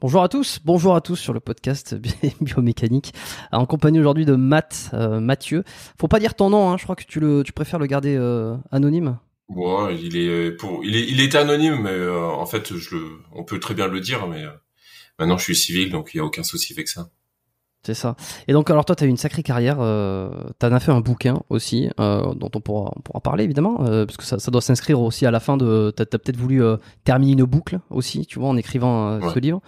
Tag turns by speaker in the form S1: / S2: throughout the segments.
S1: bonjour à tous, bonjour à tous sur le podcast biomécanique, en compagnie aujourd'hui de Matt, euh, Mathieu. Faut pas dire ton nom, hein, je crois que tu le, tu préfères le garder euh, anonyme.
S2: Ouais, il est pour, il est, il était anonyme, mais euh, en fait, je le, on peut très bien le dire, mais euh, maintenant je suis civil, donc il y a aucun souci avec ça.
S1: C'est ça. Et donc, alors toi, tu as eu une sacrée carrière. Euh, tu en as fait un bouquin aussi, euh, dont on pourra, on pourra parler évidemment, euh, parce que ça, ça doit s'inscrire aussi à la fin de. Tu as, peut-être voulu euh, terminer une boucle aussi, tu vois, en écrivant euh,
S2: Ouais.
S1: ce livre.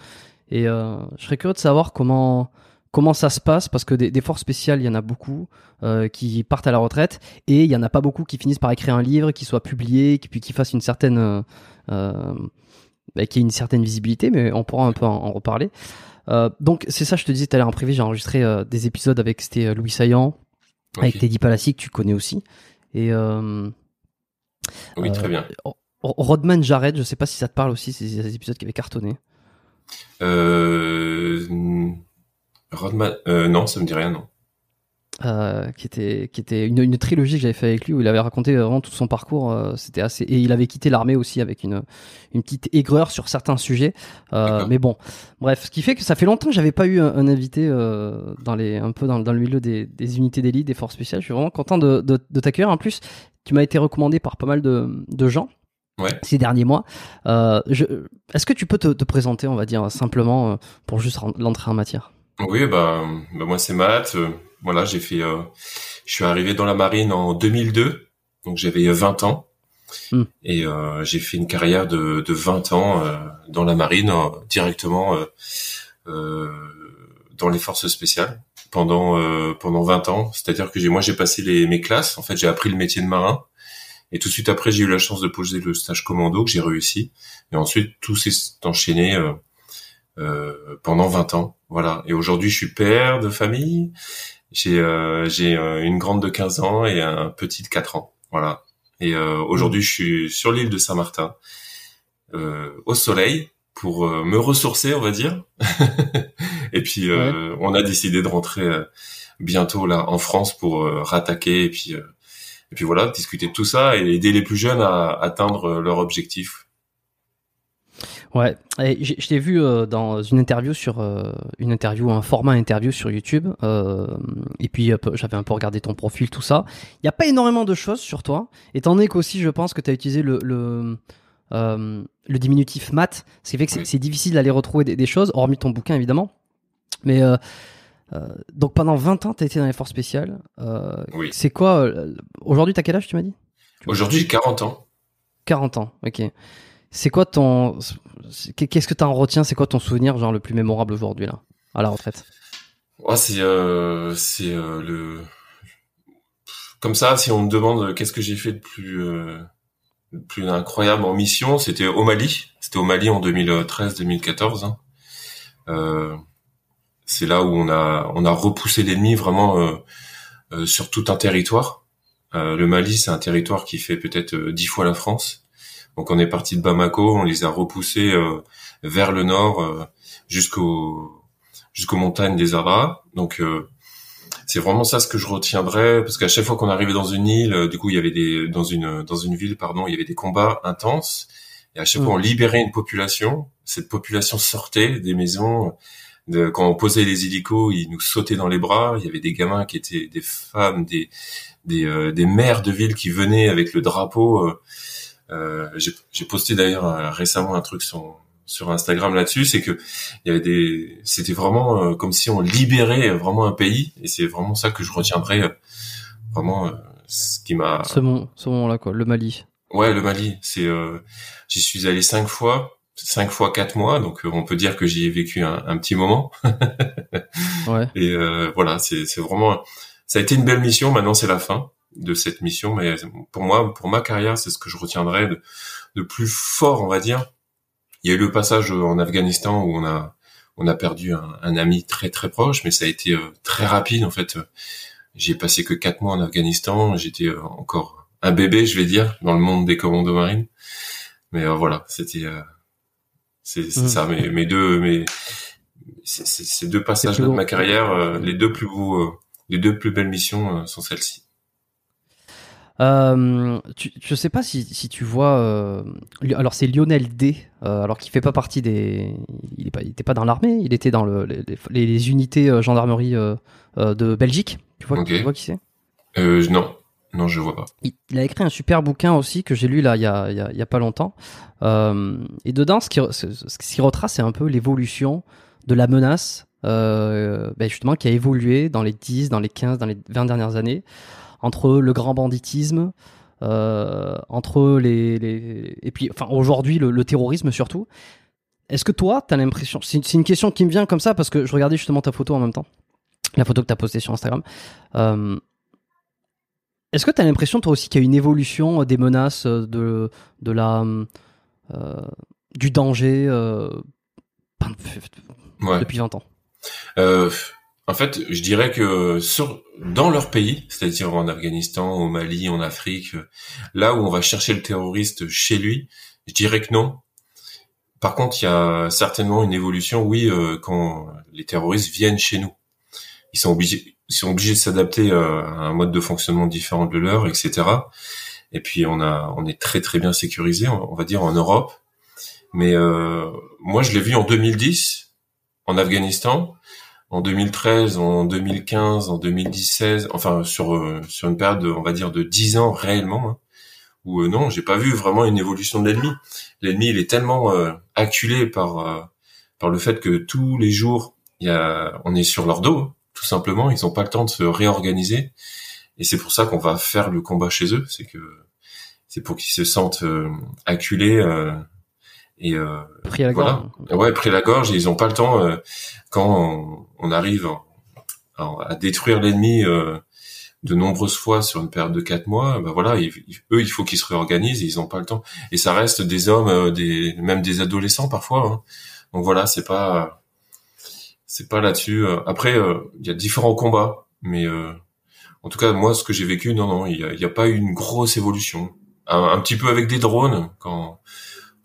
S1: Et euh, je serais curieux de savoir comment comment ça se passe, parce que des, des forces spéciales, il y en a beaucoup euh, qui partent à la retraite, et il y en a pas beaucoup qui finissent par écrire un livre, qui soit publié, qui puis qui fasse une certaine euh, euh, bah, qui ait une certaine visibilité, mais on pourra un peu en, en reparler. Donc c'est ça, je te disais tout à l'heure en privé, j'ai enregistré des épisodes avec c'était Louis Saillant, avec. Teddy Palassi que tu connais aussi, et
S2: Oui, très bien.
S1: Rodman Jared, je sais pas si ça te parle aussi, c'est des épisodes qui avaient cartonné.
S2: Euh, Rodman, euh, non, ça me dit rien, non.
S1: Euh, qui était qui était une, une trilogie que j'avais fait avec lui où il avait raconté vraiment tout son parcours euh, c'était assez et il avait quitté l'armée aussi avec une une petite aigreur sur certains sujets. Euh, mais bon. Bref ce qui fait que ça fait longtemps que j'avais pas eu un, un invité euh, dans les un peu dans, dans le milieu des, des unités d'élite des forces spéciales. Je suis vraiment content de, de, de t'accueillir. En plus tu m'as été recommandé par pas mal de, de gens
S2: Ouais.
S1: ces derniers mois euh, est-ce que tu peux te, te présenter on va dire simplement euh, pour juste l'entrée en matière?
S2: Oui, bah, bah moi c'est Matt. euh, voilà, j'ai fait, euh, je suis arrivé dans la marine en 2002, donc j'avais 20 ans.
S1: Hmm.
S2: Et euh, j'ai fait une carrière de, de 20 ans euh, dans la marine, euh, directement euh, euh, dans les forces spéciales pendant euh, pendant 20 ans. C'est-à-dire que j'ai moi j'ai passé les mes classes. En fait, j'ai appris le métier de marin. Et tout de suite après, j'ai eu la chance de poser le stage commando que j'ai réussi. Et ensuite, tout s'est enchaîné euh, euh, pendant 20 ans. Voilà. Et aujourd'hui, je suis père de famille. J'ai euh, j'ai euh, une grande de 15 ans et un petit de 4 ans. Voilà. Et euh, aujourd'hui, je suis sur l'île de Saint-Martin, euh, au soleil, pour me ressourcer, on va dire. et puis, euh, on a décidé de rentrer bientôt là en France pour rattaquer et puis euh, et puis voilà, discuter de tout ça et aider les plus jeunes à atteindre euh, leur objectif.
S1: Ouais, et je t'ai vu euh, dans une interview sur euh, une interview, un format interview sur YouTube, euh, et puis j'avais un peu regardé ton profil, tout ça. Il n'y a pas énormément de choses sur toi, étant donné qu'aussi je pense que tu as utilisé le le, euh, le diminutif mat, ce qui fait que c'est difficile d'aller retrouver des, des choses, hormis ton bouquin évidemment. Mais euh, donc pendant 20 ans, tu as été dans les forces spéciales. Euh,
S2: Oui.
S1: C'est quoi euh, Aujourd'hui, t'as quel âge tu m'as dit?
S2: Aujourd'hui, j'ai 40 ans.
S1: 40 ans, ok. C'est quoi ton. Qu'est-ce que tu en retiens? C'est quoi ton souvenir, genre, le plus mémorable aujourd'hui, là, à la retraite?
S2: Ouais, c'est euh, c'est euh, le comme ça. Si on me demande qu'est-ce que j'ai fait de plus euh, de plus incroyable en mission, c'était au Mali. C'était au Mali en 2013-2014. hein. C'est là où on a on a repoussé l'ennemi vraiment euh, euh, sur tout un territoire. Euh, le Mali, c'est un territoire qui fait peut-être dix fois la France. Donc on est parti de Bamako, on les a repoussés euh, vers le nord euh, jusqu'au jusqu'aux montagnes des Aras. Donc euh, c'est vraiment ça ce que je retiendrai parce qu'à chaque fois qu'on arrivait dans une île, euh, du coup il y avait des dans une dans une ville pardon, il y avait des combats intenses et à chaque fois
S1: Mm.
S2: on libérait une population, cette population sortait des maisons de, quand on posait les hélicos, ils nous sautaient dans les bras, il y avait des gamins qui étaient des femmes, des des, euh, des maires de ville qui venaient avec le drapeau euh, euh, j'ai posté d'ailleurs euh, récemment un truc sur sur Instagram là-dessus, c'est que il y avait des, c'était vraiment euh, comme si on libérait vraiment un pays, et c'est vraiment ça que je retiendrai, euh, vraiment euh, ce qui m'a.
S1: Ce, moment, ce moment-là, quoi, le Mali.
S2: Ouais, le Mali, c'est, euh, j'y suis allé cinq fois, cinq fois quatre mois, donc euh, on peut dire que j'y ai vécu un, un petit moment.
S1: Ouais.
S2: Et euh, voilà, c'est c'est vraiment, ça a été une belle mission. Maintenant, c'est la fin de cette mission, mais pour moi, pour ma carrière, c'est ce que je retiendrai de, de plus fort, on va dire. Il y a eu le passage en Afghanistan où on a on a perdu un, un, ami très très proche, mais ça a été très rapide en fait. J'ai passé que quatre mois en Afghanistan, j'étais encore un bébé, je vais dire, dans le monde des commandos marines. Mais voilà, c'était c'est mmh. ça. Mes, mes deux mes ces deux passages de ma carrière, les deux plus beaux, les deux plus belles missions sont celles-ci.
S1: Euh, tu, je sais pas si, si tu vois. Euh, alors c'est Lionel D. Euh, alors qui fait pas partie des. Il est pas, il était pas dans l'armée. Il était dans le, les, les, unités euh, gendarmerie euh, de Belgique. Tu vois, tu vois qui c'est?
S2: Non, non, je vois pas.
S1: Il, a écrit un super bouquin aussi que j'ai lu là il y a, pas longtemps. et dedans, ce qui, ce, qui retrace, c'est un peu l'évolution de la menace, ben justement, qui a évolué dans les 10, dans les 15, dans les 20 dernières années entre le grand banditisme, euh, entre les, les, et puis enfin aujourd'hui le, terrorisme surtout. Est-ce que toi, tu as l'impression, c'est une question qui me vient comme ça parce que je regardais justement ta photo en même temps, la photo que tu as postée sur Instagram. Euh, est-ce que tu as l'impression toi aussi qu'il y a une évolution des menaces de, de la euh, du danger euh, depuis 20 ans?
S2: Euh, en fait, je dirais que sur dans leur pays, c'est-à-dire en Afghanistan, au Mali, en Afrique, là où on va chercher le terroriste chez lui, je dirais que non. Par contre, il y a certainement une évolution, oui, euh, quand les terroristes viennent chez nous. Ils sont obligés, ils sont obligés de s'adapter euh, à un mode de fonctionnement différent de leur, etc. Et puis on a, on est très très bien sécurisé, on va dire en Europe. Mais euh, moi, je l'ai vu en 2010 en Afghanistan en 2013, en 2015, en 2016, enfin sur euh, sur une période, on va dire de 10 ans réellement, hein, où euh, non, j'ai pas vu vraiment une évolution de l'ennemi. L'ennemi, il est tellement euh, acculé par par le fait que tous les jours, il y a, on est sur leur dos, hein, tout simplement. Ils n'ont pas le temps de se réorganiser, et c'est pour ça qu'on va faire le combat chez eux. C'est que c'est pour qu'ils se sentent acculés et euh,
S1: pris à la
S2: gorge. Ouais, pris la gorge. ils ont pas le temps euh, quand on, arrive à détruire l'ennemi euh, de nombreuses fois sur une période de quatre mois. Ben voilà, eux, il faut qu'ils se réorganisent. ils ont pas le temps. Et ça reste des hommes, euh, des même des adolescents parfois. Hein. Donc voilà, c'est pas c'est pas là-dessus. Après, il y a différents combats, mais en tout cas, moi, ce que j'ai vécu, non, non, il y a, y a, pas eu une grosse évolution. Un, petit peu avec des drones quand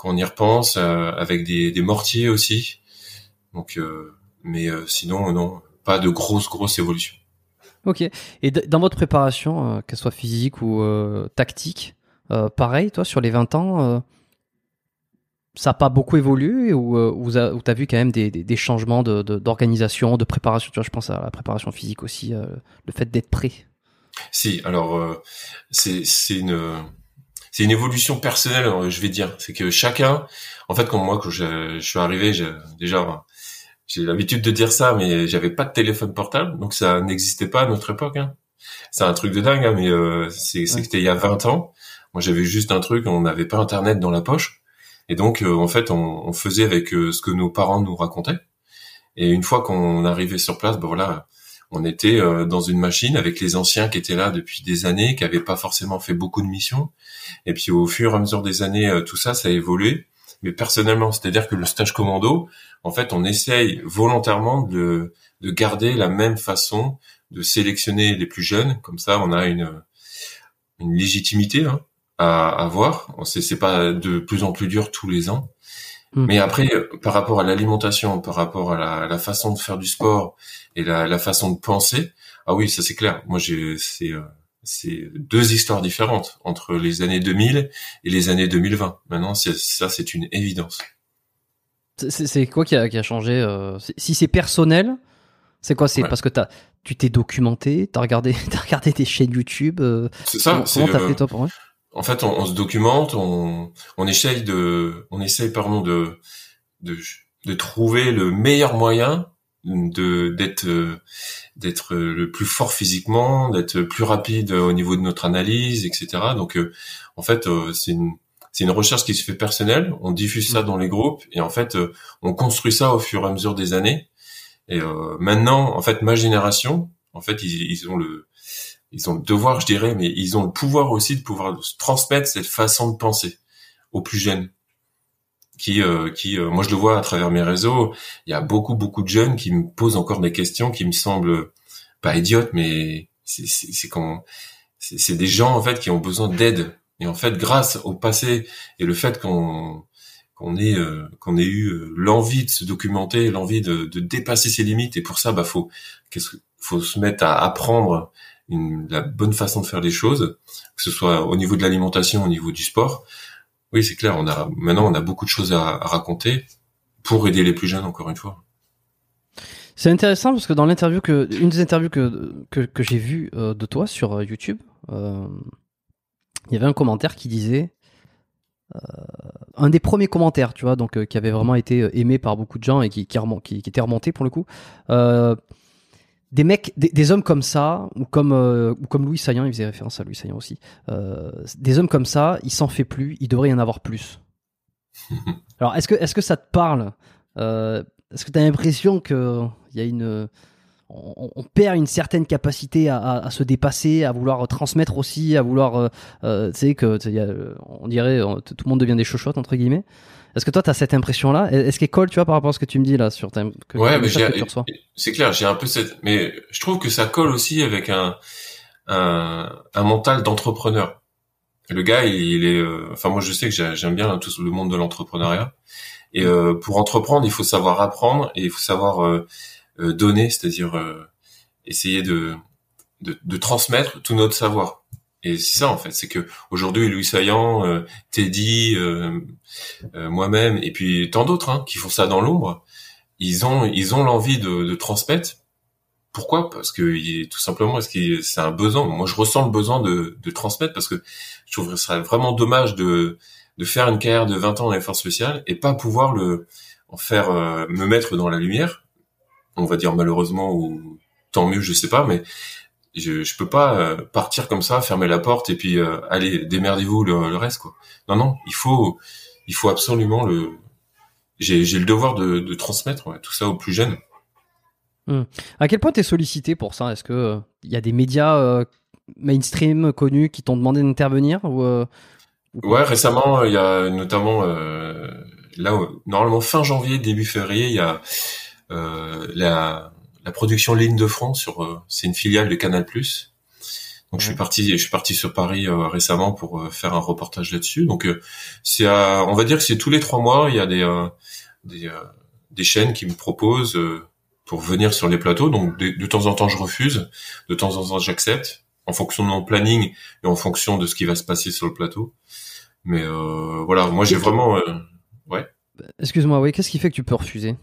S2: on y repense, euh, avec des, mortiers aussi. Donc, euh, mais euh, sinon, non, pas de grosse grosse évolution.
S1: Ok. Et dans votre préparation, qu'elle soit physique ou tactique, pareil, toi, sur les 20 ans, ça n'a pas beaucoup évolué ou vous tu as vu quand même des, changements d'organisation, de, préparation? Tu vois, je pense à la préparation physique aussi, le fait d'être prêt.
S2: Si, alors c'est une c'est une évolution personnelle, euh, je vais dire. C'est que chacun, en fait, comme moi, quand je, suis arrivé, déjà, j'ai l'habitude de dire ça, mais j'avais pas de téléphone portable, donc ça n'existait pas à notre époque. Hein. C'est un truc de dingue, hein, mais euh, c'est c'était il y a 20 ans. Moi, j'avais juste un truc, on n'avait pas Internet dans la poche, et donc euh, en fait, on, faisait avec ce que nos parents nous racontaient. Et une fois qu'on arrivait sur place, ben voilà, on était euh, dans une machine avec les anciens qui étaient là depuis des années, qui avaient pas forcément fait beaucoup de missions. Et puis au fur et à mesure des années, euh, tout ça, ça a évolué. Mais personnellement, c'est-à-dire que le stage commando, en fait, on essaye volontairement de, de garder la même façon de sélectionner les plus jeunes. Comme ça, on a une, une légitimité hein, à avoir. C'est pas de plus en plus dur tous les ans. Hmm. Mais après, par rapport à l'alimentation, par rapport à la, façon de faire du sport et la, façon de penser, ah oui, ça c'est clair. Moi, j'ai c'est euh, c'est deux histoires différentes entre les années 2000 et les années 2020. Maintenant, ça c'est une évidence.
S1: C'est quoi qui a, qui a changé euh, Si c'est personnel, c'est quoi? C'est parce que as, tu t'es documenté, t'as regardé, as regardé des chaînes YouTube. Euh,
S2: c'est ça.
S1: Comment t'as fait toi pour
S2: en fait, on, on, se documente, on, on essaye de, on essaye pardon de, de, de trouver le meilleur moyen de d'être d'être le plus fort physiquement, d'être plus rapide au niveau de notre analyse, etc. Donc, euh, en fait, euh, c'est une c'est une recherche qui se fait personnelle. On diffuse ça mm. dans les groupes et en fait, euh, on construit ça au fur et à mesure des années. Et maintenant, en fait, ma génération, en fait, ils, ils ont le ils ont le devoir, je dirais, mais ils ont le pouvoir aussi de pouvoir transmettre cette façon de penser aux plus jeunes. qui, euh, qui, euh, moi je le vois à travers mes réseaux, il y a beaucoup, beaucoup de jeunes qui me posent encore des questions qui me semblent pas idiotes, mais c'est, c'est, c'est des gens en fait qui ont besoin d'aide. Et en fait, grâce au passé et le fait qu'on qu'on ait euh, qu'on ait eu l'envie de se documenter, l'envie de, de, dépasser ses limites, et pour ça, bah faut qu'est-ce faut se mettre à apprendre la bonne façon de faire les choses, que ce soit au niveau de l'alimentation, au niveau du sport oui, c'est clair. On a maintenant on a beaucoup de choses à, raconter pour aider les plus jeunes. Encore une fois.
S1: C'est intéressant parce que dans l'interview que une des interviews que que, j'ai vues euh, de toi sur euh, YouTube, euh, il y avait un commentaire qui disait un des premiers commentaires, tu vois, donc qui avait vraiment été aimé par beaucoup de gens et qui était remonté pour le coup des mecs, des, hommes comme ça, ou comme, euh, ou comme Louis Saillant, il faisait référence à Louis Saillant aussi, euh, des hommes comme ça, il s'en fait plus, il devrait y en avoir plus. Alors, est-ce que, est-ce que ça te parle euh, Est-ce que tu as l'impression qu'il y a une. On, perd une certaine capacité à, se dépasser, à vouloir transmettre aussi, à vouloir. tu sais, que on dirait, tout le monde devient des chochottes, entre guillemets. Est-ce que toi, tu as cette impression-là? Est-ce qu'elle colle, tu vois, par rapport à ce que tu me dis là sur ta,
S2: que, Ouais, mais c'est clair, j'ai un peu cette, mais je trouve que ça colle aussi avec un un, un mental d'entrepreneur. Le gars, il, est, euh, enfin moi je sais que j'aime bien tout le monde de l'entrepreneuriat. Et euh, pour entreprendre, il faut savoir apprendre et il faut savoir euh, donner, c'est-à-dire essayer de, de, de transmettre tout notre savoir. Et c'est ça en fait, c'est que aujourd'hui Louis Saillant, euh, Teddy, euh, euh, moi-même, et puis tant d'autres hein, qui font ça dans l'ombre, ils ont ils ont l'envie de, de, transmettre. Pourquoi? Parce que tout simplement, est-ce que c'est un besoin? Moi, je ressens le besoin de, de transmettre parce que je trouverais ça vraiment dommage de de faire une carrière de 20 ans dans les forces spéciales et pas pouvoir le en faire me mettre dans la lumière. On va dire malheureusement ou tant mieux, je sais pas, mais je, je peux pas euh, partir comme ça, fermer la porte et puis euh, allez démerdez-vous le, reste quoi. Non non, il faut il faut absolument le j'ai j'ai le devoir de, de transmettre tout ça aux plus jeunes.
S1: Hmm. À quel point tu es sollicité pour ça? Est-ce que il y a des médias mainstream connus qui t'ont demandé d'intervenir ou,
S2: Ouais, récemment il y a notamment là normalement fin janvier début février il y a la la production Ligne de front sur euh, c'est une filiale de Canal+. Donc je suis parti je suis parti sur Paris euh, récemment pour euh, faire un reportage là-dessus. Donc c'est on va dire que c'est tous les trois mois il y a des des, des chaînes qui me proposent pour venir sur les plateaux. Donc de, temps en temps je refuse, de temps en temps j'accepte en fonction de mon planning et en fonction de ce qui va se passer sur le plateau. Mais voilà, moi j'ai vraiment ouais.
S1: Excuse-moi, oui, qu'est-ce qui fait que tu peux refuser?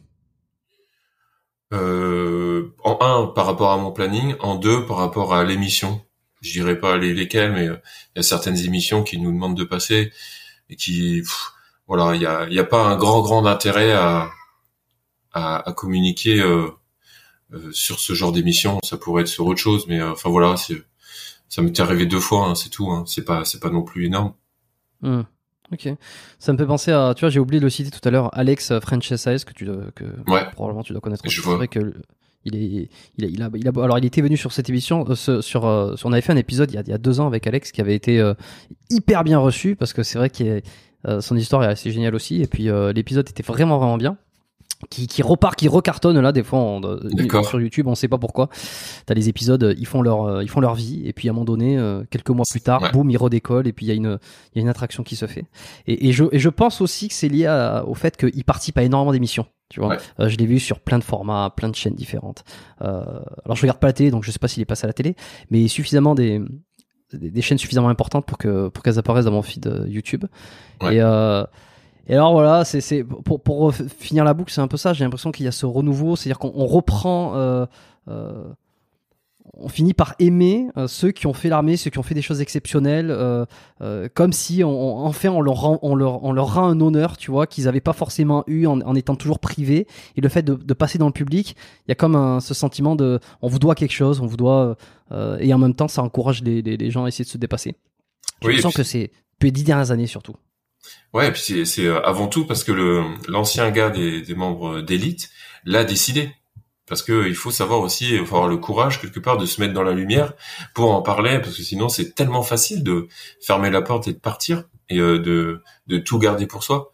S2: Euh, en un par rapport à mon planning, en deux par rapport à l'émission. Je dirais pas les, lesquelles, mais euh, il y a certaines émissions qui nous demandent de passer et qui, voilà, il y a, y a pas un grand grand intérêt à à, à communiquer euh, euh, sur ce genre d'émission. Ça pourrait être sur autre chose, mais enfin voilà, ça m'est arrivé deux fois, hein, c'est tout. Hein, c'est pas c'est pas non plus énorme.
S1: Mmh. Ok. Ça me fait penser à, tu vois, j'ai oublié de le citer tout à l'heure, Alex Franchise que tu que probablement tu dois connaître.
S2: Je vois.
S1: que il est, il a, il a, il a, alors il était venu sur cette émission, euh, sur, euh, sur, on avait fait un épisode il y a, il y a deux ans avec Alex qui avait été euh, hyper bien reçu parce que c'est vrai que son histoire est assez géniale aussi et puis l'épisode était vraiment vraiment bien qui, qui repart, qui recartonne là des fois sur YouTube, on sait pas pourquoi. T'as les épisodes, ils font leur, euh, ils font leur vie et puis à un moment donné, euh, quelques mois plus tard, boum, ils redécollent et puis il y a une, il y a une attraction qui se fait. Et, et je, et je pense aussi que c'est lié au fait qu'il participe à énormément d'émissions. Tu vois, euh, je l'ai vu sur plein de formats, plein de chaînes différentes. alors je regarde pas la télé, donc je sais pas s'il est passé à la télé, mais suffisamment des, des, chaînes suffisamment importantes pour que pour qu'elles apparaissent dans mon feed YouTube. Et et alors voilà, c'est pour, pour finir la boucle, c'est un peu ça. J'ai l'impression qu'il y a ce renouveau, c'est-à-dire qu'on reprend, euh, euh, on finit par aimer euh, ceux qui ont fait l'armée, ceux qui ont fait des choses exceptionnelles, euh, euh, comme si on, enfin on leur, rend, on leur on leur rend un honneur, tu vois, qu'ils n'avaient pas forcément eu en, en, étant toujours privés. Et le fait de, de passer dans le public, il y a comme un, ce sentiment de, on vous doit quelque chose, on vous doit, et en même temps, ça encourage les, les, les gens à essayer de se dépasser. J'ai oui, l'impression que c'est depuis les dix dernières années surtout.
S2: Ouais, et puis c'est euh, avant tout parce que le l'ancien gars des, des membres d'élite l'a décidé. Parce que il faut savoir aussi, il faut avoir le courage quelque part de se mettre dans la lumière pour en parler, parce que sinon c'est tellement facile de fermer la porte et de partir et euh, de de tout garder pour soi.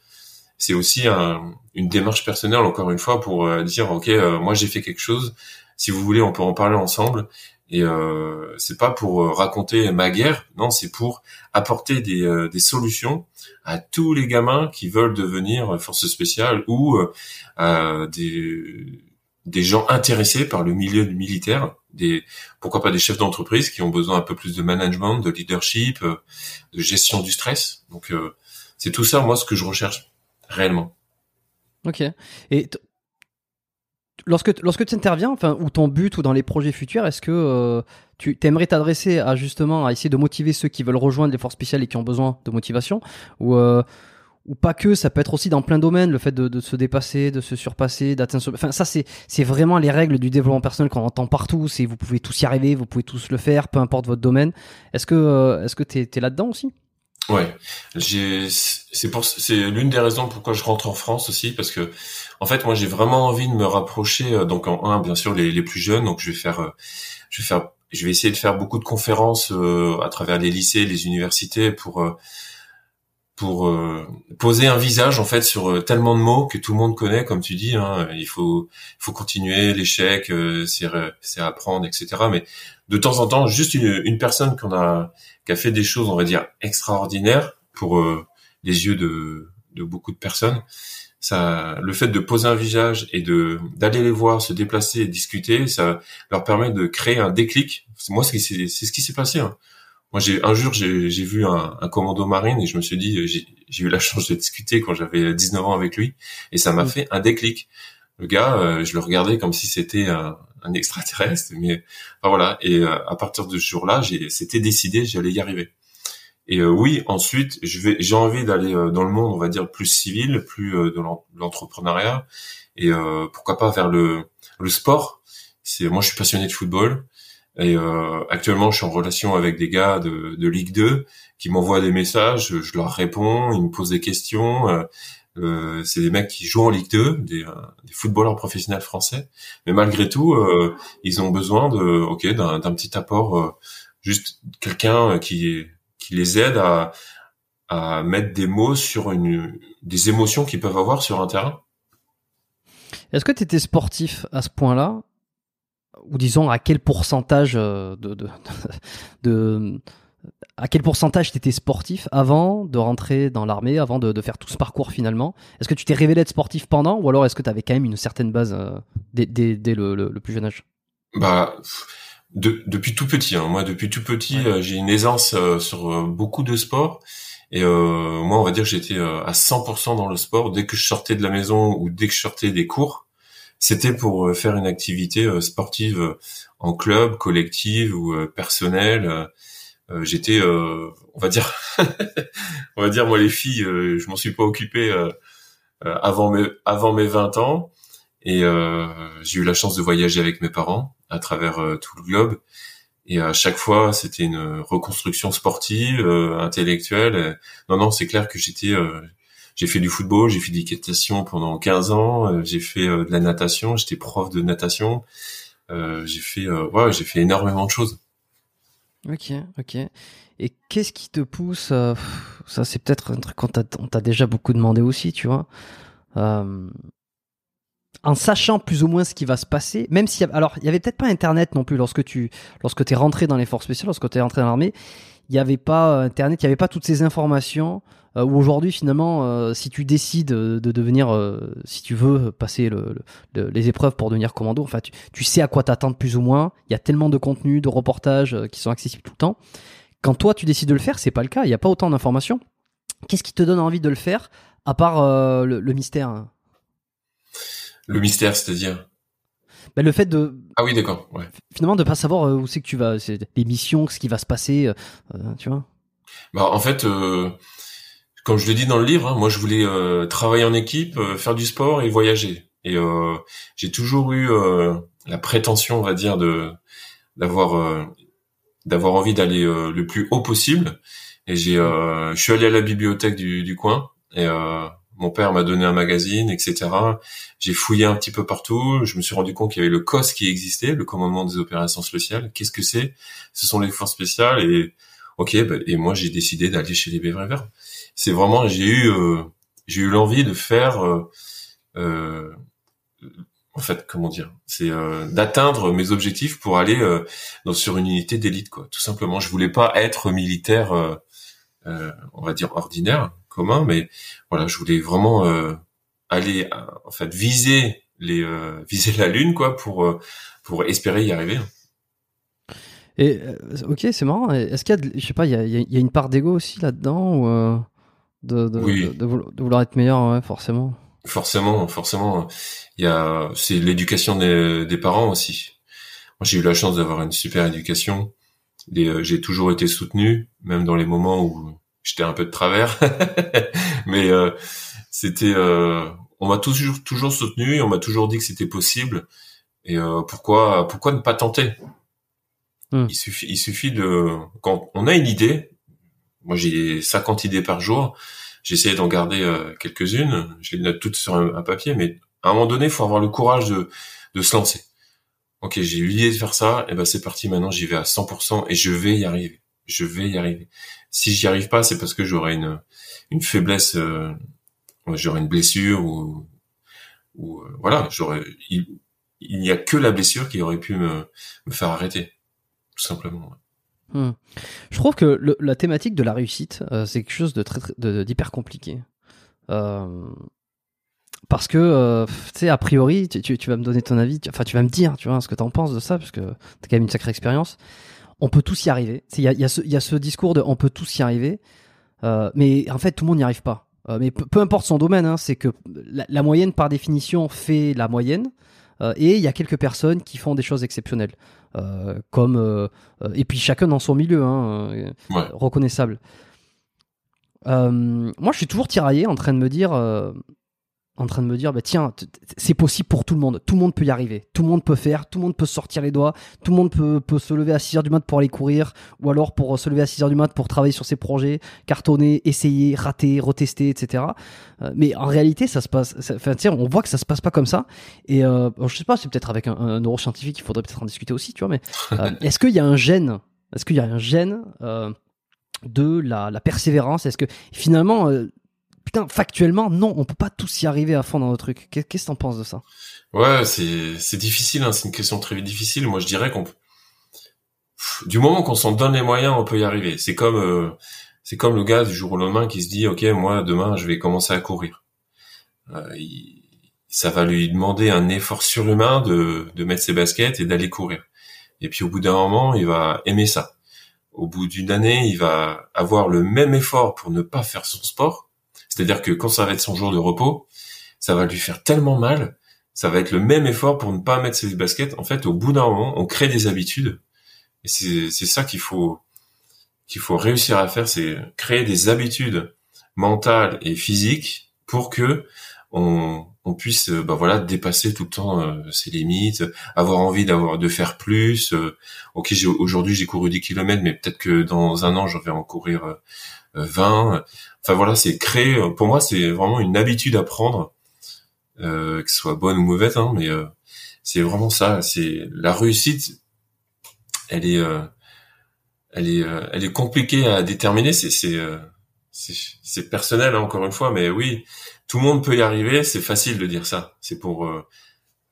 S2: c'est aussi une démarche personnelle encore une fois pour dire ok moi j'ai fait quelque chose si vous voulez on peut en parler ensemble et euh, c'est pas pour euh, raconter ma guerre, non, c'est pour apporter des, euh, des, solutions à tous les gamins qui veulent devenir force spéciale ou euh, des, des gens intéressés par le milieu militaire, des pourquoi pas des chefs d'entreprise qui ont besoin un peu plus de management, de leadership, de gestion du stress. Donc c'est tout ça moi ce que je recherche réellement.
S1: Ok. Et lorsque lorsque tu interviens, enfin, ou ton but ou dans les projets futurs, est-ce que euh, tu aimerais t'adresser à justement à essayer de motiver ceux qui veulent rejoindre les forces spéciales et qui ont besoin de motivation, ou euh, ou pas que, ça peut être aussi dans plein de domaines, le fait de, de se dépasser, de se surpasser, d'atteindre. Enfin, ça c'est c'est vraiment les règles du développement personnel qu'on entend partout. C'est vous pouvez tous y arriver, vous pouvez tous le faire, peu importe votre domaine. Est-ce que euh, est-ce que t'es es, là dedans aussi?
S2: Ouais, j'ai c'est pour c'est l'une des raisons pourquoi je rentre en France aussi parce que en fait moi j'ai vraiment envie de me rapprocher euh, donc en un bien sûr les, les plus jeunes. Donc je vais faire euh, je vais faire je vais essayer de faire beaucoup de conférences euh, à travers les lycées, les universités pour pour poser un visage en fait sur tellement de mots que tout le monde connaît comme tu dis hein, il faut faut continuer l'échec c'est c'est apprendre etc mais de temps en temps juste une, une personne qu'on a qui a fait des choses, on va dire, extraordinaires pour euh, les yeux de, de beaucoup de personnes. Ça, le fait de poser un visage et de d'aller les voir, se déplacer, discuter, ça leur permet de créer un déclic. Moi, c'est ce qui s'est passé. Hein. Moi, j'ai un jour, j'ai vu un, un, commando marine et je me suis dit, j'ai eu la chance de discuter quand j'avais 19 ans avec lui et ça m'a mmh. fait un déclic. Le gars, euh, je le regardais comme si c'était un, un extraterrestre, mais enfin, voilà. Et euh, à partir de ce jour-là, c'était décidé, j'allais y arriver. Et euh, oui, ensuite, je vais, j'ai envie d'aller euh, dans le monde, on va dire plus civil, plus de l'entrepreneuriat, et pourquoi pas vers le, le sport. C'est moi, je suis passionné de football. Et actuellement, je suis en relation avec des gars de, de Ligue 2 qui m'envoient des messages, je leur réponds, ils me posent des questions. Euh, c'est des mecs qui jouent en Ligue 2, des, euh, des footballeurs professionnels français. Mais malgré tout, euh, ils ont besoin de, ok, d'un, petit apport, juste quelqu'un qui qui les aide à à mettre des mots sur une des émotions qu'ils peuvent avoir sur un terrain.
S1: Est-ce que tu étais sportif à ce point-là? Ou disons à quel pourcentage de, de, de à quel pourcentage tu étais sportif avant de rentrer dans l'armée, avant de, faire tout ce parcours finalement? Est-ce que tu t'es révélé être sportif pendant ou alors est-ce que tu avais quand même une certaine base euh, dès, le, plus jeune âge?
S2: Bah, depuis tout petit. Hein. Moi, depuis tout petit, euh, j'ai une aisance euh, sur beaucoup de sports. Et moi, on va dire que j'étais à 100% dans le sport. Dès que je sortais de la maison ou dès que je sortais des cours, c'était pour faire une activité sportive en club, collective ou personnelle. Euh, j'étais, euh, on va dire, on va dire moi les filles, euh, je m'en suis pas occupé avant mes avant mes 20 ans et j'ai eu la chance de voyager avec mes parents à travers tout le globe et à chaque fois c'était une reconstruction sportive, intellectuelle. Non non, c'est clair que j'étais j'ai fait du football, j'ai fait de l'équitation pendant 15 ans, j'ai fait de la natation, j'étais prof de natation, j'ai fait ouais, j'ai fait énormément de choses.
S1: Ok, ok. Et qu'est-ce qui te pousse Ça, c'est peut-être un truc qu'on t'a déjà beaucoup demandé aussi, tu vois. Euh, en sachant plus ou moins ce qui va se passer, même si alors il y avait peut-être pas Internet non plus lorsque tu lorsque t'es rentré dans les forces spéciales, lorsque t'es rentré dans l'armée, il n'y avait pas Internet, il n'y avait pas toutes ces informations. Euh, où aujourd'hui finalement, euh, si tu décides de devenir, euh, si tu veux passer le, les épreuves pour devenir commando, enfin tu, tu sais à quoi t'attendre plus ou moins. Il y a tellement de contenus, de reportages qui sont accessibles tout le temps. Quand toi tu décides de le faire, c'est pas le cas. Il n'y a pas autant d'informations. Qu'est-ce qui te donne envie de le faire à part le, mystère
S2: Le mystère, c'est-à-dire?
S1: Ben, le fait de
S2: ah oui d'accord ouais.
S1: finalement de pas savoir où c'est que tu vas les missions ce qui va se passer tu vois?
S2: Bah en fait comme je le dis dans le livre, hein, moi je voulais euh, travailler en équipe, euh, faire du sport et voyager. Et euh, j'ai toujours eu la prétention, on va dire, de d'avoir d'avoir envie d'aller le plus haut possible. Et j'ai, je suis allé à la bibliothèque du, du coin et mon père m'a donné un magazine, etc. J'ai fouillé un petit peu partout. Je me suis rendu compte qu'il y avait le COS qui existait, le commandement des opérations spéciales. Qu'est-ce que c'est? Ce sont les forces spéciales. Et ok, bah, et moi j'ai décidé d'aller chez les Verts c'est vraiment j'ai eu euh, j'ai eu l'envie de faire, euh, en fait, comment dire, c'est d'atteindre mes objectifs pour aller sur une unité d'élite, quoi. Tout simplement, je voulais pas être militaire, on va dire ordinaire, commun, mais voilà, je voulais vraiment aller, en fait, viser les viser la lune, quoi, pour pour espérer y arriver.
S1: Et euh, ok, c'est marrant. Est-ce qu'il y a, je sais pas, il y a, y a une part d'ego aussi là-dedans euh, de, de,
S2: oui.
S1: de, de, vouloir être meilleur, ouais, forcément.
S2: Forcément, forcément. Il y a, c'est l'éducation des, des, parents aussi. Moi, j'ai eu la chance d'avoir une super éducation. Euh, j'ai toujours été soutenu, même dans les moments où j'étais un peu de travers. Mais euh, c'était, euh, on m'a toujours toujours soutenu, on m'a toujours dit que c'était possible. Et pourquoi pourquoi ne pas tenter? Hmm. Il suffit, il suffit de quand on a une idée. Moi, j'ai 50 idées par jour. J'essaie d'en garder euh, quelques-unes. Je les note toutes sur un, papier, mais à un moment donné, il faut avoir le courage de, de se lancer. Ok, j'ai eu l'idée de faire ça, et ben c'est parti. Maintenant, j'y vais à 100% et je vais y arriver. Je vais y arriver. Si j'y arrive pas, c'est parce que j'aurai une une faiblesse, euh, j'aurai une blessure ou ou euh, voilà, j'aurais. Il, il n'y a que la blessure qui aurait pu me, me faire arrêter tout simplement.
S1: Hmm. Je trouve que la thématique de la réussite, euh, c'est quelque chose de très, d'hyper compliqué. Euh, parce que, euh, tu sais, a priori, tu, vas me donner ton avis, enfin, tu vas me dire, tu vois, ce que tu en penses de ça, parce que t'as quand même une sacrée expérience. On peut tous y arriver. Il y a, ce discours de on peut tous y arriver, mais en fait, tout le monde n'y arrive pas. Mais peu, importe son domaine, hein, c'est que la, moyenne, par définition, fait la moyenne. Et il y a quelques personnes qui font des choses exceptionnelles. Euh, comme euh, euh, et puis chacun dans son milieu, hein, reconnaissable. moi, je suis toujours tiraillé en train de me dire en train de me dire, bah tiens, c'est possible pour tout le monde. Tout le monde peut y arriver. Tout le monde peut faire. Tout le monde peut sortir les doigts. Tout le monde peut, peut se lever à 6 heures du mat pour aller courir. Ou alors pour se lever à 6 heures du mat pour travailler sur ses projets, cartonner, essayer, rater, retester, etc. Euh, mais en réalité, ça se passe, enfin, tiens, on voit que ça se passe pas comme ça. Et euh, je sais pas, c'est peut-être avec un, neuroscientifique, il faudrait peut-être en discuter aussi, tu vois, mais euh, est-ce qu'il y a un gène? Est-ce qu'il y a un gène euh, de la, la persévérance? Est-ce que finalement, putain, factuellement, non, on peut pas tous y arriver à fond dans nos trucs. Qu'est-ce que t'en penses de ça?
S2: Ouais, c'est difficile, hein, c'est une question très difficile. Moi, je dirais qu'on du moment qu'on s'en donne les moyens, on peut y arriver. C'est comme euh, c'est comme le gars du jour au lendemain qui se dit, ok, moi demain, je vais commencer à courir. Euh, ça va lui demander un effort surhumain de de mettre ses baskets et d'aller courir. Et puis au bout d'un moment, il va aimer ça. Au bout d'une année, il va avoir le même effort pour ne pas faire son sport c'est-à-dire que quand ça va être son jour de repos, ça va lui faire tellement mal, ça va être le même effort pour ne pas mettre ses baskets. En fait, au bout d'un moment, on crée des habitudes. Et c'est, ça qu'il faut, qu'il faut réussir à faire, c'est créer des habitudes mentales et physiques pour que on, on puisse, bah voilà, dépasser tout le temps euh, ses limites, avoir envie d'avoir, de faire plus. Euh, ok, aujourd'hui j'ai couru 10 km, mais peut-être que dans un an je vais en courir 20. Euh, Enfin voilà, c'est créer. Pour moi, c'est vraiment une habitude à prendre, euh, que ce soit bonne ou mauvaise, hein, mais euh, c'est vraiment ça. C'est la réussite. Elle est, euh, elle est, euh, elle est compliquée à déterminer. C'est, c'est, euh, c'est personnel hein, encore une fois, mais oui, tout le monde peut y arriver. C'est facile de dire ça. C'est pour,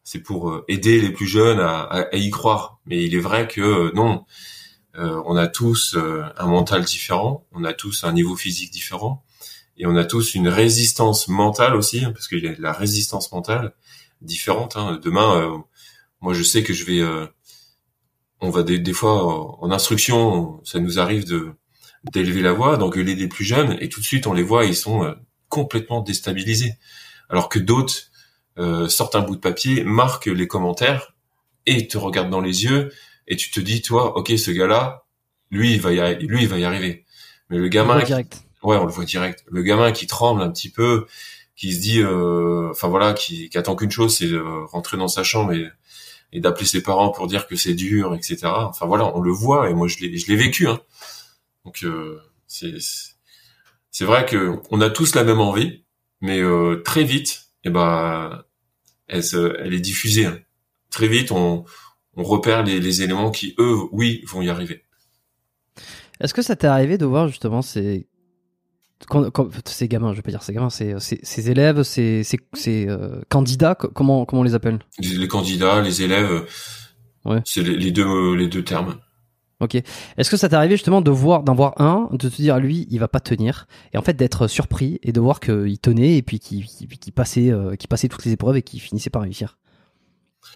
S2: c'est pour aider les plus jeunes à, à, y croire. Mais il est vrai que non. on a tous un mental différent, on a tous un niveau physique différent, et on a tous une résistance mentale aussi, parce qu'il y a de la résistance mentale différente. Hein. Demain, euh, moi, je sais que je vais, euh, on va des, des fois en instruction, ça nous arrive de d'élever la voix, d'engueuler des plus jeunes, et tout de suite on les voit, ils sont euh, complètement déstabilisés, alors que d'autres sortent un bout de papier, marquent les commentaires et te regardent dans les yeux, et tu te dis, toi, ok, ce gars-là, lui, il va y, lui, il va y arriver. Mais le gamin,
S1: direct
S2: ouais, on le voit direct. Le gamin qui tremble un petit peu, qui se dit, euh, enfin voilà, qui, attend qu'une chose, c'est de rentrer dans sa chambre et, d'appeler ses parents pour dire que c'est dur, etc. Enfin voilà, on le voit et moi je l'ai, je l'ai vécu. Hein. Donc euh, c'est, vrai que on a tous la même envie, mais euh, très vite, eh ben, elle, est diffusée. Hein. Très vite, on, on repère les, les éléments qui eux, oui, vont y arriver.
S1: Est-ce que ça t'est arrivé de voir justement ces quand, quand, ces gamins, je vais pas dire ces gamins, ces élèves, ces ces euh, candidats, comment comment on les appelle
S2: les, candidats, les élèves, ouais. c'est les, les, deux les deux termes.
S1: Ok. Est-ce que ça t'est arrivé justement de voir, d'en voir un, de te dire lui, il va pas tenir, et en fait d'être surpris et de voir qu'il tenait et puis qu'il passait, euh, passait toutes les épreuves et qu'il finissait par réussir?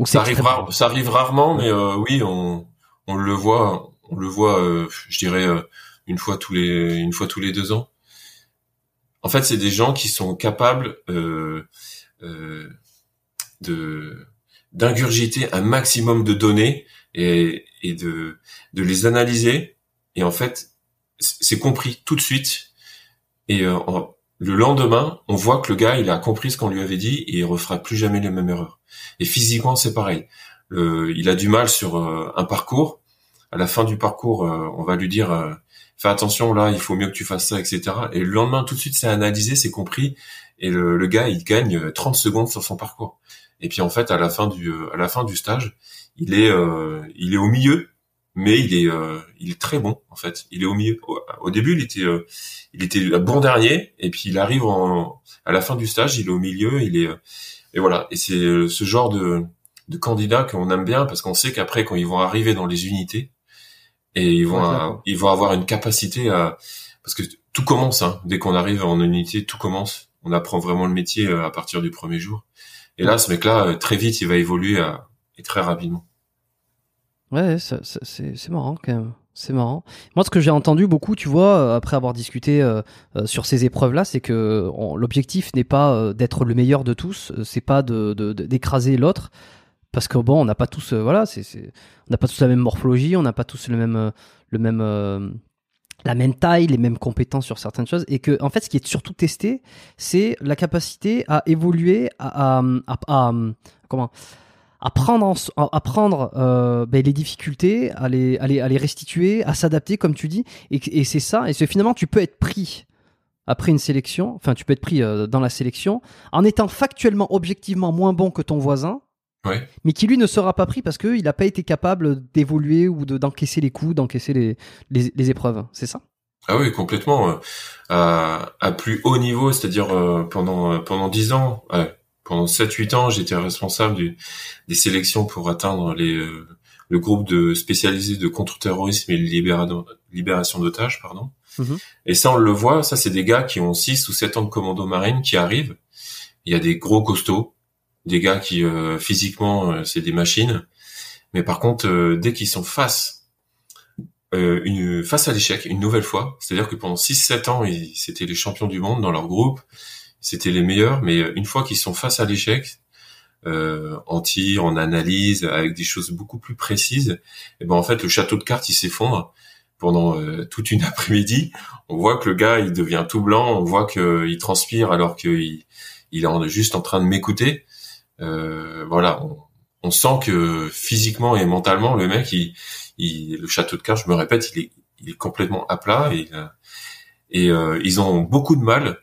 S2: ça arrive, ça arrive rarement, mais euh, oui, on, on le voit, on le voit, euh, je dirais euh, une fois tous les, une fois tous les deux ans. En fait, c'est des gens qui sont capables euh, euh de d'ingurgiter un maximum de données et, de, de les analyser. Et en fait, c'est compris tout de suite. Et euh, le lendemain, on voit que le gars, il a compris ce qu'on lui avait dit et il refera plus jamais les mêmes erreurs. Et physiquement, c'est pareil. il a du mal sur un parcours. À la fin du parcours, on va lui dire fais attention là, il faut mieux que tu fasses ça, etc. Et le lendemain, tout de suite, c'est analysé, c'est compris. Et le, le, gars, il gagne 30 secondes sur son parcours. Et puis en fait, à la fin du à la fin du stage, il est euh, il est au milieu, mais il est euh, il est très bon en fait. Il est au milieu. Au, début, il était euh, il était bon dernier, et puis il arrive en, à la fin du stage, il est au milieu, il est et voilà. Et c'est ce genre de de candidat qu'on aime bien parce qu'on sait qu'après quand ils vont arriver dans les unités et ils vont ils vont avoir une capacité à parce que tout commence hein. dès qu'on arrive en unité, tout commence. On apprend vraiment le métier à partir du premier jour. Et là, ce mec-là, très vite, il va évoluer et très rapidement.
S1: Ouais, c'est marrant quand même. C'est marrant. Moi, ce que j'ai entendu beaucoup, tu vois, euh, après avoir discuté euh, euh, sur ces épreuves-là, c'est que l'objectif n'est pas d'être le meilleur de tous, c'est pas de d'écraser l'autre, parce que bon, on n'a pas tous, voilà, c'est on n'a pas tous la même morphologie, on n'a pas tous le même le même la même taille, les mêmes compétences sur certaines choses, et que en fait, ce qui est surtout testé, c'est la capacité à évoluer, à, à, comment à prendre, à prendre euh, ben, les difficultés, à les, à les, à les restituer, à s'adapter, comme tu dis. Et, c'est ça. Et c'est finalement, tu peux être pris après une sélection, enfin, tu peux être pris euh, dans la sélection en étant factuellement, objectivement moins bon que ton voisin.
S2: Ouais.
S1: Mais qui lui ne sera pas pris parce qu'il n'a pas été capable d'évoluer ou d'encaisser les coups, d'encaisser les, les, les, épreuves. C'est ça?
S2: Ah oui, complètement. Euh, à, à, plus haut niveau, c'est-à-dire euh, pendant pendant dix ans, pendant 7-8 ans, j'étais responsable du, des sélections pour atteindre les, euh, le groupe de spécialisés de contre-terrorisme et de libération d'otages, pardon. Mhm. Et ça, on le voit, ça, c'est des gars qui ont 6 ou 7 ans de commando marine qui arrivent. Il y a des gros costauds, des gars qui, euh, physiquement, euh, c'est des machines. Mais par contre, dès qu'ils sont face une face à l'échec une nouvelle fois, c'est-à-dire que pendant 6-7 ans, c'était les champions du monde dans leur groupe, c'était les meilleurs, mais une fois qu'ils sont face à l'échec, euh, en tir, en analyse, avec des choses beaucoup plus précises, et eh ben en fait le château de cartes il s'effondre pendant euh, toute une après-midi. On voit que le gars il devient tout blanc, on voit qu'il transpire alors qu'il il est juste en train de m'écouter. Euh, voilà, on, on, sent que physiquement et mentalement le mec, il, il, le château de cartes, je me répète, il est, il est complètement à plat et, et euh, ils ont beaucoup de mal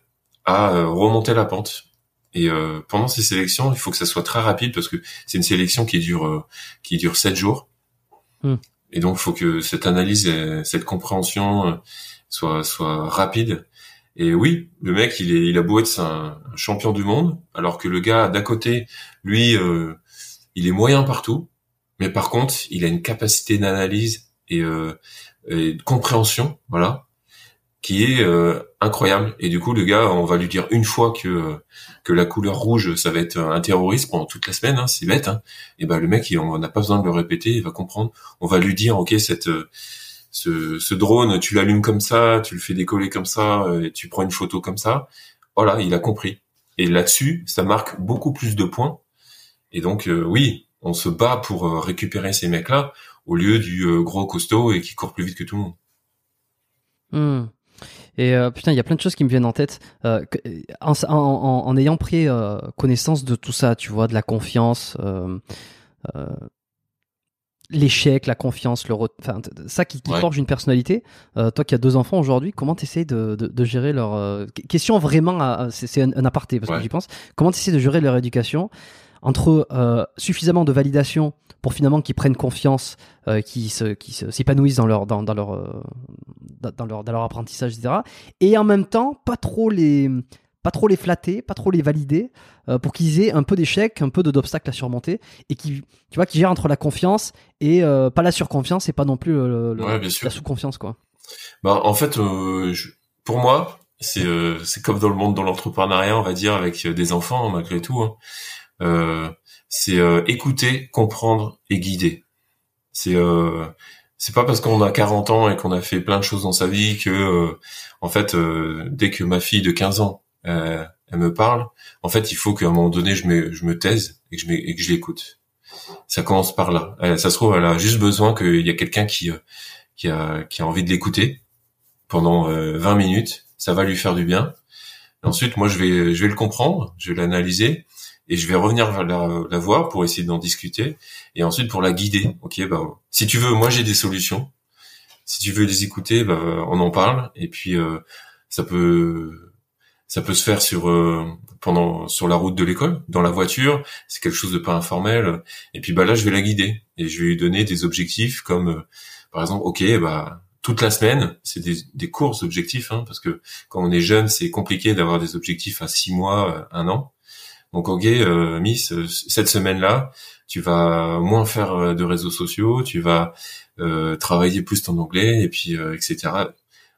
S2: à euh, remonter la pente. Et euh, pendant ces sélections, il faut que ça soit très rapide parce que c'est une sélection qui dure euh, qui dure sept jours. Hmm. Et donc, il faut que cette analyse, cette compréhension soit soit rapide. Et oui, le mec, il est il a beau être un, champion du monde, alors que le gars d'à côté, lui, il est moyen partout. Mais par contre, il a une capacité d'analyse et, et de compréhension, voilà, qui est euh, incroyable. Et du coup, le gars, on va lui dire une fois que que la couleur rouge, ça va être un terroriste pendant toute la semaine, hein, c'est bête. Hein. Et ben le mec, il, on n'a pas besoin de le répéter, il va comprendre. On va lui dire, ok, cette ce, ce drone, tu l'allumes comme ça, tu le fais décoller comme ça, et tu prends une photo comme ça. Voilà, il a compris. Et là-dessus, ça marque beaucoup plus de points. Et donc, euh, oui, on se bat pour euh, récupérer ces mecs-là au lieu du gros costaud et qui court plus vite que tout le monde.
S1: Hmm. Et euh, putain, il y a plein de choses qui me viennent en tête. Euh, en, ayant pris euh, connaissance de tout ça, tu vois, de la confiance, euh, euh, l'échec, la confiance, le enfin, ça qui, qui forge une personnalité. toi qui as deux enfants aujourd'hui, comment tu essaies de, de, de, gérer leur... question vraiment, c'est un, un, aparté parce que j'y pense. Comment tu essaies de gérer leur éducation entre euh, suffisamment de validation pour finalement qu'ils prennent confiance, euh, qu'ils se, qui s'épanouissent dans leur, dans, dans leur, euh, dans leur, dans leur apprentissage, etc. Et en même temps, pas trop les, pas trop les flatter, pas trop les valider, euh, pour qu'ils aient un peu d'échecs, un peu d'obstacles à surmonter, et qui, tu vois, qui gèrent entre la confiance et euh, pas la surconfiance et pas non plus le, le-
S2: Ouais, bien sûr.
S1: la sous-confiance, quoi.
S2: Bah, en fait, euh, je- pour moi, c'est euh, c'est comme dans le monde de l'entrepreneuriat, on va dire, avec euh, des enfants malgré tout. hein. Euh, c'est euh, écouter, comprendre et guider. C'est euh, c'est pas parce qu'on a 40 ans et qu'on a fait plein de choses dans sa vie que, euh, en fait, euh, dès que ma fille de 15 ans, euh, elle me parle, en fait, il faut qu'à un moment donné, je me je me taise et que je je l'écoute. Ça commence par là. Elle- ça se trouve, elle a juste besoin qu'il y a quelqu'un qui euh, qui a qui a envie de l'écouter pendant euh, 20 minutes, ça va lui faire du bien. Ensuite, moi, je vais, je vais le comprendre, je vais l'analyser, et je vais revenir la, la voir pour essayer d'en discuter, et ensuite pour la guider. Ok, bah, si tu veux, moi j'ai des solutions. Si tu veux les écouter, bah, on en parle, et puis euh, ça peut, ça peut se faire sur euh, pendant sur la route de l'école, dans la voiture. C'est quelque chose de pas informel. Et puis bah là, je vais la guider et je vais lui donner des objectifs comme, euh, par exemple, ok, bah toute la semaine, c'est des, des courts objectifs, hein, parce que quand on est jeune, c'est compliqué d'avoir des objectifs à six mois, euh, un an. Donc, ok, euh, Miss, euh, cette semaine-là, tu vas moins faire euh, de réseaux sociaux, tu vas euh, travailler plus ton anglais, et puis euh, etc.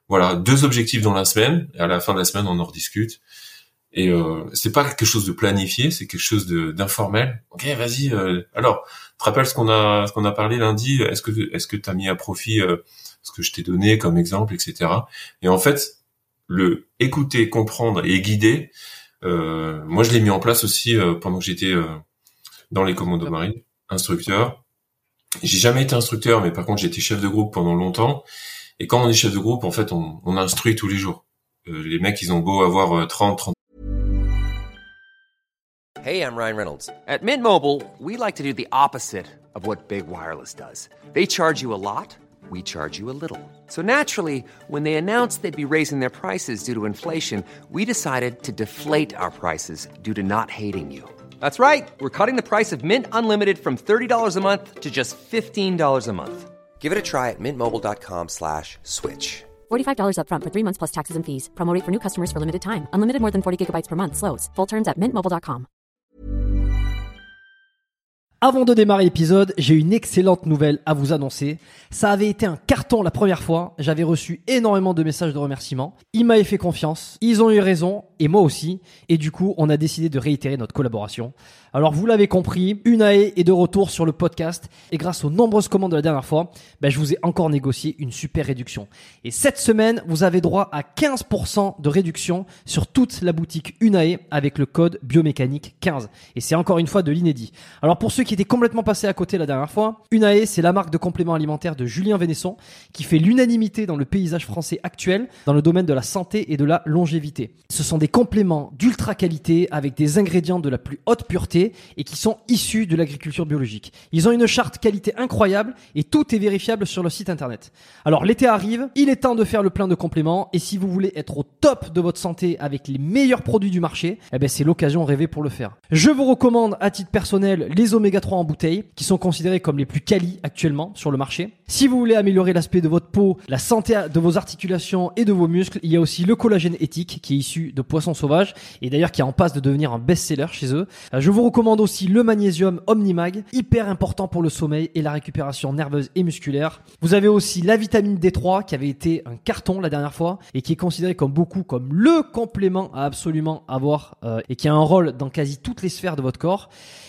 S2: Voilà, deux objectifs dans la semaine. Et à la fin de la semaine, on en rediscute. Et euh, c'est pas quelque chose de planifié, c'est quelque chose d'informel. Ok, vas-y. euh, alors, te rappelles ce qu'on a ce qu'on a parlé lundi Est-ce que est-ce que t'as mis à profit euh, ce que je t'ai donné comme exemple, etc. Et en fait, le écouter, comprendre et guider, euh, moi je l'ai mis en place aussi euh, pendant que j'étais euh, dans les commandos marines, instructeur. J'ai jamais été instructeur, mais par contre j'étais chef de groupe pendant longtemps. Et quand on est chef de groupe, en fait, on, on instruit tous les jours. Euh, les mecs, ils ont beau avoir euh, 30, 30
S3: Hey, I'm Ryan Reynolds. At Mint Mobile, we like to do the opposite of what Big Wireless does. They charge you a lot, we charge you a little. So naturally, when they announced they'd be raising their prices due to inflation, we decided to deflate our prices due to not hating you. That's right. We're cutting the price of Mint Unlimited from $30 a month to just $15 a month. Give it a try at mintmobile.com slash switch.
S4: $45 upfront for three months plus taxes and fees. Promo rate for new customers for limited time. Unlimited more than 40 gigabytes per month. Slows. Full terms at mintmobile.com.
S1: Avant de démarrer l'épisode, j'ai une excellente nouvelle à vous annoncer. Ça avait été un carton la première fois. J'avais reçu énormément de messages de remerciements. Ils m'avaient fait confiance. Ils ont eu raison. Et moi aussi. Et du coup, on a décidé de réitérer notre collaboration. Alors, vous l'avez compris, Unae est de retour sur le podcast. Et grâce aux nombreuses commandes de la dernière fois, ben, je vous ai encore négocié une super réduction. Et cette semaine, vous avez droit à 15% de réduction sur toute la boutique Unae avec le code biomécanique 15. Et c'est encore une fois de l'inédit. Alors pour ceux qui étaient complètement passés à côté la dernière fois, Unae, c'est la marque de compléments alimentaires de Julien Vénesson qui fait l'unanimité dans le paysage français actuel dans le domaine de la santé et de la longévité. Ce sont des compléments d'ultra qualité avec des ingrédients de la plus haute pureté et qui sont issus de l'agriculture biologique. Ils ont une charte qualité incroyable et tout est vérifiable sur le site internet. Alors l'été arrive, il est temps de faire le plein de compléments et si vous voulez être au top de votre santé avec les meilleurs produits du marché, eh ben c'est l'occasion rêvée pour le faire. Je vous recommande à titre personnel les oméga 3 en bouteille qui sont considérés comme les plus quali actuellement sur le marché. Si vous voulez améliorer l'aspect de votre peau, la santé de vos articulations et de vos muscles, il y a aussi le collagène éthique qui est issu de poissons sauvages et d'ailleurs qui est en passe de devenir un best-seller chez eux. Euh, Je vous recommande aussi le magnésium Omnimag, hyper important pour le sommeil et la récupération nerveuse et musculaire. Vous avez aussi la vitamine D3 qui avait été un carton la dernière fois et qui est considéré comme beaucoup comme le complément à absolument avoir euh, et qui a un rôle dans quasi toutes les sphères de votre corps.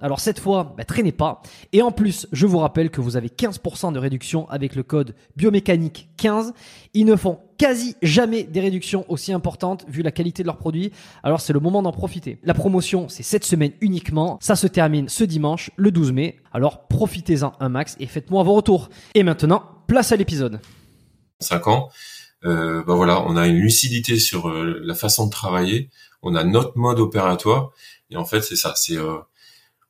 S1: Alors cette fois, bah, traînez pas. Et en plus, je vous rappelle que vous avez 15% de réduction avec le code biomécanique 15. Ils ne font quasi jamais des réductions aussi importantes vu la qualité de leurs produits. Alors c'est le moment d'en profiter. La promotion, c'est cette semaine uniquement. Ça se termine ce dimanche, le 12 mai. Alors profitez-en un max et faites-moi vos retours. Et maintenant, place à l'épisode.
S2: 5 ans, euh, ben voilà, on a une lucidité sur euh, la façon de travailler, on a notre mode opératoire, et en fait c'est ça, c'est euh,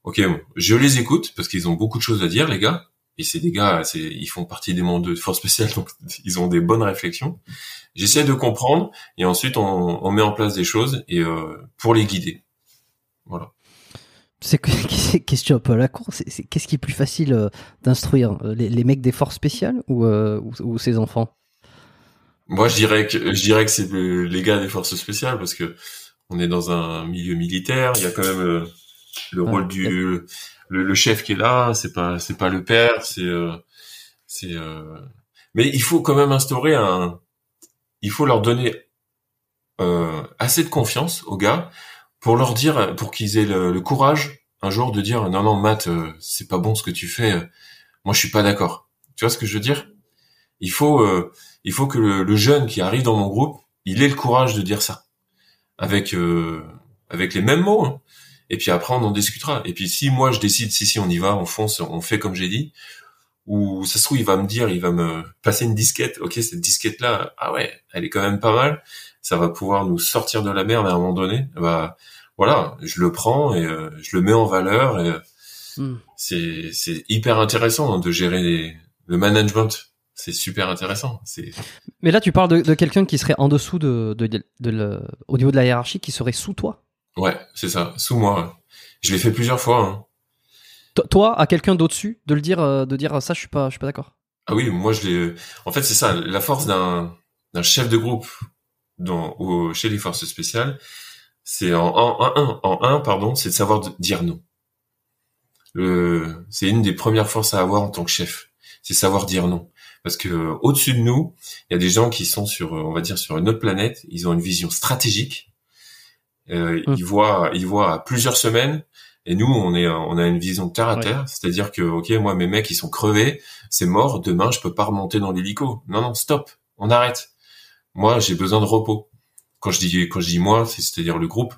S2: ok, je les écoute parce qu'ils ont beaucoup de choses à dire les gars, et c'est des gars, c'est, ils font partie des mondes de force spéciale, donc ils ont des bonnes réflections. J'essaie de comprendre, et ensuite on, on met en place des choses et euh, pour les guider. Voilà.
S1: C'est question un peu à la cour. C'est, qu'est-ce qui est plus facile euh, d'instruire les, les, mecs des forces spéciales ou, euh, ou, ou ces enfants?
S2: Moi, je dirais que je dirais que c'est les gars des forces spéciales parce que on est dans un milieu militaire. Il y a quand même le rôle du le, le, chef qui est là. C'est pas c'est pas le père. C'est euh, c'est. Euh... Mais il faut quand même instaurer un. Il faut leur donner euh, assez de confiance aux gars pour leur dire, pour qu'ils aient le, le, courage un jour de dire non non Matt, euh, c'est pas bon ce que tu fais. moi je suis pas d'accord. Tu vois ce que je veux dire? Il faut euh, il faut que le, le, jeune qui arrive dans mon groupe, il ait le courage de dire ça avec euh, avec les mêmes mots. Hein. Et puis après on en discutera. Et puis si moi je décide si si on y va, on fonce, on fait comme j'ai dit, ou ça se trouve il va me dire, il va me passer une disquette. Ok cette disquette là, ah ouais, elle est quand même pas mal. Ça va pouvoir nous sortir de la merde à un moment donné. Bah voilà, je le prends et euh, je le mets en valeur. Et mm. c'est c'est hyper intéressant hein, de gérer les, le management c'est super intéressant. C'est.
S1: Mais là, tu parles de, de quelqu'un qui serait en dessous de, de, de, de le, au niveau de la hiérarchie, qui serait sous toi.
S2: Ouais, c'est ça, sous moi. Je l'ai fait plusieurs fois. Hein.
S1: Toi, à quelqu'un d'au-dessus, de le dire, euh, de dire ça, je suis pas, je suis pas d'accord?
S2: Ah oui, moi je l'ai. En fait, c'est ça, la force d'un d'un chef de groupe dans au, chez les forces spéciales, c'est en, en, en, en un, pardon, c'est de savoir dire non. Le, c'est une des premières forces à avoir en tant que chef, c'est savoir dire non parce que euh, au-dessus de nous, il y a des gens qui sont sur, euh, on va dire, sur une autre planète. Ils ont une vision stratégique. Euh, hum. Ils voient, ils voient à plusieurs semaines. Et nous, on est, on a une vision terre à terre, c'est-à-dire que, ok, moi, mes mecs, ils sont crevés, c'est mort. Demain, je peux pas remonter dans l'hélico. Non, non, stop, on arrête. Moi, j'ai besoin de repos. Quand je dis, quand je dis moi, c'est-à-dire le groupe.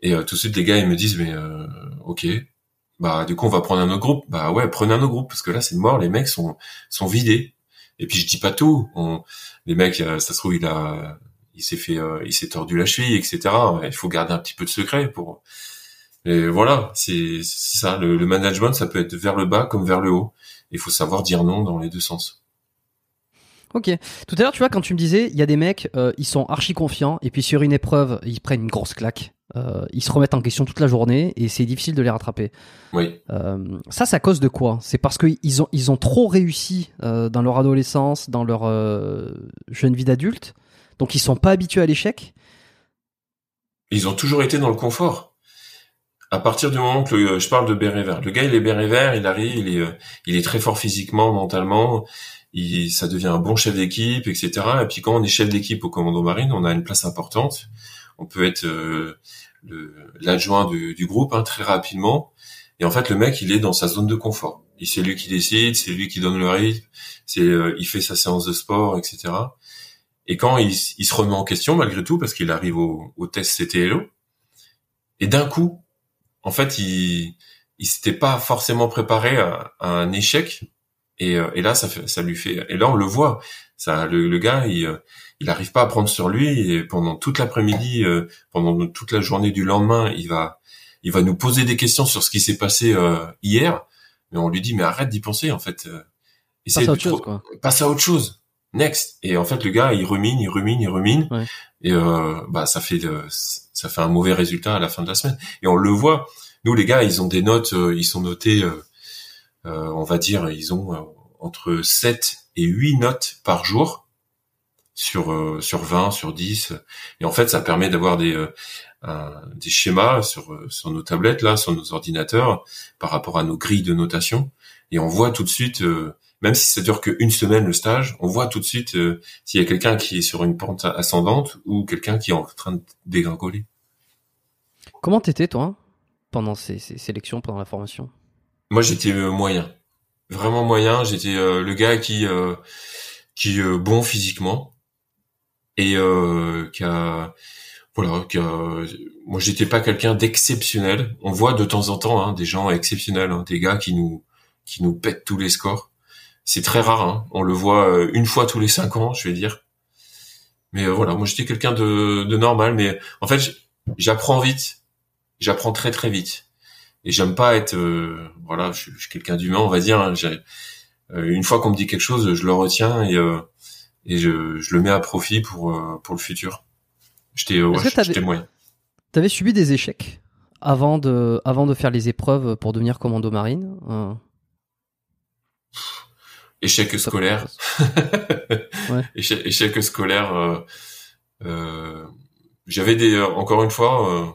S2: Et tout de suite, les gars, ils me disent, mais ok, bah du coup, on va prendre un autre groupe. Bah ouais, prenez un autre groupe parce que là, c'est mort. Les mecs sont sont vidés. Et puis je dis pas tout. On, les mecs, euh, ça se trouve, il a, il s'est fait, euh, il s'est tordu la cheville, etc. Il faut garder un petit peu de secret pour. Et voilà, c'est ça. Le, le, management, ça peut être vers le bas comme vers le haut. Il faut savoir dire non dans les deux sens.
S1: Ok. Tout à l'heure, tu vois, quand tu me disais, il y a des mecs, euh, ils sont archi confiants, et puis sur une épreuve, ils prennent une grosse claque. Euh, ils se remettent en question toute la journée et c'est difficile de les rattraper.
S2: Oui.
S1: Euh, ça, ça cause de quoi? C'est parce qu'ils ont ils ont trop réussi dans leur adolescence, dans leur jeune vie d'adulte, donc ils sont pas habitués à l'échec?
S2: Ils ont toujours été dans le confort. À partir du moment que je parle de béret vert, le gars il est béret vert, il arrive, il est il est très fort physiquement, mentalement, il, ça devient un bon chef d'équipe, etc. Et puis quand on est chef d'équipe au commando marine, on a une place importante on peut être euh, l'adjoint du, groupe hein, très rapidement. Et en fait, le mec, il est dans sa zone de confort. C'est lui qui décide, c'est lui qui donne le rythme, euh, il fait sa séance de sport, etc. Et quand il, il, se remet en question malgré tout, parce qu'il arrive au, au, test CTLO, et d'un coup, en fait, il il s'était pas forcément préparé à, à un échec. Et, euh, et là, ça, fait, ça lui fait. Et là, on le voit. Ça, le, le gars, il, il n'arrive pas à prendre sur lui et pendant toute l'après-midi, euh, pendant toute la journée du lendemain, il va, il va nous poser des questions sur ce qui s'est passé euh, hier, mais on lui dit mais arrête d'y penser en fait. Euh,
S1: passe à autre chose quoi.
S2: Passe à autre chose. Next. Et en fait le gars il rumine, il rumine, il rumine et bah ça fait ça fait un mauvais résultat à la fin de la semaine. Et on le voit. Nous les gars ils ont des notes, ils sont notés, on va dire ils ont entre 7 et 8 notes par jour sur euh, sur 20, sur 10. Et en fait, ça permet d'avoir des euh, des schémas sur euh, sur nos tablettes là, sur nos ordinateurs, par rapport à nos grilles de notation. Et on voit tout de suite, même si ça dure qu'une semaine le stage, on voit tout de suite s'il y a quelqu'un qui est sur une pente ascendante ou quelqu'un qui est en train de dégringoler.
S1: Comment t'étais toi pendant ces, ces, sélections, pendant la formation?
S2: Moi, j'étais moyen, vraiment moyen. J'étais le gars qui qui bon physiquement, et euh, qui a voilà, qui a, moi j'étais pas quelqu'un d'exceptionnel. On voit de temps en temps hein, des gens exceptionnels, hein, des gars qui nous qui nous pètent tous les scores. C'est très rare. Hein. On le voit euh, une fois tous les cinq ans, je vais dire. Mais euh, voilà, moi j'étais quelqu'un de, de normal. Mais en fait, j'apprends vite. J'apprends très très vite. Et j'aime pas être, euh, voilà, je, suis quelqu'un d'humain, on va dire. Hein. une fois qu'on me dit quelque chose, je le retiens et et je, je le mets à profit pour pour le futur. J'étais ouais, moyen.
S1: T'avais subi des échecs avant de, avant de faire les épreuves pour devenir commando marine.
S2: Échec scolaire. ouais. échec, échec, scolaire. Euh, euh, j'avais des, euh, encore une fois, euh,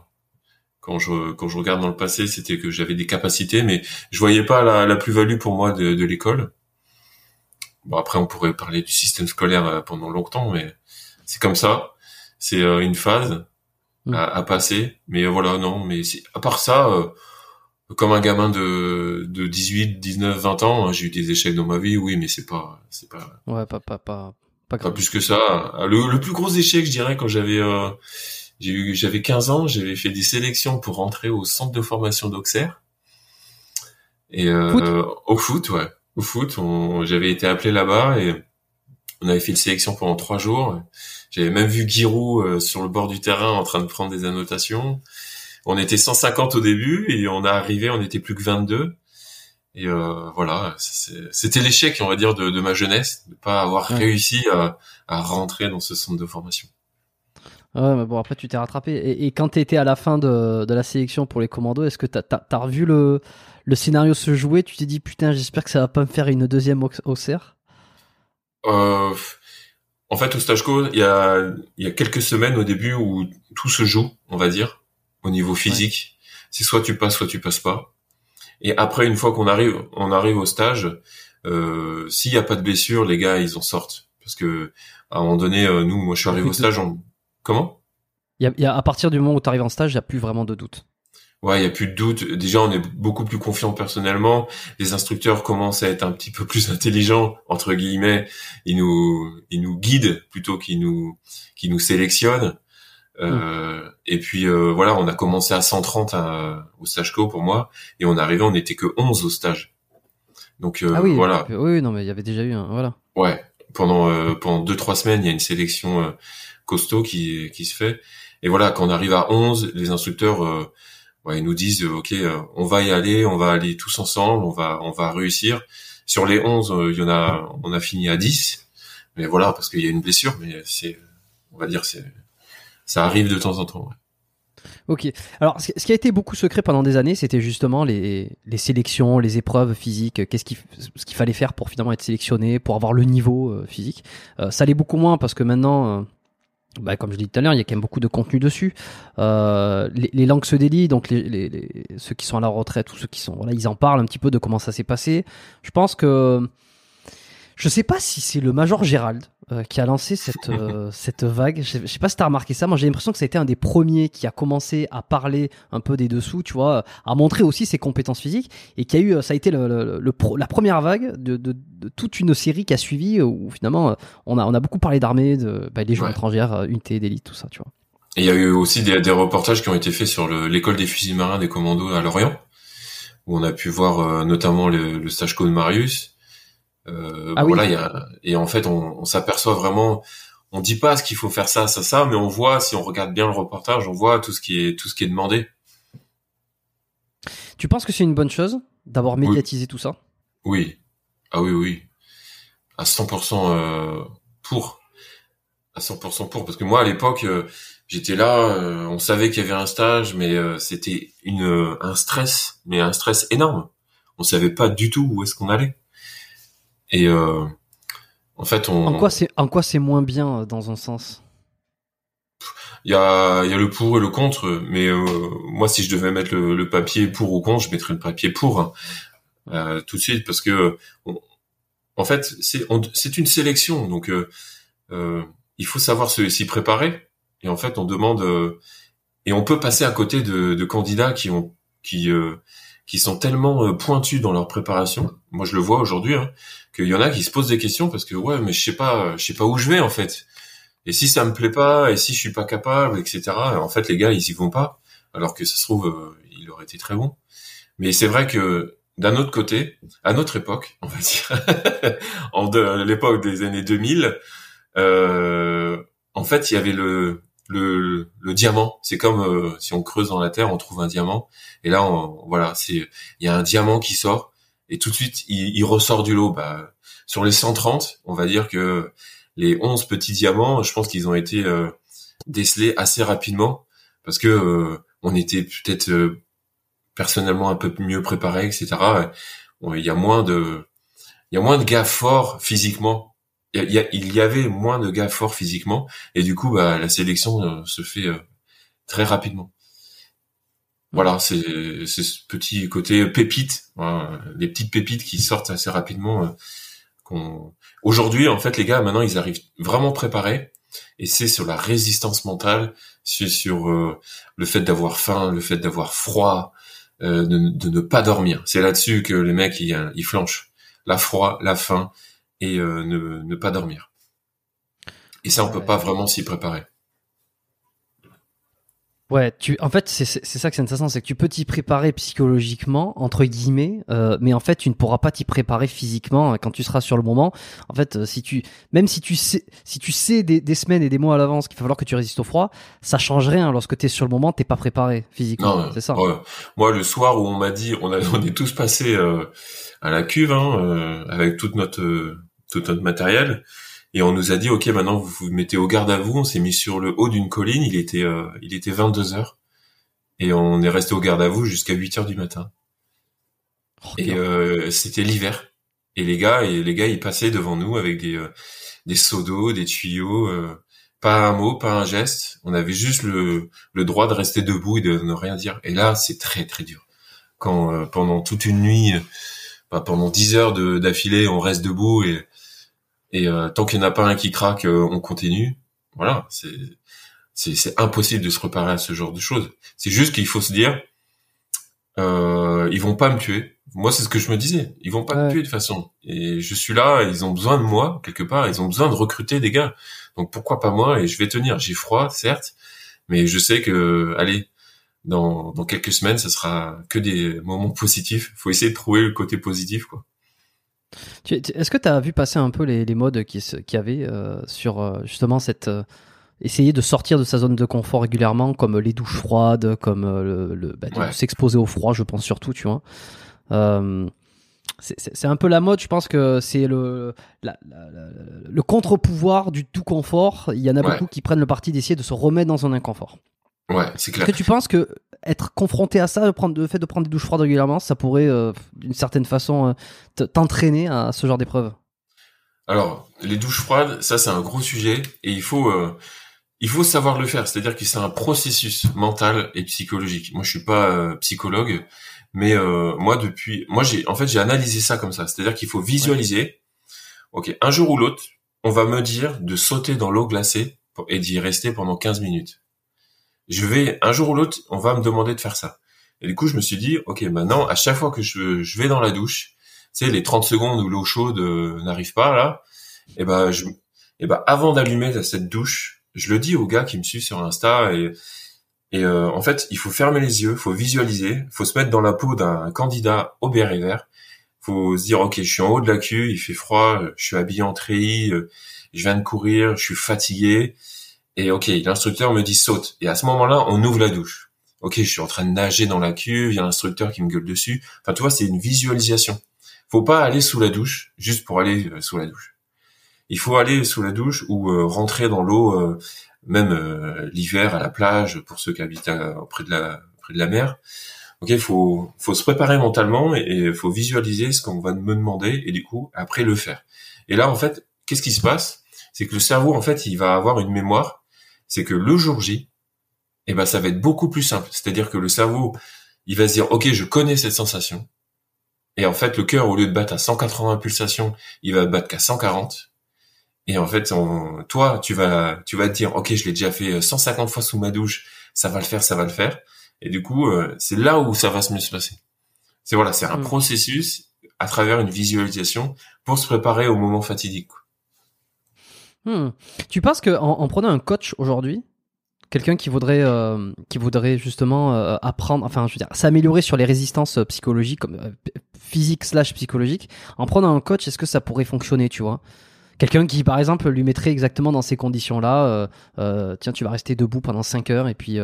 S2: quand je quand je regarde dans le passé, c'était que j'avais des capacités, mais je voyais pas la, la plus-value pour moi de, de l'école. Bon après, on pourrait parler du système scolaire euh, pendant longtemps, mais c'est comme ça c'est une phase mm. à, passer. Mais voilà, non. Mais à part ça, euh, comme un gamin de, de 18, 19, 20 ans, hein, j'ai eu des échecs dans ma vie, oui, mais c'est pas, c'est pas.
S1: Ouais, pas, pas, pas,
S2: pas, plus que ça. Le, plus gros échec, je dirais, quand j'avais, euh, j'ai eu, j'avais 15 ans, j'avais fait des sélections pour rentrer au centre de formation d'Auxerre. Et au foot, ouais, au foot, j'avais été appelé là-bas et on avait fait une sélection pendant trois jours. J'avais même vu Giroud euh, sur le bord du terrain en train de prendre des annotations. On était 150 au début et on a arrivé, on était plus que 22. Et euh, voilà, c'était l'échec, on va dire, de, ma jeunesse, de pas avoir réussi à, rentrer dans ce centre de formation.
S1: Ouais, mais bon, après, tu t'es rattrapé. Et, quand tu étais à la fin de, la sélection pour les commandos, est-ce que tu as, revu le, le scénario se jouer? Tu t'es dit, putain, j'espère que ça va pas me faire une deuxième au, au
S2: euh, en fait, au stage co, il y a, il y a quelques semaines au début où tout se joue, on va dire, au niveau physique. C'est soit tu passes, soit tu passes pas. Et après, une fois qu'on arrive, on arrive au stage, euh, s'il n'y a pas de blessure, les gars, ils en sortent. Parce que à un moment donné, euh, nous, moi, je suis arrivé au stage, en... comment?
S1: Il y, a, à partir du moment où tu arrives en stage, il n'y a plus vraiment de doute
S2: ouais, il y a plus de doute. Déjà, on est beaucoup plus confiant personnellement. Les instructeurs commencent à être un petit peu plus intelligents entre guillemets. Ils nous, ils nous guident plutôt qu'ils nous, qu'ils nous sélectionnent. Euh, Et puis euh, voilà, on a commencé à 130 au stage co pour moi, et on est arrivé, on n'était que 11 au stage. Donc euh, ah
S1: oui,
S2: voilà.
S1: Oui, non, mais il y avait déjà eu un, voilà.
S2: Ouais, pendant euh, pendant deux trois semaines, il y a une sélection costaud qui qui se fait. Et voilà, quand on arrive à 11, les instructeurs ouais, ils nous disent euh, ok, euh, on va y aller, on va aller tous ensemble, on va on va réussir. Sur les 11, euh, il y en a on a fini à 10. Mais voilà parce qu'il y a une blessure mais c'est on va dire c'est ça arrive de temps en temps. Ouais.
S1: Ok. Alors, ce qui a été beaucoup secret pendant des années, c'était justement les, les sélections, les épreuves physiques. Qu'est-ce qu'il ce qu'il fallait faire pour finalement être sélectionné, pour avoir le niveau physique. ça allait beaucoup moins parce que maintenant, bah, comme je l'ai dit tout à l'heure, il y a quand même beaucoup de contenu dessus. Euh, les, les, langues se délient, donc les, les, ceux qui sont à la retraite ou ceux qui sont, voilà, ils en parlent un petit peu de comment ça s'est passé. Je pense que je sais pas si c'est le Major Gérald euh, qui a lancé cette euh, cette vague. Je sais, pas si t'as remarqué ça. Moi, j'ai l'impression que ça a été un des premiers qui a commencé à parler un peu des dessous, tu vois, à montrer aussi ses compétences physiques et qui a eu, ça a été le, le, la première vague de, de, de, toute une série qui a suivi où finalement on a on a beaucoup parlé d'armée, de bah, des jeux étrangères, unités d'élite, tout ça, tu vois.
S2: Et il y a eu aussi des, des, reportages qui ont été faits sur l'école des fusils marins des commandos à Lorient, où on a pu voir notamment le, le stage de Marius euh, ah voilà, y a, et en fait, on, on s'aperçoit vraiment, on dit pas ce qu'il faut faire ça, ça, ça, mais on voit si on regarde bien le reportage, on voit tout ce qui est tout ce qui est demandé.
S1: Tu penses que c'est une bonne chose d'avoir médiatisé tout ça?
S2: Oui. Ah oui, oui. À 100% euh, pour. À 100% pour. Parce que moi, à l'époque, euh, j'étais là, euh, on savait qu'il y avait un stage, mais euh, c'était une un stress, mais un stress énorme. On savait pas du tout où est-ce qu'on allait. Et euh, en fait, on.
S1: En quoi c'est en quoi c'est moins bien euh, dans un sens?
S2: Il y a il y a le pour et le contre, mais euh, moi, si je devais mettre le, papier pour ou contre, je mettrais le papier pour hein, euh, tout de suite parce que en fait, c'est c'est une sélection, donc euh, il faut savoir s'y préparer. Et en fait, on demande et on peut passer à côté de, de candidats qui ont qui qui sont tellement pointus dans leur préparation. Moi, je le vois aujourd'hui. Hein, qu'il y en a qui se posent des questions parce que ouais mais je sais pas je sais pas où je vais en fait Et si ça me plaît pas, et si je suis pas capable, etc. En fait, les gars, ils y vont pas, alors que ça se trouve, euh, il aurait été très bon. Mais c'est vrai que d'un autre côté, à notre époque, on va dire, en l'époque des années 2000, euh, en fait, il y avait le le, le diamant. C'est comme euh, si on creuse dans la terre, on trouve un diamant. Et là, on, voilà, c'est il y a un diamant qui sort et tout de suite, il, il ressort du lot. Bah, sur les 130, on va dire que les 11 petits diamants, je pense qu'ils ont été euh, décelés assez rapidement parce que euh, on était peut-être euh, personnellement un peu mieux préparé, etc. Il y a moins de, il y a moins de gars forts physiquement. Il y, avait moins de gars forts physiquement et du coup, bah, la sélection se fait très rapidement. Voilà, c'est ce petit côté pépite, hein, les petites pépites qui sortent assez rapidement Aujourd'hui, en fait, les gars, maintenant, ils arrivent vraiment préparés. Et c'est sur la résistance mentale, c'est sur euh, le fait d'avoir faim, le fait d'avoir froid, euh, de, ne pas dormir. C'est là-dessus que les mecs, ils, euh, ils flanchent. La froid, la faim et ne, ne pas dormir. Et ça, on peut pas vraiment s'y préparer.
S1: Ouais, tu, en fait, c'est ça que c'est intéressant, c'est que tu peux t'y préparer psychologiquement, entre guillemets, euh, mais en fait, tu ne pourras pas t'y préparer physiquement quand tu seras sur le moment. En fait, euh, si tu, même si tu sais, si tu sais des, des semaines et des mois à l'avance qu'il va falloir que tu résistes au froid, ça change rien lorsque tu es sur le moment, t'es pas préparé physiquement. C'est ça.
S2: Ouais. Moi, le soir où on m'a dit, on, a, on est tous passés euh, à la cuve hein, euh, avec toute notre, tout notre matériel. Et on nous a dit, ok, maintenant vous vous mettez au garde à vous. On s'est mis sur le haut d'une colline. Il était, euh, il était 22 heures. Et on est resté au garde à vous jusqu'à 8 heures du matin. Oh, et euh, c'était l'hiver. Et les gars, et les gars, ils passaient devant nous avec des, euh, des seaux d'eau, des tuyaux. pas un mot, pas un geste. On avait juste le, le droit de rester debout et de ne rien dire. Et là, c'est très très dur. Quand pendant toute une nuit, bah, pendant 10 heures d'affilée, on reste debout et et euh, tant qu'il n'y en a pas un qui craque, euh, on continue. Voilà, c'est c'est impossible de se préparer à ce genre de choses. C'est juste qu'il faut se dire, euh, ils vont pas me tuer. Moi, c'est ce que je me disais. Ils vont pas me tuer de toute façon. Et je suis là, ils ont besoin de moi quelque part. Ils ont besoin de recruter des gars. Donc pourquoi pas moi? Et je vais tenir. J'ai froid, certes, mais je sais que, allez, dans, dans quelques semaines, ce sera que des moments positifs. Il faut essayer de trouver le côté positif, quoi.
S1: Est-ce que tu as vu passer un peu les, les modes qui, qui avaient euh, sur euh, justement cette euh, essayer de sortir de sa zone de confort régulièrement, comme les douches froides, comme le, bah, s'exposer au froid, je pense surtout, tu vois. c'est un peu la mode, je pense que c'est le, le contre-pouvoir du tout confort. Il y en a beaucoup qui prennent le parti d'essayer de se remettre dans un inconfort.
S2: Ouais, c'est clair.
S1: Est-ce que tu penses que être confronté à ça, le fait de prendre des douches froides régulièrement, ça pourrait, euh, d'une certaine façon, euh, t'entraîner à ce genre d'épreuve?
S2: Alors, les douches froides, ça c'est un gros sujet et il faut, euh, il faut savoir le faire. C'est-à-dire que c'est un processus mental et psychologique. Moi, je suis pas psychologue, mais moi depuis, moi j'ai, en fait, j'ai analysé ça comme ça. C'est-à-dire qu'il faut visualiser. Ok, un jour ou l'autre, on va me dire de sauter dans l'eau glacée et d'y rester pendant 15 minutes je vais un jour ou l'autre, on va me demander de faire ça. Et du coup, je me suis dit, ok, maintenant, à chaque fois que je, je vais dans la douche, tu sais, les 30 secondes où l'eau chaude euh, n'arrive pas là, et eh ben, je, et eh ben, avant d'allumer cette douche, je le dis aux gars qui me suivent sur Insta et et euh, en fait, il faut fermer les yeux, faut visualiser, faut se mettre dans la peau d'un candidat au béret vert. Faut se dire, ok, je suis en haut de la queue, il fait froid, je suis habillé en treillis, euh, je viens de courir, je suis fatigué et ok, l'instructeur me dit saute. Et à ce moment-là, on ouvre la douche. Ok, je suis en train de nager dans la cuve, il y a l'instructeur qui me gueule dessus. Enfin, tu vois, c'est une visualisation. Faut pas aller sous la douche juste pour aller euh, sous la douche. Il faut aller sous la douche ou euh, rentrer dans l'eau, euh, même l'hiver à la plage pour ceux qui habitent près de la près de la mer. Ok, faut faut se préparer mentalement et il faut visualiser ce qu'on va me demander et du coup après le faire. Et là, en fait, qu'est-ce qui se passe? C'est que le cerveau, en fait, il va avoir une mémoire c'est que le jour J, eh ben, ça va être beaucoup plus simple. C'est-à-dire que le cerveau, il va se dire, OK, je connais cette sensation. Et en fait, le cœur, au lieu de battre à 180 pulsations, il va battre qu'à 140. Et en fait, toi, tu vas, tu vas te dire, OK, je l'ai déjà fait 150 fois sous ma douche, ça va le faire, ça va le faire. Et du coup, euh, c'est là où ça va se mieux se passer. C'est voilà, c'est un mm. processus à travers une visualisation pour se préparer au moment fatidique.
S1: Hmm. Tu penses que en, en prenant un coach aujourd'hui, quelqu'un qui voudrait euh, qui voudrait justement euh, apprendre, enfin je veux dire, s'améliorer sur les résistances euh, psychologiques, comme euh, physiques slash psychologiques, en prenant un coach, est-ce que ça pourrait fonctionner, tu vois? Quelqu'un qui, par exemple, lui mettrait exactement dans ces conditions-là, tiens, tu vas rester debout pendant 5 heures, et puis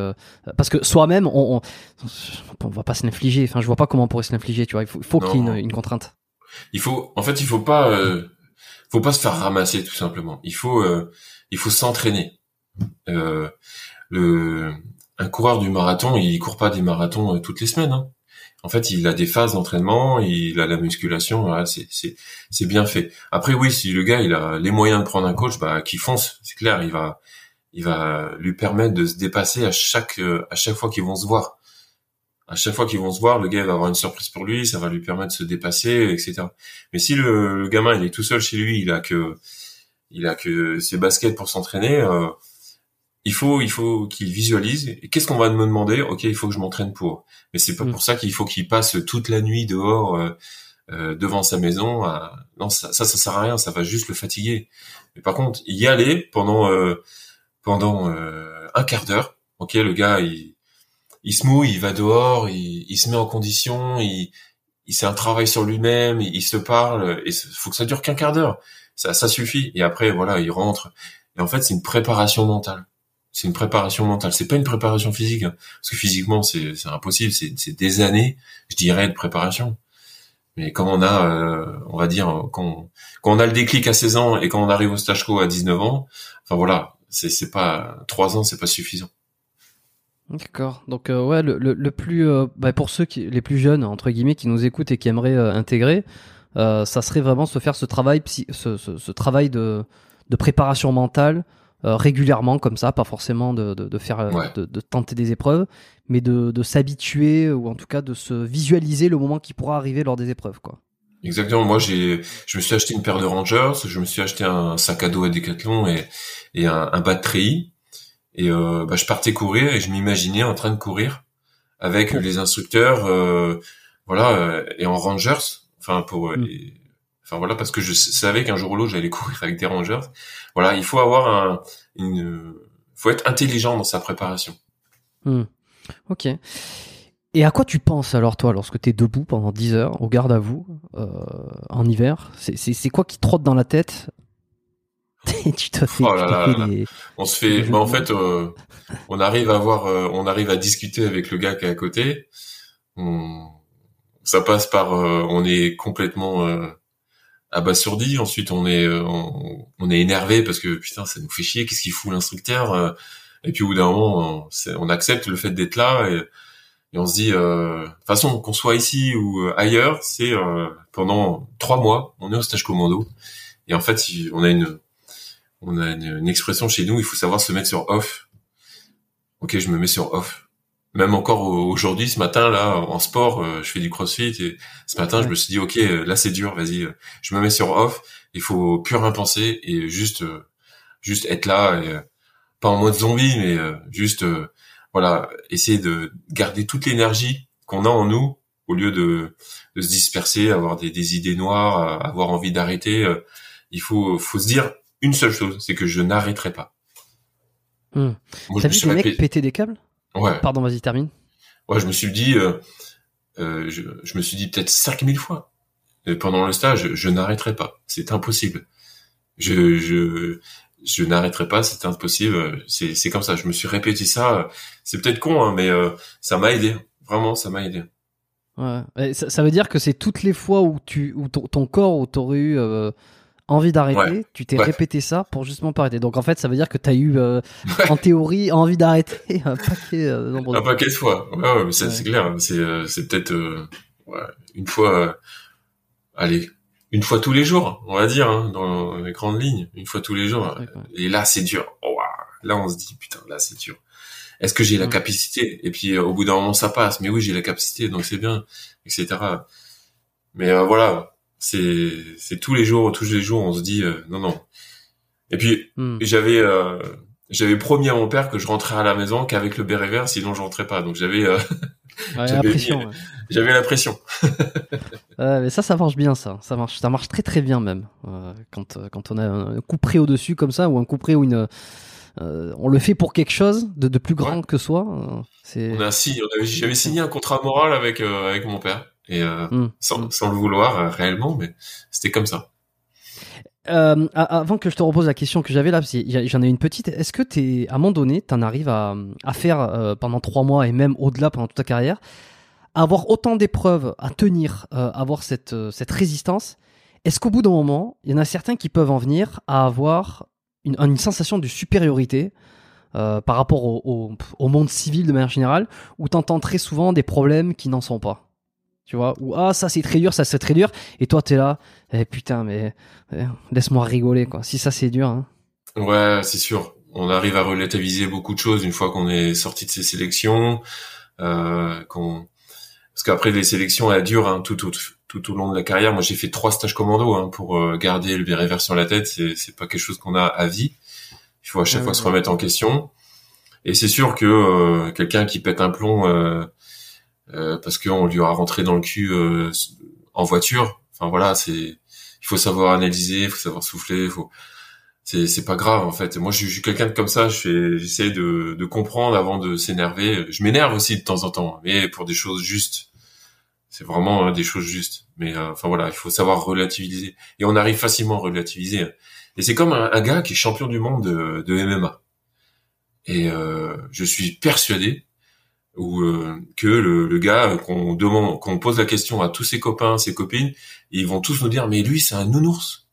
S1: parce que soi-même, on, on, on va pas se l'infliger. Enfin, je vois pas comment on pourrait se l'infliger, tu vois. Il faut, faut qu'il y ait une, une contrainte.
S2: Il faut, en fait, il faut pas, faut pas se faire ramasser tout simplement. Il faut, euh, il faut s'entraîner. Euh, le, un coureur du marathon, il court pas des marathons euh, toutes les semaines. hein. En fait, il a des phases d'entraînement, il a la musculation, voilà, c'est, c'est, c'est bien fait. Après, oui, si le gars il a les moyens de prendre un coach, bah, qu'il fonce, c'est clair, il va, il va lui permettre de se dépasser à chaque, euh, à chaque fois qu'ils vont se voir. À chaque fois qu'ils vont se voir, le gars va avoir une surprise pour lui, ça va lui permettre de se dépasser, etc. Mais si le, le gamin il est tout seul chez lui, il a que, il a que ses baskets pour s'entraîner, euh, il faut, il faut qu'il visualise. Qu'est-ce qu'on va me demander? Ok, il faut que je m'entraîne pour. Mais c'est pas
S1: Mm.
S2: pour ça qu'il faut qu'il passe toute la nuit dehors euh, euh, devant sa maison. à- Non, ça, ça, ça sert à rien. Ça va juste le fatiguer. Mais par contre, y aller pendant euh, pendant euh, un quart d'heure. Ok, le gars, il, il se mouille, il va dehors, il, il se met en condition, il, il fait un travail sur lui-même, il, se parle. Et faut que ça dure qu'un quart d'heure. Ça, ça suffit. Et après, voilà, il rentre. Et en fait, c'est une préparation mentale. C'est une préparation mentale. C'est pas une préparation physique, hein. parce que physiquement, c'est c'est impossible. C'est c'est des années, je dirais, de préparation. Mais quand on a, euh, on va dire, quand, quand on a le déclic à 16 ans et quand on arrive au stage co à 19 ans, enfin voilà, c'est c'est pas trois ans, c'est pas suffisant.
S1: D'accord. Donc euh, ouais, le, le, le plus euh, bah, pour ceux qui les plus jeunes entre guillemets qui nous écoutent et qui aimeraient euh, intégrer, ça serait vraiment se faire ce travail psy- ce, ce, ce travail de de préparation mentale régulièrement comme ça, pas forcément de, de, de faire
S2: Ouais.
S1: de, de tenter des épreuves, mais de, de s'habituer ou en tout cas de se visualiser le moment qui pourra arriver lors des épreuves quoi.
S2: Exactement. Moi, j'ai, je me suis acheté une paire de Rangers, je me suis acheté un sac à dos à Decathlon et, et un, un bas de treillis. Et euh, bah, je partais courir et je m'imaginais en train de courir avec les instructeurs, euh, voilà, euh, et en Rangers. Enfin pour, euh,
S1: Mm.
S2: et- enfin voilà, parce que je savais qu'un jour ou l'autre j'allais courir avec des Rangers. Voilà, il faut avoir un, une, faut être intelligent dans sa préparation.
S1: Hmm. Ok. Et à quoi tu penses alors toi lorsque tu es debout pendant 10 heures au garde à vous euh, en hiver? C'est- quoi qui te trotte dans la tête tu te fais,
S2: Oh
S1: tu
S2: là
S1: te
S2: là
S1: fais
S2: là.
S1: des...
S2: On se fait, bah, en fait, euh, on arrive à avoir, euh, on arrive à discuter avec le gars qui est à côté. On- ça passe par, euh, on est complètement euh, abasourdi. Ensuite, on est, euh, on, on est énervé parce que putain, ça nous fait chier. Qu'est-ce qu'il fout l'instructeur euh, Et puis au bout d'un moment, on, accepte le fait d'être là et, et on se dit, euh, de toute façon, qu'on soit ici ou ailleurs, c'est euh, pendant trois mois, on est au stage commando. Et en fait, on a une on a une, une expression chez nous, il faut savoir se mettre sur off. Ok, je me mets sur off. Même encore au- aujourd'hui, ce matin, là, en sport, euh, je fais du crossfit et ce matin, je me suis dit, ok, euh, là, c'est dur, vas-y, euh, je me mets sur off. Il faut plus rien penser et juste, juste être là, et, pas en mode zombie, mais juste, voilà, essayer de garder toute l'énergie qu'on a en nous au lieu de, de se disperser, avoir des, des idées noires, avoir envie d'arrêter. il faut, faut se dire une seule chose, c'est que je n'arrêterai pas. Moi, je
S1: T'as vu des mecs péter des câbles?
S2: Ouais,
S1: Pardon, vas-y, termine.
S2: ouais, je me suis dit, euh, euh, je, je me suis dit peut-être 5000 fois pendant le stage, je, n'arrêterai pas. C'est impossible. Je, je, je n'arrêterai pas, c'est impossible. C'est, c'est comme ça. Je me suis répété ça. C'est peut-être con, hein, mais euh, ça m'a aidé. Vraiment, ça m'a aidé.
S1: Ouais. Ça, ça veut dire que c'est toutes les fois où, tu, où ton, ton corps, où t'aurais eu envie d'arrêter,
S2: Ouais.
S1: tu t'es
S2: Ouais.
S1: répété ça pour justement pas arrêter. Donc en fait, ça veut dire que t'as eu, euh, en théorie, envie d'arrêter un paquet euh, de nombreuses
S2: Un paquet de fois. Ouais, c'est clair. C'est, euh, c'est peut-être euh, ouais, une fois. euh, allez, une fois tous les jours, on va dire, hein, dans les grandes lignes, une fois tous les jours. Et là, c'est dur. Oh, là, on se dit putain, là, c'est dur. Est-ce que j'ai la capacité? Et puis, euh, au bout d'un moment, ça passe. Mais oui, j'ai la capacité, donc c'est bien, etc. Mais euh, voilà, c'est c'est tous les jours, tous les jours, on se dit euh, non, non. Et puis,
S1: Hmm.
S2: j'avais euh, j'avais promis à mon père que je rentrais à la maison qu'avec le béret vert, sinon je rentrais pas. Donc j'avais euh, j'avais j'avais la pression.
S1: mais ça, ça marche bien, ça. Ça marche, ça marche très très bien même. quand quand on a un coup près au dessus comme ça ou un coup près ou une on le fait pour quelque chose de, de plus grand que soi.
S2: c'est. On a si, j'avais signé un contrat moral avec avec mon père et mmh. sans, sans, le vouloir réellement, mais c'était comme ça.
S1: Euh, avant que je te repose la question que j'avais là, j'en ai une petite. Est-ce que es, à un moment donné, tu en arrives à, à faire euh, pendant trois mois et même au-delà pendant toute ta carrière, avoir autant d'épreuves à tenir, euh, avoir cette, euh, cette résistance Est-ce qu'au bout d'un moment, il y en a certains qui peuvent en venir à avoir une, une sensation de supériorité euh, par rapport au, au, au, monde civil de manière générale, où tu entends très souvent des problèmes qui n'en sont pas? Tu vois, ou ah ça c'est très dur, ça c'est très dur, et toi t'es là, eh, putain mais eh, laisse-moi rigoler quoi. Si ça c'est dur. Hein.
S2: Ouais, c'est sûr. On arrive à relativiser beaucoup de choses une fois qu'on est sorti de ces sélections, euh, qu'on parce qu'après les sélections elles durent hein, tout, tout tout au long de la carrière. Moi j'ai fait trois stages commando hein, pour euh, garder le béret vert sur la tête. C'est c'est pas quelque chose qu'on a à vie. Il faut à chaque fois se remettre en question. Et c'est sûr que euh, quelqu'un qui pète un plomb euh, parce qu'on lui a rentré dans le cul euh, en voiture. Enfin voilà, c'est il faut savoir analyser, il faut savoir souffler, faut c'est c'est pas grave en fait. Moi je, suis quelqu'un de comme ça, je j'essaie de de comprendre avant de s'énerver. Je m'énerve aussi de temps en temps, mais pour des choses justes. C'est vraiment hein, des choses justes. Mais euh, enfin voilà, il faut savoir relativiser et on arrive facilement à relativiser. Et c'est comme un, gars qui est champion du monde de, de MMA. Et euh, je suis persuadé ou euh, que le, le gars qu'on demande qu'on pose la question à tous ses copains, ses copines, ils vont tous nous dire mais lui c'est un nounours.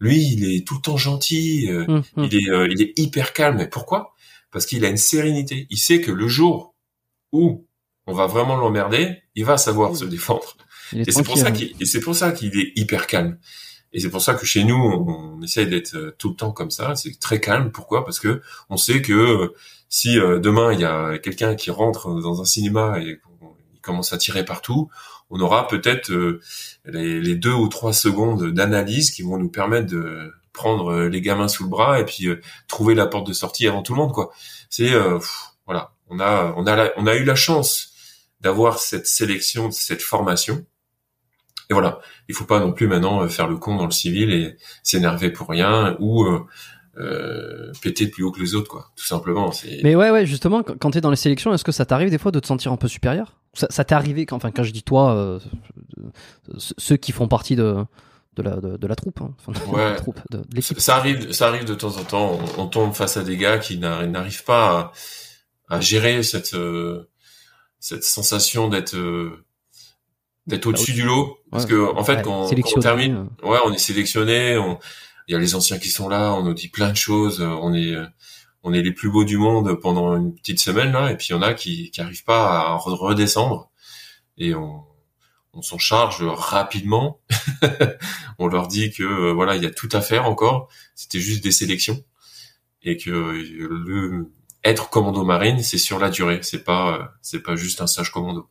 S2: Lui, il est tout le temps gentil, euh, hum, hum. il est euh, il est hyper calme. Mais pourquoi? Parce qu'il a une sérénité. Il sait que le jour où on va vraiment l'emmerder, il va savoir se défendre. Et c'est pour ça qu'il c'est pour ça qu'il est hyper calme. Et c'est pour ça que chez nous, on, on essaye d'être tout le temps comme ça. C'est très calme. Pourquoi? Parce que on sait que si euh, demain il y a quelqu'un qui rentre dans un cinéma et il commence à tirer partout, on aura peut-être euh, les, deux ou trois secondes d'analyse qui vont nous permettre de prendre euh, les gamins sous le bras et puis trouver la porte de sortie avant tout le monde quoi. C'est voilà, on a on a on a eu la chance d'avoir cette sélection, cette formation. Et voilà, il faut pas non plus maintenant faire le con dans le civil et s'énerver pour rien ou euh, péter plus haut que les autres, quoi. Tout simplement.
S1: Mais ouais, ouais, justement, quand tu es dans les sélections, est-ce que ça t'arrive des fois de te sentir un peu supérieur? Ça, t'est arrivé quand, enfin, quand je dis toi, euh, ceux qui font partie de de la de, la troupe, hein.
S2: ouais. de, ça arrive, ça arrive de temps en temps. On, tombe face à des gars qui n'arrivent pas à, à, gérer cette euh, cette sensation d'être euh, d'être au-dessus du lot parce que en fait quand, quand, on termine ouais on est sélectionné on il y a les anciens qui sont là, on nous dit plein de choses, euh, on est on est les plus beaux du monde pendant une petite semaine là, et puis il y en a qui qui pas à redescendre et on s'en charge rapidement. on leur dit que euh, voilà, il y a tout à faire encore. C'était juste des sélections et que le être commando marine, c'est sur la durée. C'est pas c'est pas juste un stage commando.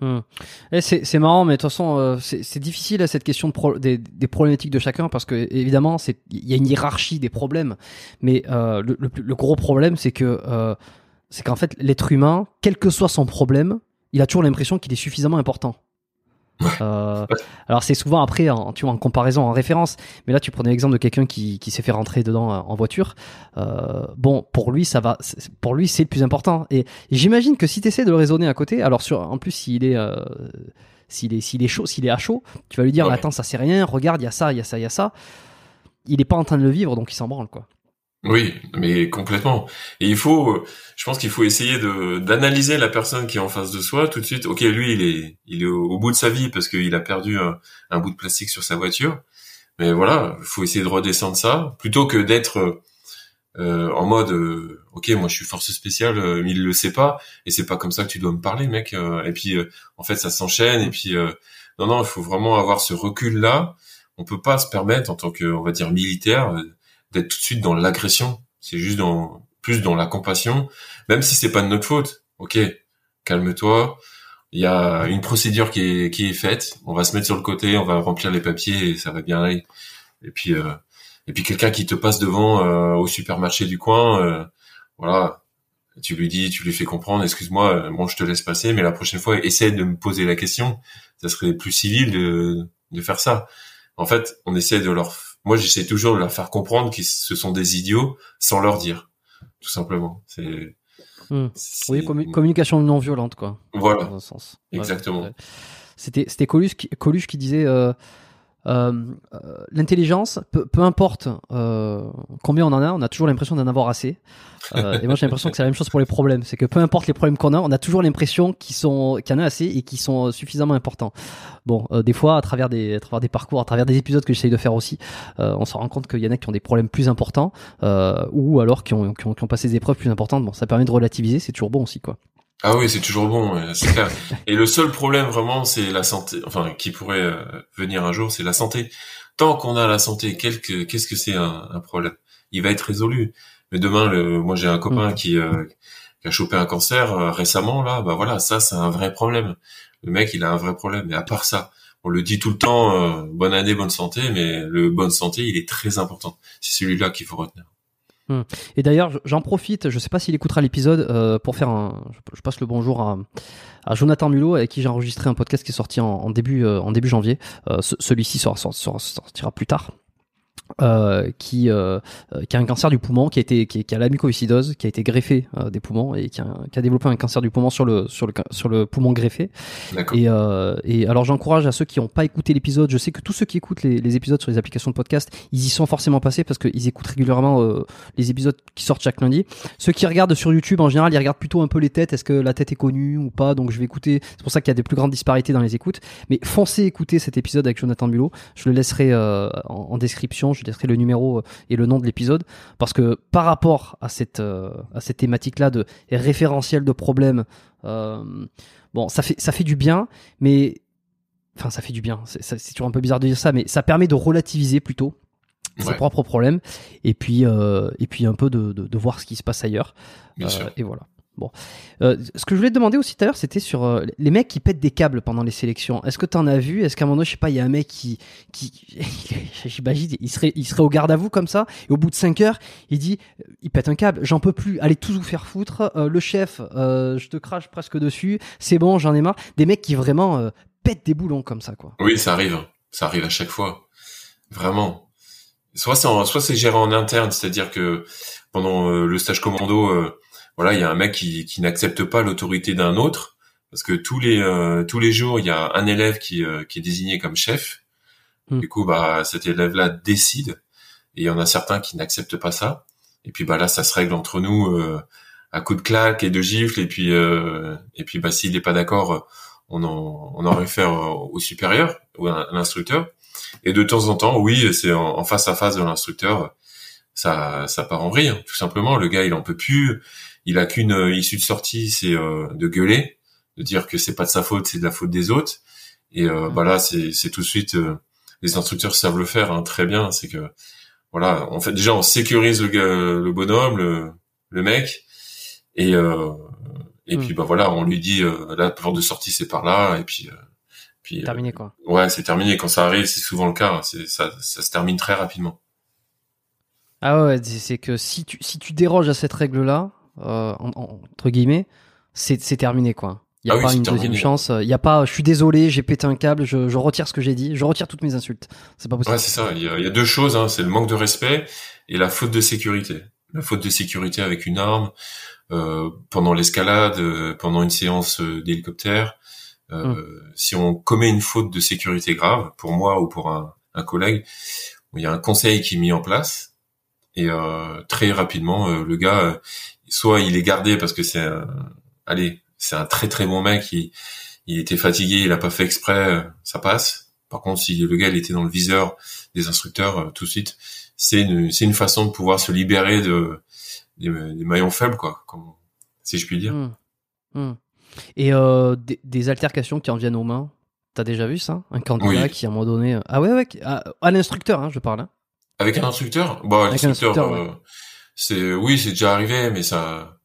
S1: Eh, c'est marrant, mais de toute façon, euh, c'est difficile cette question de des, des, problématiques de chacun parce que évidemment, il y a une hiérarchie des problèmes, mais euh, le, le, gros problème, c'est que euh, c'est qu'en fait, l'être humain, quel que soit son problème, il a toujours l'impression qu'il est suffisamment important. Euh, alors c'est souvent après, en, tu vois, en comparaison, en référence. Mais là, tu prenais l'exemple de quelqu'un qui, qui s'est fait rentrer dedans euh, en voiture. Euh, bon, pour lui, ça va. Pour lui, c'est le plus important. Et, j'imagine que si tu essaies de le raisonner à côté, alors sur, en plus, s'il est, euh, s'il est, s'il est chaud, s'il est à chaud, tu vas lui dire, attends, ça c'est rien. Regarde, il y a ça, il y a ça, il y a ça. Il est pas en train de le vivre, donc il s'en branle, quoi.
S2: Oui, mais complètement. Et il faut, je pense qu'il faut essayer de d'analyser la personne qui est en face de soi tout de suite. Ok, lui, il est, il est au, bout de sa vie parce qu'il a perdu un, bout de plastique sur sa voiture. Mais voilà, il faut essayer de redescendre ça plutôt que d'être euh, en mode, euh, ok, moi je suis force spéciale, euh, mais il le sait pas et c'est pas comme ça que tu dois me parler, mec. et puis en fait, ça s'enchaîne et puis non, non, il faut vraiment avoir ce recul là. On peut pas se permettre en tant que, on va dire, militaire d'être tout de suite dans l'agression. C'est juste dans plus dans la compassion, même si c'est pas de notre faute. Ok, calme-toi. Il y a une procédure qui est qui est faite. On va se mettre sur le côté, on va remplir les papiers et ça va bien aller. Et puis euh, et puis quelqu'un qui te passe devant euh, au supermarché du coin, euh, voilà. tu lui dis, tu lui fais comprendre, excuse-moi, bon, je te laisse passer, mais la prochaine fois, essaie de me poser la question. Ça serait plus civil de, de faire ça. En fait, on essaie de leur, moi, j'essaie toujours de leur faire comprendre que ce sont des idiots sans leur dire, tout simplement. C'est,
S1: hmm. oui, communication non violente, quoi.
S2: Voilà. Dans un sens. Exactement.
S1: C'était, c'était Coluche qui, Coluche qui disait, euh, l'intelligence, peu, peu, importe euh, combien on en a, on a toujours l'impression d'en avoir assez. et moi j'ai l'impression que c'est la même chose pour les problèmes. C'est que peu importe les problèmes qu'on a, on a toujours l'impression qu'ils sont qu'il y en a assez et qu'ils sont suffisamment importants. Bon, des fois à travers des à travers des parcours, à travers des épisodes que j'essaye de faire aussi, on se rend compte qu'il y en a qui ont des problèmes plus importants ou alors qui ont, qui ont, qui ont passé des épreuves plus importantes. Bon, ça permet de relativiser, c'est toujours bon aussi quoi.
S2: Ah oui, c'est toujours bon, c'est clair. Et le seul problème vraiment, c'est la santé, enfin, qui pourrait euh, venir un jour, c'est la santé. Tant qu'on a la santé, qu'est-ce que c'est un, problème? Il va être résolu. Mais demain, le, moi j'ai un copain mm. qui, euh, qui, a chopé un cancer euh, récemment, là, bah voilà, ça c'est un vrai problème. Le mec, il a un vrai problème. Mais à part ça, on le dit tout le temps, bonne année, bonne santé, mais le bonne santé, il est très important. C'est celui-là qu'il faut retenir.
S1: Hmm. Et d'ailleurs, j'en profite, je ne sais pas s'il écoutera l'épisode, euh, pour faire un. Je passe le bonjour à, à Jonathan Mulot, avec qui j'ai enregistré un podcast qui est sorti en, début, euh, en début janvier. Euh, celui-ci sortira plus tard. Euh, qui, euh, euh, qui a un cancer du poumon, qui a été, qui, qui a la mucoviscidose, qui a été greffé euh, des poumons et qui a, qui a, développé un cancer du poumon sur le sur le sur le poumon greffé. Et, et alors j'encourage à ceux qui n'ont pas écouté l'épisode. Je sais que tous ceux qui écoutent les, les, épisodes sur les applications de podcast, ils y sont forcément passés parce qu'ils écoutent régulièrement les épisodes qui sortent chaque lundi. Ceux qui regardent sur YouTube, en général, ils regardent plutôt un peu les têtes. Est-ce que la tête est connue ou pas Donc je vais écouter. C'est pour ça qu'il y a des plus grandes disparités dans les écoutes. Mais foncez écouter cet épisode avec Jonathan Bulot. Je le laisserai en, en description je laisserai le numéro euh, et le nom de l'épisode parce que par rapport à cette euh, à cette thématique là de référentiel de problèmes euh, bon ça fait ça fait du bien mais enfin ça fait du bien c'est toujours un peu bizarre de dire ça mais ça permet de relativiser plutôt ses propres problèmes et puis et puis un peu de, de, voir ce qui se passe ailleurs. Et voilà Bon. Euh, ce que je voulais te demander aussi tout à l'heure, c'était sur euh, les mecs qui pètent des câbles pendant les sélections. Est-ce que tu en as vu? Est-ce qu'à un moment donné, je sais pas, il y a un mec qui, qui j'imagine, il serait, il serait au garde à vous comme ça, et au bout de 5 heures, il dit, euh, il pète un câble, j'en peux plus, allez tous vous faire foutre, le chef, je te crache presque dessus, c'est bon, j'en ai marre. Des mecs qui vraiment pètent des boulons comme ça, quoi.
S2: Oui, ça arrive, ça arrive à chaque fois, vraiment. Soit c'est, soit c'est géré en interne, c'est-à-dire que pendant le stage commando voilà, il y a un mec qui, qui n'accepte pas l'autorité d'un autre parce que tous les euh, tous les jours il y a un élève qui, euh, qui est désigné comme chef. Hmm. Du coup, bah cet élève-là décide et il y en a certains qui n'acceptent pas ça. Et puis bah là, ça se règle entre nous euh, à coup de claque et de gifle. Et puis et puis bah s'il n'est pas d'accord, on en on en réfère au supérieur ou à l'instructeur. Et de temps en temps, oui, c'est en, face à face de l'instructeur, ça ça part en vrille. Tout simplement, le gars il en peut plus il a qu'une euh, issue de sortie, c'est euh, de gueuler, de dire que c'est pas de sa faute, c'est de la faute des autres. Et euh, bah là, c'est, tout de suite, les instructeurs savent le faire hein, très bien. C'est que voilà, en fait déjà on sécurise le, le bonhomme, le, le mec, et et puis hmm. bah voilà, on lui dit la porte de sortie c'est par là, et puis
S1: puis terminé quoi.
S2: ouais, c'est terminé. Quand ça arrive, c'est souvent le cas. Hein. c'est ça, ça se termine très rapidement.
S1: Ah ouais, c'est que si tu si tu déroges à cette règle là, euh, entre guillemets, c'est terminé quoi. Il n'y a ah pas une deuxième chance. Il y a pas, je suis désolé, j'ai pété un câble, je, je retire ce que j'ai dit, je retire toutes mes insultes. C'est pas possible.
S2: Ouais, c'est ça. Il y, a, il y a, deux choses, hein. c'est le manque de respect et la faute de sécurité. La faute de sécurité avec une arme euh, pendant l'escalade, euh, pendant une séance euh, d'hélicoptère. Euh, hum. Si on commet une faute de sécurité grave, pour moi ou pour un, un collègue, il y a un conseil qui est mis en place et euh, très rapidement, le gars, soit il est gardé parce que c'est allez c'est un très très bon mec il, il était fatigué il a pas fait exprès ça passe par contre si le gars il était dans le viseur des instructeurs euh, tout de suite c'est une c'est une façon de pouvoir se libérer de des, maillons faibles quoi comme, si je puis dire mmh.
S1: Mmh. et euh, des, altercations qui en viennent aux mains t'as déjà vu ça? Un candidat qui à un moment donné euh, ah ouais ouais à, l'instructeur hein, je parle hein.
S2: avec un instructeur? Bah, l'instructeur c'est oui, c'est déjà arrivé, mais ça,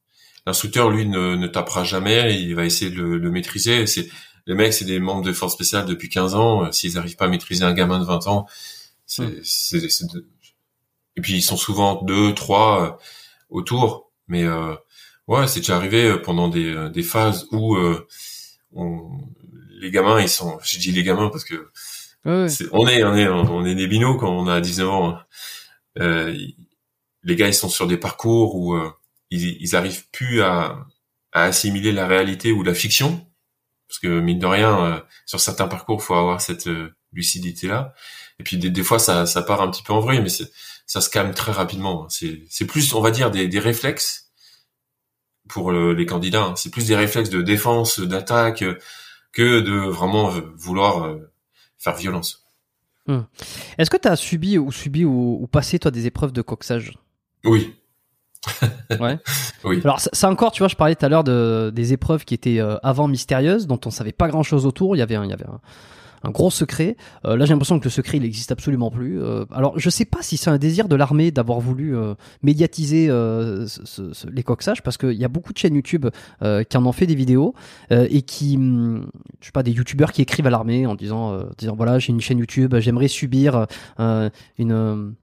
S2: l'instructeur lui ne, ne tapera jamais. Il va essayer de le, maîtriser. C'est les mecs, c'est des membres de force spéciale depuis 15 ans. S'ils n'arrivent pas à maîtriser un gamin de 20 ans, c'est, hmm. et puis ils sont souvent deux, trois euh, autour. Mais euh, Ouais, c'est déjà arrivé pendant des, des phases où on, les gamins, ils sont, je dis les gamins parce que on est, on est, on est des binots quand on a 19 ans. Hein. Euh, les gars, ils sont sur des parcours où euh, ils, ils arrivent plus à, à, assimiler la réalité ou la fiction, parce que mine de rien, euh, sur certains parcours, faut avoir cette euh, lucidité là. Et puis des, des, fois, ça, ça part un petit peu en vrille, mais ça se calme très rapidement. C'est, plus, on va dire, des, des réflexes pour les candidats. Hein. C'est plus des réflexes de défense, d'attaque, que de vraiment vouloir faire violence.
S1: Hmm. Est-ce que tu as subi ou subi ou, passé toi des épreuves de coxage?
S2: Oui.
S1: ouais. Oui. Alors ça, encore, tu vois, je parlais tout à l'heure de des épreuves qui étaient euh, avant mystérieuses, dont on savait pas grand chose autour. Il y avait un, il y avait un, un gros secret. Euh, là, j'ai l'impression que le secret, il existe absolument plus. Euh, alors, je sais pas si c'est un désir de l'armée d'avoir voulu euh, médiatiser les coxages, parce qu'il y a beaucoup de chaînes YouTube qui en ont fait des vidéos et qui, hum, je sais pas, des YouTubeurs qui écrivent à l'armée en disant, disant voilà, j'ai une chaîne YouTube, j'aimerais subir une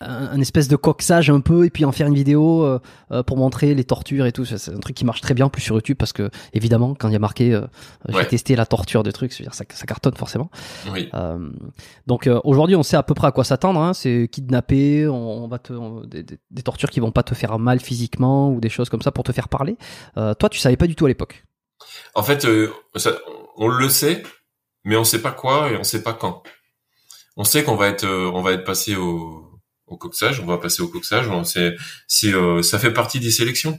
S1: un, espèce de coxage un peu et puis en faire une vidéo euh, euh, pour montrer les tortures et tout. C'est un truc qui marche très bien plus sur YouTube parce que évidemment quand il y a marqué euh, j'ai testé la torture de trucs ça, ça cartonne forcément.
S2: Oui.
S1: donc aujourd'hui on sait à peu près à quoi s'attendre hein, c'est kidnapper on, va te des, tortures qui vont pas te faire mal physiquement ou des choses comme ça pour te faire parler. Toi tu savais pas du tout à l'époque.
S2: En fait on le sait mais on sait pas quoi et on sait pas quand. On sait qu'on va être on va être passé au au coxage, on va passer au coxage. C'est, c'est, euh, ça fait partie des sélections.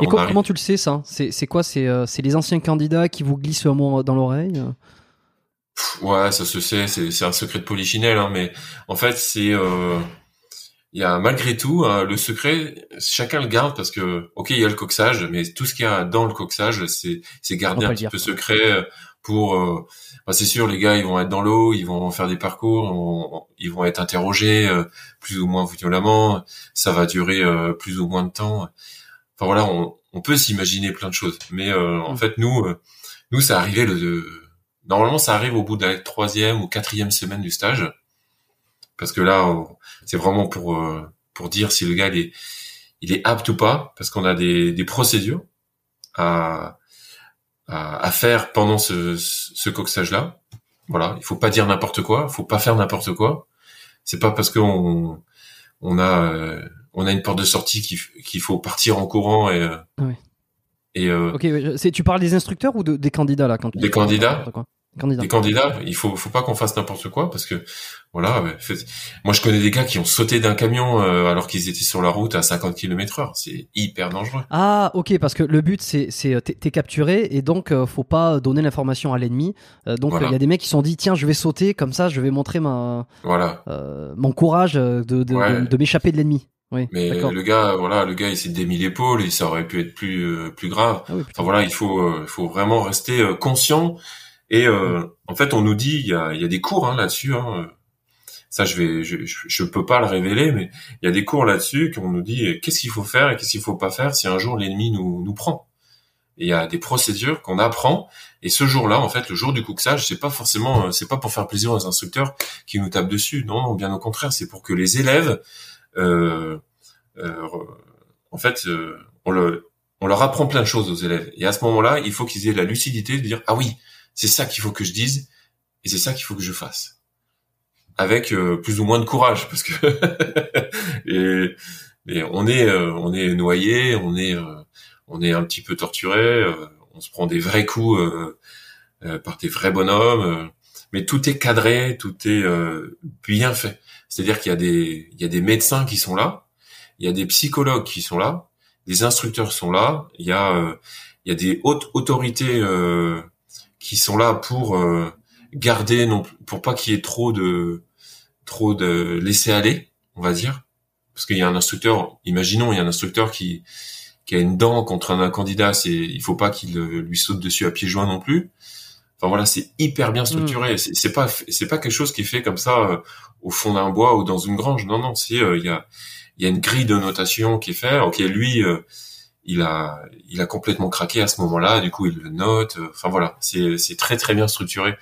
S1: Et comment tu le sais ça? C'est quoi? Euh, C'est les anciens candidats qui vous glissent un mot dans l'oreille?
S2: Ouais, ça se sait. C'est un secret de polichinelle, hein, mais en fait, c'est euh, il y a malgré tout hein, le secret. Chacun le garde parce que ok, il y a le coxage, mais tout ce qu'il y a dans le coxage, c'est c'est gardé un petit peu secret pour euh, c'est sûr les gars ils vont être dans l'eau ils vont faire des parcours ils vont être interrogés euh, plus ou moins violemment. Ça va durer euh, plus ou moins de temps. Enfin voilà on, on peut s'imaginer plein de choses. Mais en mm. fait nous nous ça arrivait le normalement ça arrive au bout de la troisième ou quatrième semaine du stage. Parce que là c'est vraiment pour pour dire si le gars il est il est apte ou pas. Parce qu'on a des, des procédures à à, faire pendant ce, ce coxage-là. Voilà, il faut pas dire n'importe quoi, il faut pas faire n'importe quoi. C'est pas parce qu'on on a euh, on a une porte de sortie qu'il faut partir en courant et euh,
S1: et euh, ok, tu parles des instructeurs ou de, des candidats là quand
S2: des candidats des candidats. Il faut, faut pas qu'on fasse n'importe quoi parce que voilà. Moi, je connais des gars qui ont sauté d'un camion euh, alors qu'ils étaient sur la route à 50 km heure. C'est hyper dangereux.
S1: Ah, ok, parce que le but c'est, c'est euh, t'es capturé et donc euh, faut pas donner l'information à l'ennemi. donc il y a des mecs qui se sont dit tiens, je vais sauter comme ça, je vais montrer ma,
S2: voilà,
S1: mon courage de, de, de, m'échapper de l'ennemi. Oui,
S2: mais le gars, voilà, le gars, il s'est démis l'épaule et ça aurait pu être plus plus grave. Ah enfin voilà, il faut il faut vraiment rester conscient et euh, en fait, on nous dit, il y a, y a des cours hein, là-dessus. Hein. Ça, je vais, je, je, peux pas le révéler, mais il y a des cours là-dessus qu'on nous dit qu'est-ce qu'il faut faire et qu'est-ce qu'il faut pas faire si un jour l'ennemi nous, nous prend. Il y a des procédures qu'on apprend. Et ce jour-là, en fait, le jour du coxage, c'est pas forcément, c'est pas pour faire plaisir aux instructeurs qui nous tapent dessus. Non, non bien au contraire, c'est pour que les élèves, euh, euh, en fait, euh, on leur apprend plein de choses aux élèves. Et à ce moment-là, il faut qu'ils aient la lucidité de dire ah oui, c'est ça qu'il faut que je dise et c'est ça qu'il faut que je fasse avec euh, plus ou moins de courage parce que et, on est euh, on est noyé on est euh, on est un petit peu torturé on se prend des vrais coups par des vrais bonhommes mais tout est cadré tout est bien fait. C'est-à-dire qu'il y a des il y a des médecins qui sont là il y a des psychologues qui sont là des instructeurs sont là il y a il y a des hautes autorités qui sont là pour garder non pour pas qu'il y ait trop de trop de laisser aller on va dire parce qu'il y a un instructeur imaginons il y a un instructeur qui qui a une dent contre un, candidat c'est il faut pas qu'il euh, lui saute dessus à pieds joints non plus enfin voilà c'est hyper bien structuré mm. c'est pas c'est pas quelque chose qui est fait comme ça euh, au fond d'un bois ou dans une grange non non c'est il y a il y a une grille de notation qui est faite ok lui il a, il a complètement craqué à ce moment-là. Du coup, il le note. Enfin voilà, c'est, c'est très très bien structuré.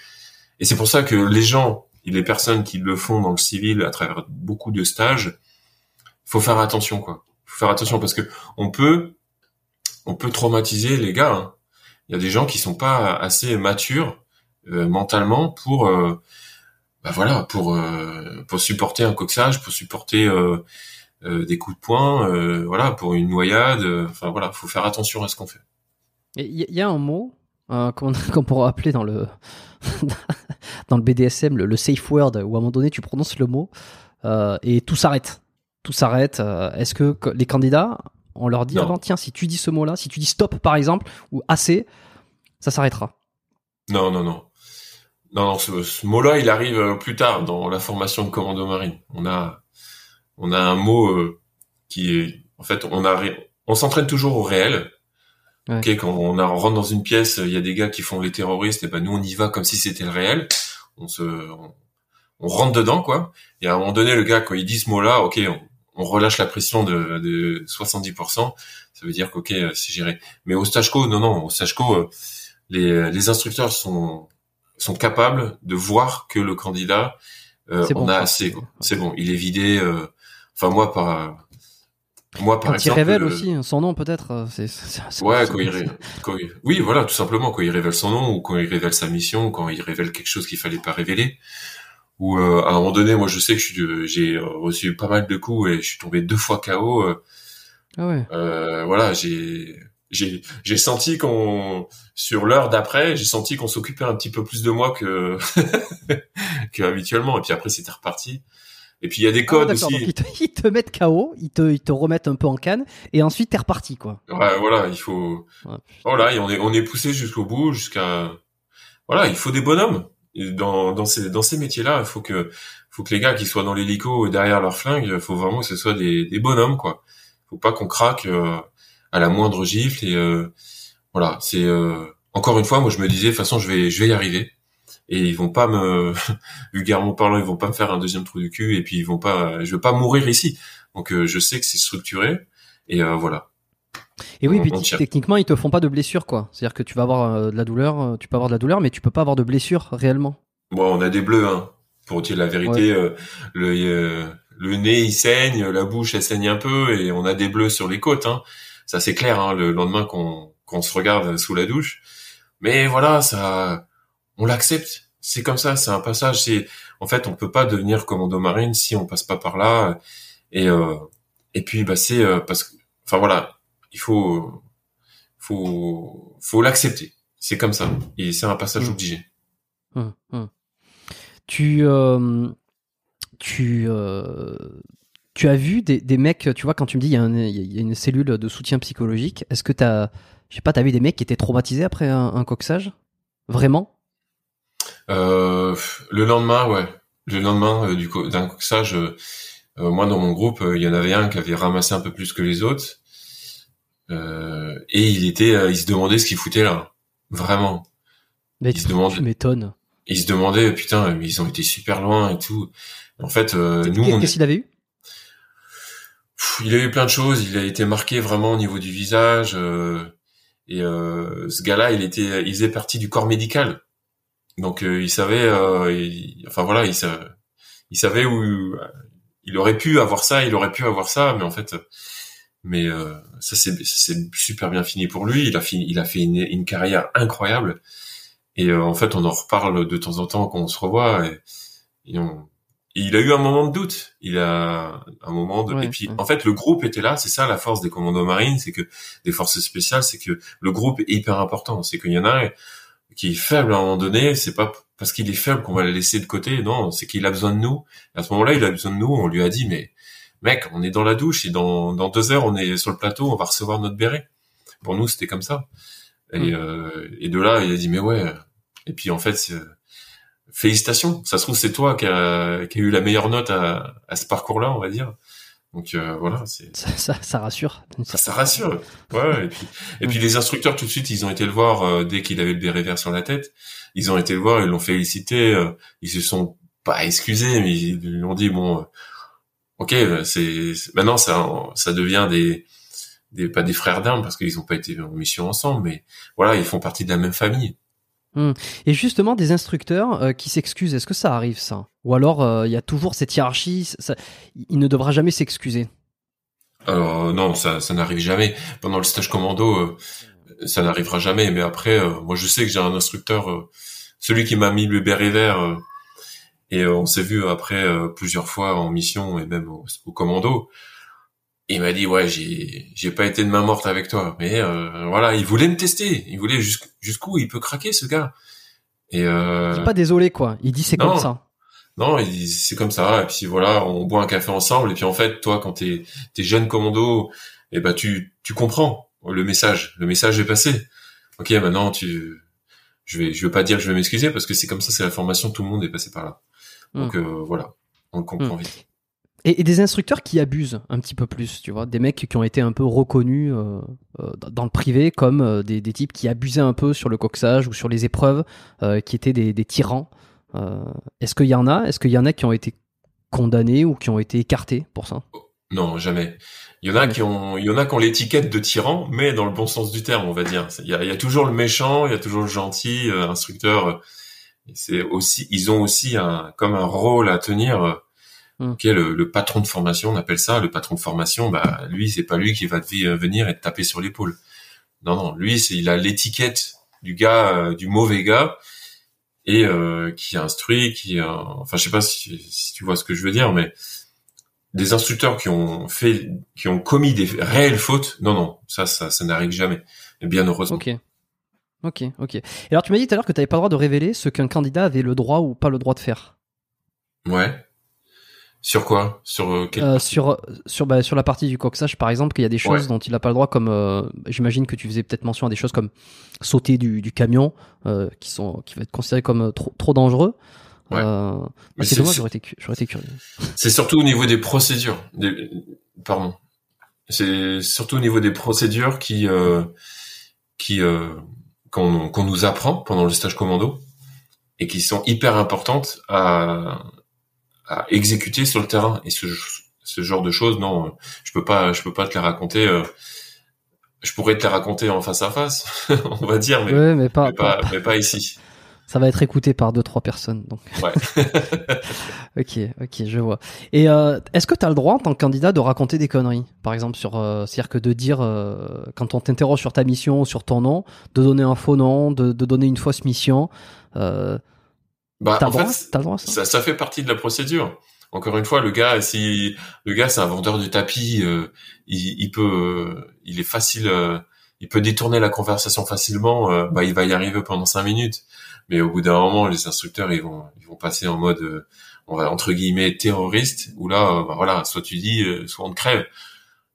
S2: Et c'est pour ça que les gens, les personnes qui le font dans le civil à travers beaucoup de stages, faut faire attention quoi. Faut faire attention parce que on peut on peut traumatiser les gars. hein. Il y a des gens qui sont pas assez matures euh, mentalement pour, euh, bah voilà, pour pour supporter un coxage, pour supporter des coups de poing, voilà, pour une noyade. Enfin voilà, faut faire attention à ce qu'on fait.
S1: Il y, a un mot qu'on qu pourra appeler dans le dans le BDSM le, le, safe word où à un moment donné tu prononces le mot et tout s'arrête. Tout s'arrête. Est-ce que les candidats on leur dit avant, tiens, si tu dis ce mot-là, si tu dis stop par exemple, ou assez, ça s'arrêtera.
S2: Non, non, non. Non, non ce, ce mot-là, il arrive plus tard dans la formation de commando marine. On a, on a un mot euh, qui est, en fait, on a, on s'entraîne toujours au réel. Ouais. Okay, quand on, a, on rentre dans une pièce, il y a des gars qui font les terroristes, et ben nous on y va comme si c'était le réel. On se, on, on, rentre dedans quoi. Et à un moment donné, le gars quand il dit ce mot-là, ok, on, on relâche la pression de, de 70%, ça veut dire qu'ok, c'est géré. Mais au stage co, non, non, au stage co, les, les instructeurs sont sont capables de voir que le candidat, euh, on
S1: bon,
S2: a assez, c'est bon, il est vidé. Euh, enfin moi par moi par
S1: quand
S2: exemple.
S1: il révèle aussi son nom peut-être. C'est, c'est,
S2: ouais, quand il, ré... quand il, oui, voilà, tout simplement quand il révèle son nom ou quand il révèle sa mission, quand il révèle quelque chose qu'il fallait pas révéler où euh, à un moment donné, moi je sais que j'ai reçu pas mal de coups et je suis tombé deux fois KO. Euh,
S1: ah ouais.
S2: euh, voilà, j'ai j'ai j'ai senti qu'on sur l'heure d'après, j'ai senti qu'on s'occupait un petit peu plus de moi que que habituellement. Et puis après c'était reparti. Et puis il y a des codes
S1: ah,
S2: aussi.
S1: Donc, ils, te, ils te mettent KO, ils te ils te remettent un peu en canne et ensuite t'es reparti quoi.
S2: Ouais, voilà, il faut.
S1: Ouais,
S2: voilà, et on est on est poussé jusqu'au bout, jusqu'à. Voilà, il faut des bonhommes dans, dans ces dans ces métiers-là, il faut que faut que les gars qui soient dans l'hélico derrière leur flingue, il faut vraiment que ce soit des, des bonhommes quoi. Faut pas qu'on craque euh, à la moindre gifle et euh, voilà, c'est euh, encore une fois, moi je me disais de toute façon je vais je vais y arriver et ils vont pas me vulgairement parlant, ils vont pas me faire un deuxième trou du cul et puis ils vont pas je veux pas mourir ici. Donc je sais que c'est structuré et voilà.
S1: Et oui, puis techniquement, ils te font pas de blessure, quoi. C'est-à-dire que tu vas avoir euh, de la douleur, tu peux avoir de la douleur, mais tu peux pas avoir de blessure réellement.
S2: Bon, on a des bleus, hein. Pour dire la vérité, ouais. euh, le euh, le nez il saigne, la bouche elle saigne un peu, et on a des bleus sur les côtes, hein. Ça c'est clair, hein, le lendemain qu'on qu'on se regarde sous la douche. Mais voilà, ça, on l'accepte. C'est comme ça, c'est un passage. C'est en fait, on peut pas devenir commando marine si on passe pas par là. Et euh, et puis bah c'est parce que, enfin voilà, il faut faut faut l'accepter. C'est comme ça. Et c'est un passage
S1: mmh.
S2: obligé.
S1: Mmh, mmh. Tu euh, tu euh, tu as vu des, des mecs, tu vois, quand tu me dis il y, a un, il y a une cellule de soutien psychologique, est-ce que t'as, je sais pas, t'as vu des mecs qui étaient traumatisés après un, un coxage, vraiment?
S2: euh, Le lendemain, ouais. Le lendemain du d'un coxage, moi dans mon groupe, il y en avait un qui avait ramassé un peu plus que les autres. Euh, et il était, euh, il se demandait ce qu'il foutait là, vraiment.
S1: Mais il se demandait. M'étonnes.
S2: Il se demandait, putain, mais ils ont été super loin et tout. En fait, euh, nous,
S1: qu'est-ce qu'il avait eu?
S2: Pff, Il a eu plein de choses. Il a été marqué vraiment au niveau du visage. Euh, et euh, ce gars-là, il était, il faisait partie du corps médical. Donc, il savait, il, enfin voilà, il savait, il savait où il aurait pu avoir ça, il aurait pu avoir ça, mais en fait mais euh, ça c'est super bien fini pour lui. Il a fini, il a fait une, une carrière incroyable. Et euh, en fait, on en reparle de temps en temps quand on se revoit. Et, et on, et il a eu un moment de doute. Il a un moment de.
S1: Ouais,
S2: et puis,
S1: ouais.
S2: en fait, le groupe était là. C'est ça la force des commandos marines, c'est que des forces spéciales, c'est que le groupe est hyper important. C'est qu'il y en a qui est faible à un moment donné. C'est pas parce qu'il est faible qu'on va le laisser de côté. Non, c'est qu'il a besoin de nous. À ce moment-là, il a besoin de nous. On lui a dit, mais mec, on est dans la douche et dans, dans deux heures, on est sur le plateau, on va recevoir notre béret. Pour nous, c'était comme ça. Et,
S1: Mm.
S2: euh, et de là, il a dit, mais ouais. Et puis, en fait, c'est- félicitations. Ça se trouve, c'est toi qui a, qui a eu la meilleure note à, à ce parcours-là, on va dire. Donc, euh, voilà, c'est,
S1: ça, ça, ça rassure.
S2: ça, rassure. Ouais, et puis, et puis les instructeurs, tout de suite, ils ont été le voir euh, dès qu'il avait le béret vert sur la tête. Ils ont été le voir, ils l'ont félicité. euh, ils se sont pas excusés, mais ils lui ont dit, bon, euh, ok, c'est c'est- maintenant ça ça devient des des pas des frères d'armes parce qu'ils ont pas été en mission ensemble, mais voilà, ils font partie de la même famille.
S1: Et justement, des instructeurs euh, qui s'excusent, est-ce que ça arrive ça? Ou alors euh, il y a toujours cette hiérarchie, ça- il ne devra jamais s'excuser?
S2: Alors non, ça, n'arrive jamais. Pendant le stage commando, euh, ça n'arrivera jamais. Mais après, euh, moi je sais que j'ai un instructeur, euh, celui qui m'a mis le béret vert, et on s'est vu après plusieurs fois en mission et même au commando. Il m'a dit ouais, j'ai j'ai pas été de main morte avec toi, mais voilà, il voulait me tester, il voulait jusqu'où il peut craquer ce gars.
S1: Et euh... Il pas désolé quoi. Il dit c'est comme ça.
S2: Non, c'est comme ça. Et puis voilà, on boit un café ensemble. Et puis en fait, toi, quand t'es es jeune commando, et eh ben tu tu comprends le message. Le message est passé. Ok, maintenant tu, je vais je veux pas dire que je vais m'excuser parce que c'est comme ça, c'est la formation. Tout le monde est passé par là. Donc hmm. euh, voilà, on le comprend hmm. vite.
S1: Et, des instructeurs qui abusent un petit peu plus, tu vois, des mecs qui ont été un peu reconnus euh, euh, dans le privé comme des, des, types qui abusaient un peu sur le coxage ou sur les épreuves, qui étaient des, des tyrans. Euh, est-ce qu'il y en a? Est-ce qu'il y en a qui ont été condamnés ou qui ont été écartés pour ça?
S2: Non, jamais. Il y en a qui ont, il y en a qui ont l'étiquette de tyran, mais dans le bon sens du terme, on va dire. Il y a, toujours le méchant, il y a toujours le gentil, euh, instructeur. C'est aussi, ils ont aussi un, comme un rôle à tenir. Euh. Qui est le, patron de formation, on appelle ça le patron de formation. Bah, lui, c'est pas lui qui va te venir et te taper sur l'épaule. Non, non, lui, c'est, il a l'étiquette du gars, du mauvais gars, et euh, qui instruit, qui, enfin, je sais pas si, si, tu vois ce que je veux dire, mais des instructeurs qui ont fait, qui ont commis des réelles fautes, non, non, ça, ça, ça n'arrive jamais. Et bien heureusement.
S1: Ok. Ok, ok. Et alors, tu m'as dit tout à l'heure que tu n'avais pas le droit de révéler ce qu'un candidat avait le droit ou pas le droit de faire.
S2: Ouais. Sur quoi? Sur euh,
S1: euh, sur sur bah, sur la partie du coxage par exemple, qu'il y a des choses dont il n'a pas le droit, comme euh, j'imagine que tu faisais peut-être mention à des choses comme sauter du, du camion, qui sont qui va être considéré comme trop trop dangereux.
S2: Ouais.
S1: c'est dommage, j'aurais été j'aurais été curieux.
S2: C'est surtout au niveau des procédures. Des, pardon. C'est surtout au niveau des procédures qui qui qu'on qu'on nous apprend pendant le stage commando et qui sont hyper importantes à à exécuter sur le terrain. Et ce, ce genre de choses, non, je peux pas, je peux pas te les raconter. Euh, je pourrais te les raconter en face à face, on va dire, mais,
S1: mais, pas,
S2: mais, pas, ici.
S1: Ça va être écouté par deux trois personnes, donc.
S2: Ouais.
S1: ok, ok, je vois. Et euh, est-ce que tu as le droit en tant que candidat de raconter des conneries, par exemple sur, euh, c'est-à-dire que de dire euh, quand on t'interroge sur ta mission, sur ton nom, de donner un faux nom, de, de donner une fausse mission. Euh,
S2: bah, en fait, ça, ça, fait partie de la procédure. Encore une fois, le gars, si le gars c'est un vendeur de tapis, euh, il, il, peut, euh, il est facile, euh, il peut détourner la conversation facilement. bah, il va y arriver pendant cinq minutes, mais au bout d'un moment, les instructeurs, ils vont, ils vont passer en mode, on va entre guillemets terroriste, où là, bah, voilà, soit tu dis, soit on te crève.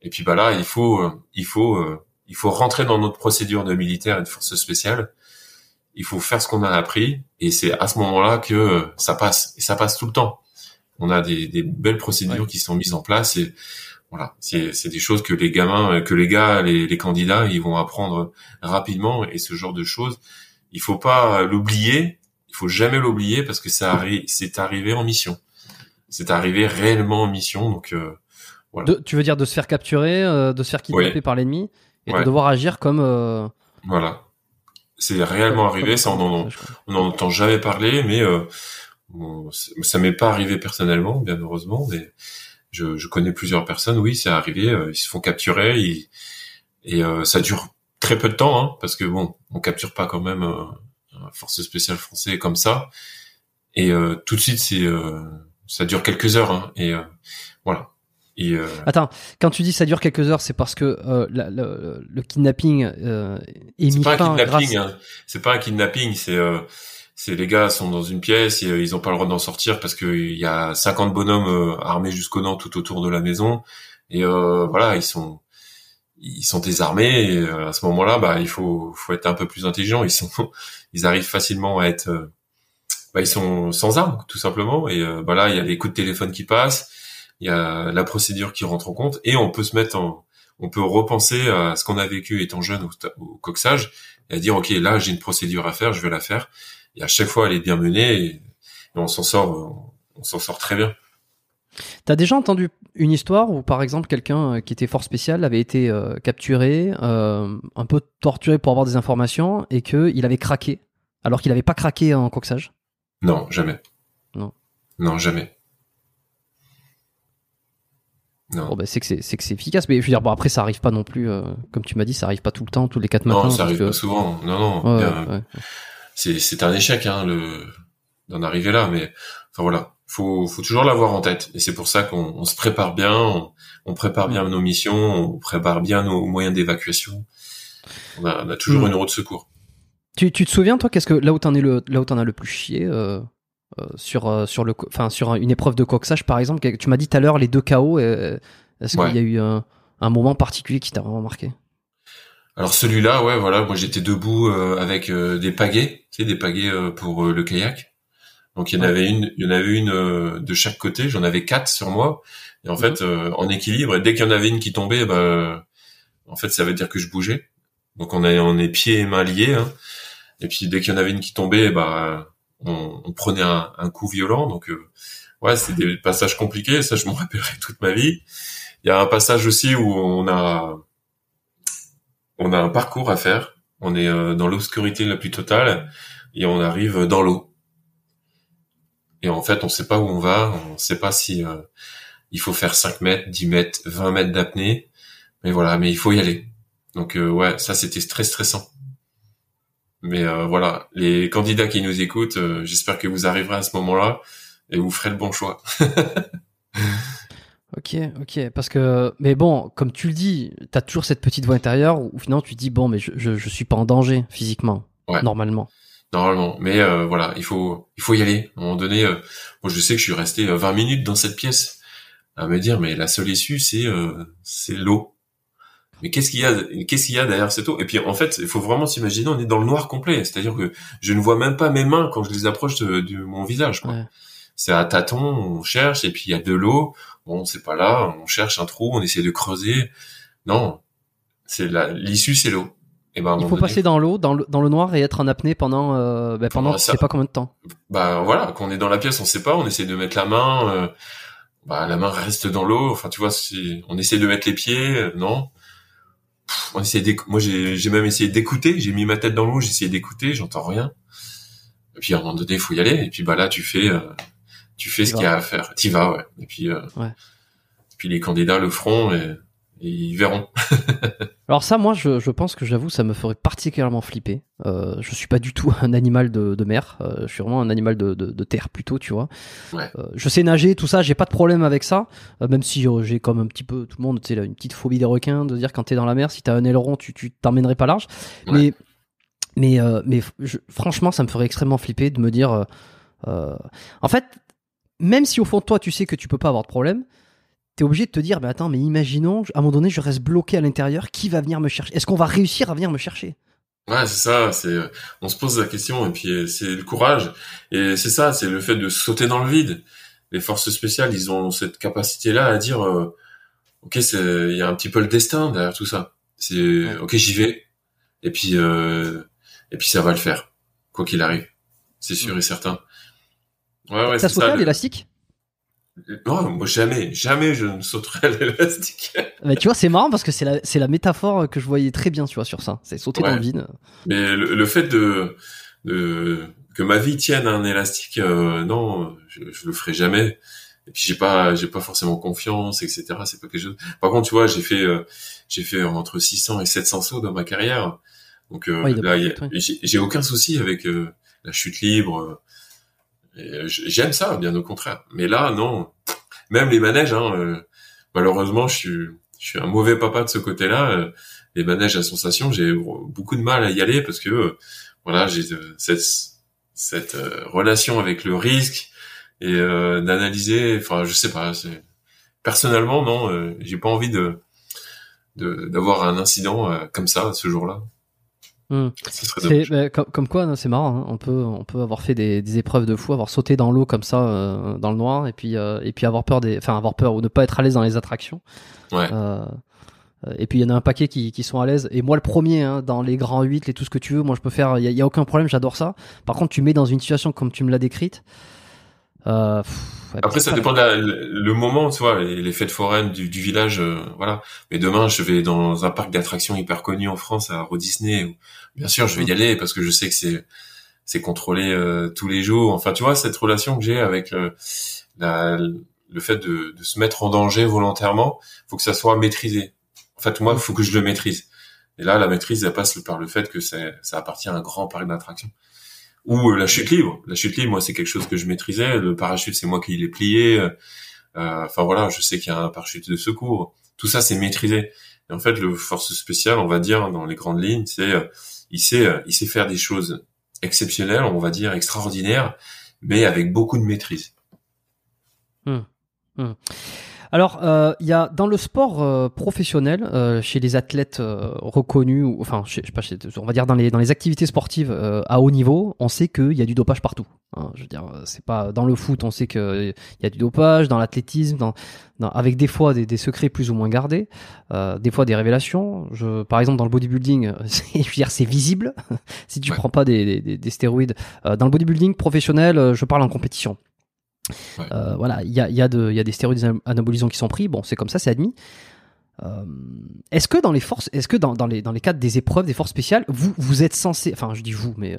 S2: Et puis bah là, il faut, il faut, il faut rentrer dans notre procédure de militaire et de force spéciale il faut faire ce qu'on a appris et c'est à ce moment-là que ça passe. Et ça passe tout le temps. On a des, des belles procédures qui sont mises en place et voilà, c'est des choses que les gamins, que les gars, les, les, candidats, ils vont apprendre rapidement et ce genre de choses, il faut pas l'oublier, il faut jamais l'oublier parce que ça arrive, c'est arrivé en mission, c'est arrivé réellement en mission donc euh, voilà.
S1: tu veux dire de se faire capturer, euh, de se faire kidnapper par l'ennemi et de devoir agir comme euh,
S2: voilà c'est réellement arrivé, ça on n'en entend jamais parler, mais euh, ça m'est pas arrivé personnellement, bien heureusement, mais je, je connais plusieurs personnes, oui, c'est arrivé, euh, ils se font capturer, et euh, ça dure très peu de temps, hein, parce que bon, on capture pas quand même euh, un force spéciale français comme ça, et tout de suite c'est ça dure quelques heures, hein, et voilà.
S1: Euh, Attends, quand tu dis ça dure quelques heures, c'est parce que euh, le, kidnapping euh, est, mis
S2: pas un kidnapping, hein. C'est pas un kidnapping, c'est c'est les gars sont dans une pièce, et, ils ont pas le droit d'en sortir parce qu'il y a 50 bonhommes armés jusqu'aux dents tout autour de la maison. Et voilà ils sont ils sont désarmés et à ce moment-là bah il faut faut être un peu plus intelligent. Ils sont ils arrivent facilement à être bah, ils sont sans armes tout simplement. Et bah là il y a les coups de téléphone qui passent il y a la procédure qui rentre en compte et on peut se mettre en, on peut repenser à ce qu'on a vécu étant jeune au, coxage et à dire ok là j'ai une procédure à faire, je vais la faire et à chaque fois elle est bien menée et, on s'en sort, on, s'en sort très bien.
S1: T'as déjà entendu une histoire où, par exemple, quelqu'un euh, qui était fort spécial avait été euh, capturé, euh, un peu torturé pour avoir des informations, et qu'il avait craqué, alors qu'il n'avait pas craqué en coxage?
S2: Non, jamais.
S1: Non.
S2: Non, jamais. Non.
S1: Bon, bah, c'est que c'est c'est que c'est efficace, mais je veux dire, bon après ça arrive pas non plus, euh, comme tu m'as dit, ça arrive pas tout le temps, tous les quatre matins.
S2: non, ça arrive
S1: que-
S2: pas souvent. Non, non.
S1: Ouais,
S2: bien,
S1: ouais.
S2: c'est c'est un échec hein, le d'en arriver là mais enfin voilà faut faut toujours l'avoir en tête et c'est pour ça qu'on on se prépare bien on, on prépare bien nos missions on prépare bien nos moyens d'évacuation on a, on a toujours
S1: Mm.
S2: une roue de secours
S1: Tu, tu te souviens toi, qu'est-ce que là où t'en es le là où t'en as le plus chié euh, sur euh, sur le enfin sur une épreuve de coxage par exemple, tu m'as dit tout à l'heure les deux KO. euh, Est-ce
S2: Ouais.
S1: qu'il y a eu un, un moment particulier qui t'a vraiment marqué?
S2: Alors celui-là ouais voilà moi j'étais debout euh, avec euh, des pagaies tu sais des pagaies euh, pour euh, le kayak donc il y en
S1: Ouais.
S2: avait une il y en avait une euh, de chaque côté j'en avais quatre sur moi et en
S1: Mhm.
S2: fait euh, en équilibre et dès qu'il y en avait une qui tombait bah en fait ça veut dire que je bougeais donc on est on est pieds et mains liés hein. et puis dès qu'il y en avait une qui tombait bah on, on prenait un, un coup violent donc euh, ouais c'est des passages compliqués ça je m'en rappellerai toute ma vie. Il y a un passage aussi où on a on a un parcours à faire. On est euh, dans l'obscurité la plus totale et on arrive dans l'eau. Et en fait on sait pas où on va on sait pas si euh, il faut faire 5 mètres 10 mètres 20 mètres d'apnée. Mais voilà mais il faut y aller. Donc euh, ouais ça c'était très stressant mais euh, voilà. Les candidats qui nous écoutent euh, j'espère que vous arriverez à ce moment-là et vous ferez le bon choix.
S1: Ok, ok, parce que mais bon, comme tu le dis, t'as toujours cette petite voix intérieure où finalement tu te dis bon, mais je je, je suis pas en danger physiquement,
S2: Ouais.
S1: normalement.
S2: normalement. Mais euh, voilà il faut il faut y aller. À un moment donné euh, moi je sais que je suis resté euh, 20 minutes dans cette pièce à me dire mais la seule issue c'est euh, c'est l'eau mais qu'est-ce qu'il y a qu'est-ce qu'il y a derrière cette eau? Et puis en fait il faut vraiment s'imaginer on est dans le noir complet c'est-à-dire que je ne vois même pas mes mains quand je les approche de, de mon visage quoi.
S1: Ouais.
S2: c'est à tâtons on cherche et puis il y a de l'eau bon c'est pas là on cherche un trou on essaie de creuser non c'est la l'issue c'est l'eau et ben
S1: Il faut passer dans l'eau, dans le dans le noir et être en apnée pendant euh, ben, pendant je sais pas combien de temps.
S2: bah voilà, quand on est dans la pièce, on sait pas, on essaie de mettre la main, euh, bah la main reste dans l'eau. Enfin, tu vois, si on essaie de mettre les pieds, euh, non. On moi j'ai même essayé d'écouter, j'ai mis ma tête dans l'eau, j'ai essayé d'écouter, j'entends rien. Et puis à un moment donné, il faut y aller. Et puis bah là, tu fais, euh, tu fais ce qu'il y a à faire. T'y vas, ouais. Et puis, euh,
S1: Ouais.
S2: puis les candidats le feront et ils verront.
S1: Alors ça, moi, je, je pense que j'avoue, ça me ferait particulièrement flipper. Euh, je suis pas du tout un animal de, de mer. Euh, je suis vraiment un animal de, de, de terre plutôt, tu vois.
S2: Ouais.
S1: Euh, je sais nager, tout ça, j'ai pas de problème avec ça. Euh, même si j'ai comme un petit peu tout le monde, tu sais, une petite phobie des requins, de dire quand t'es dans la mer, si t'as un aileron, tu tu t'emmènerais pas large.
S2: Ouais.
S1: Mais mais mais je- franchement, ça me ferait extrêmement flipper de me dire. en fait, même si au fond de toi, tu sais que tu peux pas avoir de problème. T'es obligé de te dire, mais attends, mais imaginons, à un moment donné, je reste bloqué à l'intérieur, qui va venir me chercher? Est-ce qu'on va réussir à venir me chercher?
S2: Ouais, c'est ça. C'est, on se pose la question et puis euh, c'est le courage. Et c'est ça, c'est le fait de sauter dans le vide. Les forces spéciales, ils ont cette capacité-là à dire, euh, ok, c'est, il y a un petit peu le destin derrière tout ça. C'est,
S1: Ouais.
S2: ok, j'y vais. Et puis, euh, et puis ça va le faire, quoi qu'il arrive. C'est sûr et certain. Ouais, ouais, ça.
S1: à
S2: le-
S1: l'élastique?
S2: Non, moi jamais, jamais je ne sauterai à l'élastique.
S1: Mais tu vois, c'est marrant parce que c'est la, c'est la métaphore que je voyais très bien, tu vois, sur ça. C'est sauter
S2: Ouais.
S1: dans le vide.
S2: Mais le, le fait de, de que ma vie tienne à un élastique, euh, non, je, je le ferai jamais. Et puis j'ai pas, j'ai pas forcément confiance, etc. C'est pas quelque chose. Par contre, tu vois, j'ai fait, euh, j'ai fait entre 600 et 700 sauts dans ma carrière. Donc euh,
S1: Ouais,
S2: là,
S1: ouais.
S2: j'ai j'ai aucun souci avec euh, la chute libre. euh, et, euh, j- J'aime ça, bien au contraire. Mais là, non. Même les manèges, hein, euh, malheureusement, je suis, je suis un mauvais papa de ce côté-là. euh, les manèges à sensation, j'ai beaucoup de mal à y aller parce que euh, voilà, j'ai euh, cette cette euh, relation avec le risque et euh, d'analyser. Enfin, je sais pas. Personnellement non, euh, j'ai pas envie de d'avoir un incident euh, comme ça ce jour-là.
S1: Bah, comme, comme quoi, c'est marrant. hein. On peut, on peut avoir fait des, des épreuves de fou, avoir sauté dans l'eau comme ça, euh, dans le noir, et puis, euh, et puis avoir peur des, enfin avoir peur ou ne pas être à l'aise dans les attractions.
S2: Ouais.
S1: Euh, et puis il y en a un paquet qui, qui sont à l'aise. Et moi le premier, hein, dans les grands 8, les tout ce que tu veux, moi je peux faire. Il y, a- y a aucun problème, j'adore ça. Par contre, tu mets dans une situation comme tu me l'as décrite. Euh, pff,
S2: Après, ça dépend de la- le le moment, tu vois, les, les fêtes foraines du, du village, euh, voilà. Mais demain, je vais dans un parc d'attractions hyper connu en France, à Euro Disney. où- Bien sûr, je vais y aller parce que je sais que c'est c'est contrôlé euh, tous les jours. Enfin, tu vois, cette relation que j'ai avec euh, la, le fait de, de se mettre en danger volontairement, faut que ça soit maîtrisé. En fait, moi, faut que je le maîtrise. Et là, la maîtrise, elle passe par le fait que ça appartient à un grand parc d'attraction. Ou euh, la chute libre. La chute libre, moi, c'est quelque chose que je maîtrisais. Le parachute, c'est moi qui l'ai plié. Euh, enfin voilà, je sais qu'il y a un parachute de secours. Tout ça, c'est maîtrisé. En fait, le force spéciale, on va dire dans les grandes lignes, c'est euh, il sait il sait faire des choses exceptionnelles, on va dire extraordinaires, mais avec beaucoup de maîtrise.
S1: Hum. Hum. Alors, euh, il y a dans le sport euh, professionnel, euh, chez les athlètes reconnus, ou, enfin, je sais pas, on va dire dans les dans les activités sportives à haut niveau, on sait qu'il y a du dopage partout. Hein. je veux dire, c'est pas dans le foot, on sait qu'il y a du dopage, dans l'athlétisme, dans, avec des fois des, des, secrets plus ou moins gardés, des fois des révélations. Je, par exemple, dans le bodybuilding, je veux dire, c'est visible si tu prends pas des, des, des stéroïdes. dans le bodybuilding professionnel, je parle en compétition. Euh, voilà, il y a, y, a y a des stéroïdes anabolisants qui sont pris. Bon, c'est comme ça, c'est admis. Euh, est-ce que dans les forces, est-ce que dans, les dans cadres des épreuves, des forces spéciales, vous êtes censé, enfin je dis vous, mais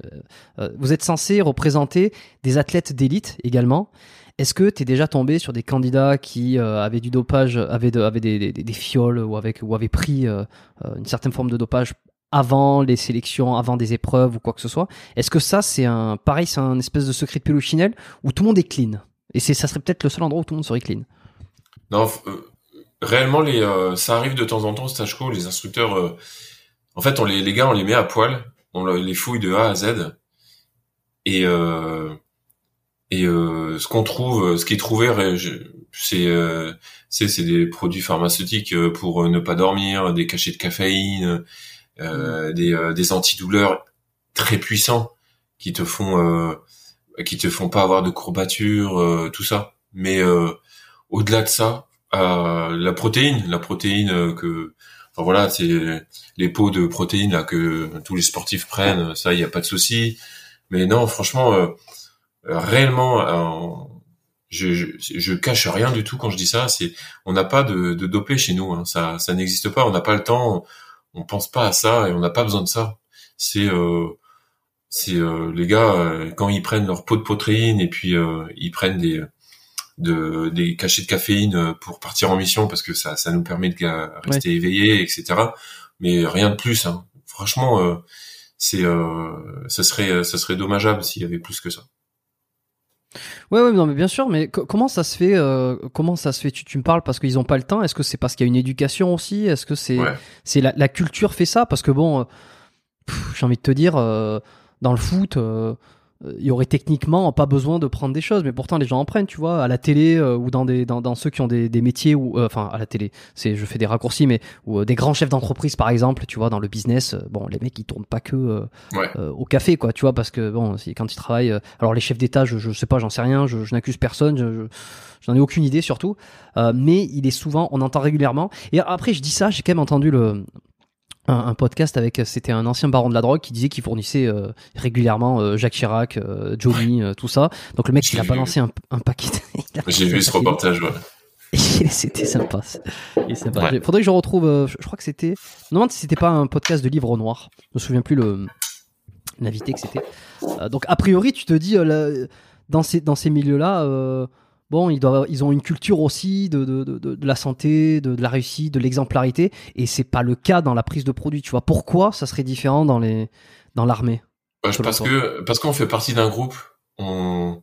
S1: euh, vous êtes censé représenter des athlètes d'élite également? Est-ce que tu es déjà tombé sur des candidats qui avaient du dopage, avaient, de, avaient des, fioles ou, avaient pris une certaine forme de dopage avant les sélections, avant des épreuves ou quoi que ce soit? Est-ce que ça c'est un pareil, c'est un espèce de secret de Pélouchinelle où tout le monde est clean? Et c'est, ça serait peut-être le seul endroit où tout le monde serait clean.
S2: Non, euh, réellement, les, euh, ça arrive de temps en temps, stage co, les instructeurs, euh, en fait, on les, les gars, on les met à poil, on les fouille de A à Z, et et ce qu'on trouve, ce qui est trouvé, c'est c'est c'est des produits pharmaceutiques pour ne pas dormir, des cachets de caféine, mmh. des des antidouleurs très puissants qui te font qui te font pas avoir de courbatures, euh, tout ça. Mais euh, au-delà de ça, euh, la protéine, la protéine que, voilà, c'est les pots de protéines là que tous les sportifs prennent, ça, il y a pas de souci. Mais non, franchement, réellement, je, je, je, cache rien du tout quand je dis ça. C'est, on n'a pas de, de dopé chez nous. Hein. Ça, ça n'existe pas. On n'a pas le temps. On, pense pas à ça et on n'a pas besoin de ça. C'est euh, c'est euh, les gars euh, quand ils prennent leur pot de protéines et puis euh, ils prennent des de, des cachets de caféine pour partir en mission parce que ça ça nous permet de rester éveillés etc mais rien de plus hein. franchement c'est ça serait ça serait dommageable s'il y avait plus que ça.
S1: Ouais, ouais, non, mais bien sûr, mais comment ça se fait Comment ça se fait? Tu, tu me parles parce qu'ils ont pas le temps. Est-ce que c'est parce qu'il y a une éducation aussi? Est-ce que c'est c'est la, la, culture fait ça? Parce que bon, j'ai envie de te dire, dans le foot, euh, il y aurait techniquement pas besoin de prendre des choses, mais pourtant les gens en prennent, tu vois, à la télé euh, ou dans des dans, dans, ceux qui ont des, des métiers ou euh, enfin à la télé, c'est je fais des raccourcis, mais ou des grands chefs d'entreprise par exemple, tu vois, dans le business, bon les mecs ils tournent pas que au café quoi, tu vois, parce que bon si, quand ils travaillent, alors les chefs d'État, je, je sais pas, j'en sais rien, je, je n'accuse personne, je, j'en ai aucune idée surtout, mais il est souvent, on entend régulièrement, et après je dis ça, j'ai quand même entendu le un, podcast avec c'était un ancien baron de la drogue qui disait qu'il fournissait euh, régulièrement euh, Jacques Chirac, euh, Johnny, tout ça. Donc le mec il a balancé un, un paquet.
S2: J'ai vu ce reportage. Ouais.
S1: c'était sympa. sympa. Faudrait que je retrouve. je, crois que c'était. Non, c'était pas un podcast de livre noir. Je me souviens plus le l'invité que c'était. donc a priori, tu te dis dans ces dans ces milieux-là bon, ils, doivent, ils ont une culture aussi de, de, de, de la santé, de, la réussite, de l'exemplarité, et c'est pas le cas dans la prise de produits. Tu vois, pourquoi ça serait différent dans les dans l'armée?
S2: Bah, Parce que parce qu'on fait partie d'un groupe. On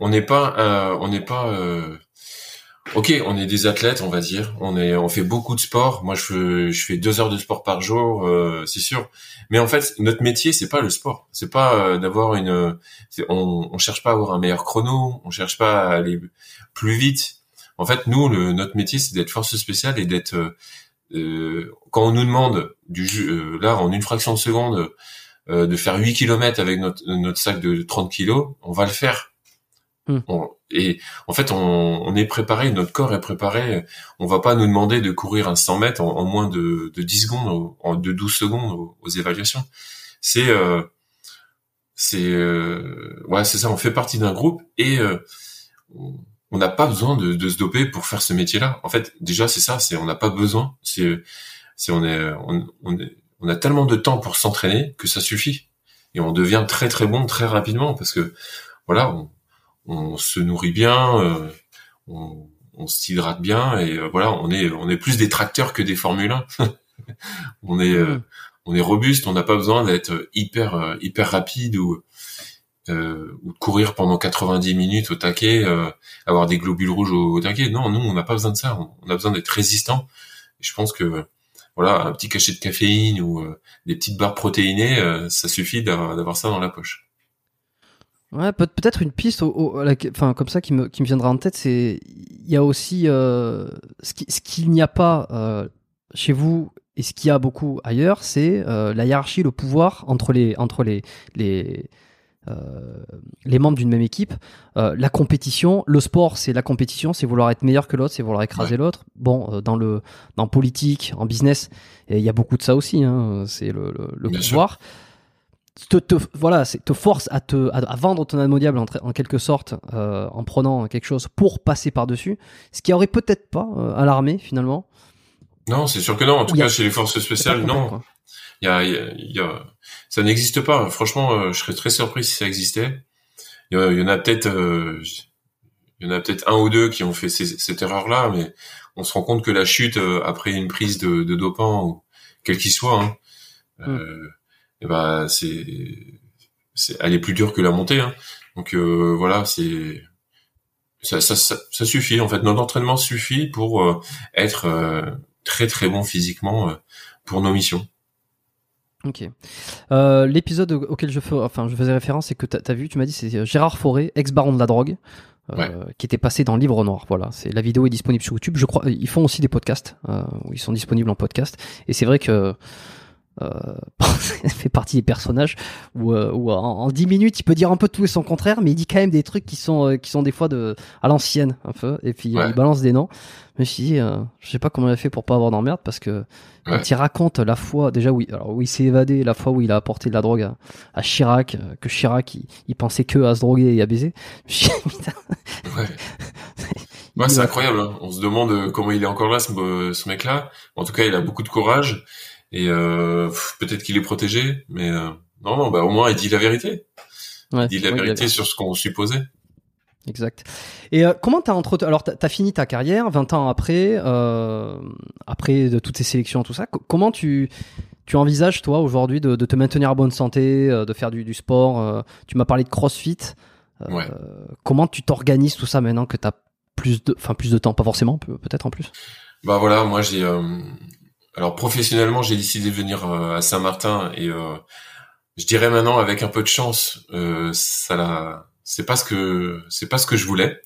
S2: on n'est pas euh, on n'est pas euh, Ok, on est des athlètes, on va dire. On est, on fait beaucoup de sport. Moi, je je fais deux heures de sport par jour, euh, c'est sûr. Mais en fait, notre métier, c'est pas le sport. C'est pas euh, d'avoir une. On, on cherche pas à avoir un meilleur chrono. On cherche pas à aller plus vite. En fait, nous, le, notre métier, c'est d'être force spéciale et d'être. Euh, quand on nous demande du là en une fraction de seconde de faire 8 km avec notre, notre sac de 30 kilos, on va le faire Hmm. et en fait, on, est préparé, notre corps est préparé. On va pas nous demander de courir un 100 mètres en, moins de, de 10 secondes, en de 12 secondes aux, évaluations. C'est euh, c'est euh, ouais, c'est ça. On fait partie d'un groupe et euh, on n'a pas besoin de, se doper pour faire ce métier-là. En fait, déjà, c'est ça. C'est on n'a pas besoin. C'est c'est on est on, est, on a tellement de temps pour s'entraîner que ça suffit et on devient très très bon très rapidement parce que voilà. On se nourrit bien, euh, on, on s'hydrate bien et voilà, on est on est plus des tracteurs que des Formule 1. on est mm. on est robuste, on n'a pas besoin d'être hyper hyper rapide ou ou de courir pendant 90 minutes au taquet, avoir des globules rouges au, au taquet. Non, nous on n'a pas besoin de ça. On, a besoin d'être résistant. Et je pense que voilà, un petit cachet de caféine ou des petites barres protéinées, ça suffit d'avoir ça dans la poche.
S1: Ouais, peut- être une piste, enfin comme ça qui me, qui me viendra en tête, c'est il y a aussi euh, ce qu'il ce n'y a pas euh, chez vous et ce qu'il y a beaucoup ailleurs, c'est euh, la hiérarchie, le pouvoir entre les entre les les les membres d'une même équipe, la compétition, le sport, c'est la compétition, c'est vouloir être meilleur que l'autre, c'est vouloir écraser l'autre. Bon, dans le dans politique, en business, il y a beaucoup de ça aussi. Hein, c'est le, le, pouvoir te, te, voilà, te force à te à, vendre ton âme en, en, quelque sorte euh, en prenant quelque chose pour passer par dessus, ce qui aurait peut-être pas euh, à l'armée finalement.
S2: Non, c'est sûr que non. En tout cas, chez les forces spéciales, non. Il y a, il y a, ça n'existe pas. Franchement, euh, je serais très surpris si ça existait. Il y, en a peut-être, euh, il y en a peut-être un ou deux qui ont fait cette erreur-là, mais on se rend compte que la chute après une prise de, de dopant ou quel qu'il soit. Hein, mm et ben c'est c'est elle est plus dure que la montée hein. donc euh, voilà c'est ça, ça, ça, suffit en fait notre entraînement suffit pour euh, être euh, très très bon physiquement pour nos missions
S1: Ok. L'épisode auquel je, fais, enfin, je faisais référence, c'est que tu as, vu, tu m'as dit, c'est Gérard Forêt, ex-baron de la drogue, qui était passé dans Livre Noir. Voilà, c'est la vidéo est disponible sur YouTube. Je crois, ils font aussi des podcasts, où ils sont disponibles en podcast. Et c'est vrai que euh, fait partie des personnages où, euh, où en, 10 minutes il peut dire un peu tout et son contraire mais il dit quand même des trucs qui sont euh, qui sont des fois de à l'ancienne un peu et puis il balance des noms. Mais je me suis dit je sais pas comment il a fait pour pas avoir d'emmerde parce que quand il raconte la fois déjà où il, alors, où il s'est évadé la fois où il a apporté de la drogue à, Chirac que Chirac il, pensait que à se droguer et à baiser.
S2: Ouais. ouais c'est incroyable hein. on se demande comment il est encore là ce, ce mec là en tout cas il a beaucoup de courage et euh, peut-être qu'il est protégé, mais euh, non, non, bah au moins il dit la vérité. il dit la vérité sur ce qu'on supposait.
S1: Exact. Et euh, comment t'as entre alors t'as as fini ta carrière 20 ans après euh, après de toutes ces sélections tout ça comment tu tu envisages toi aujourd'hui de, de, te maintenir en bonne santé de faire du, du sport tu m'as parlé de CrossFit ouais. comment tu t'organises tout ça maintenant que t'as plus de enfin plus de temps pas forcément peut-être en plus?
S2: Bah voilà moi j'ai alors professionnellement, j'ai décidé de venir euh, à Saint-Martin et euh, je dirais maintenant avec un peu de chance, euh, ça c'est pas ce que c'est pas ce que je voulais.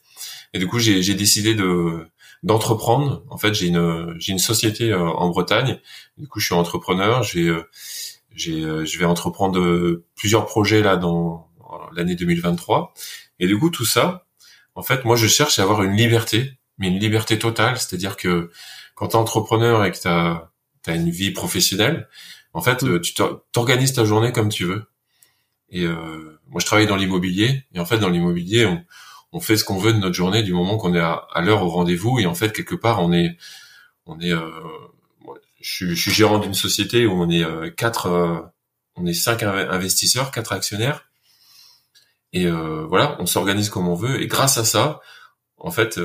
S2: Et du coup, j'ai, j'ai décidé de d'entreprendre. En fait, j'ai une j'ai une société en Bretagne. Du coup, je suis entrepreneur. J'ai j'ai je vais entreprendre plusieurs projets là dans l'année 2023. Et du coup, tout ça, en fait, moi, je cherche à avoir une liberté, mais une liberté totale. C'est-à-dire que quand t'es entrepreneur et que t'as as une vie professionnelle. En fait, mm. euh, tu t'organises ta journée comme tu veux. Et euh, moi, je travaille dans l'immobilier. Et en fait, dans l'immobilier, on, on, fait ce qu'on veut de notre journée du moment qu'on est à, l'heure au rendez-vous. Et en fait, quelque part, on est, on est, euh, je, suis, je, suis, gérant d'une société où on est euh, quatre, euh, on est cinq investisseurs, quatre actionnaires. Et voilà, on s'organise comme on veut. Et grâce à ça, en fait,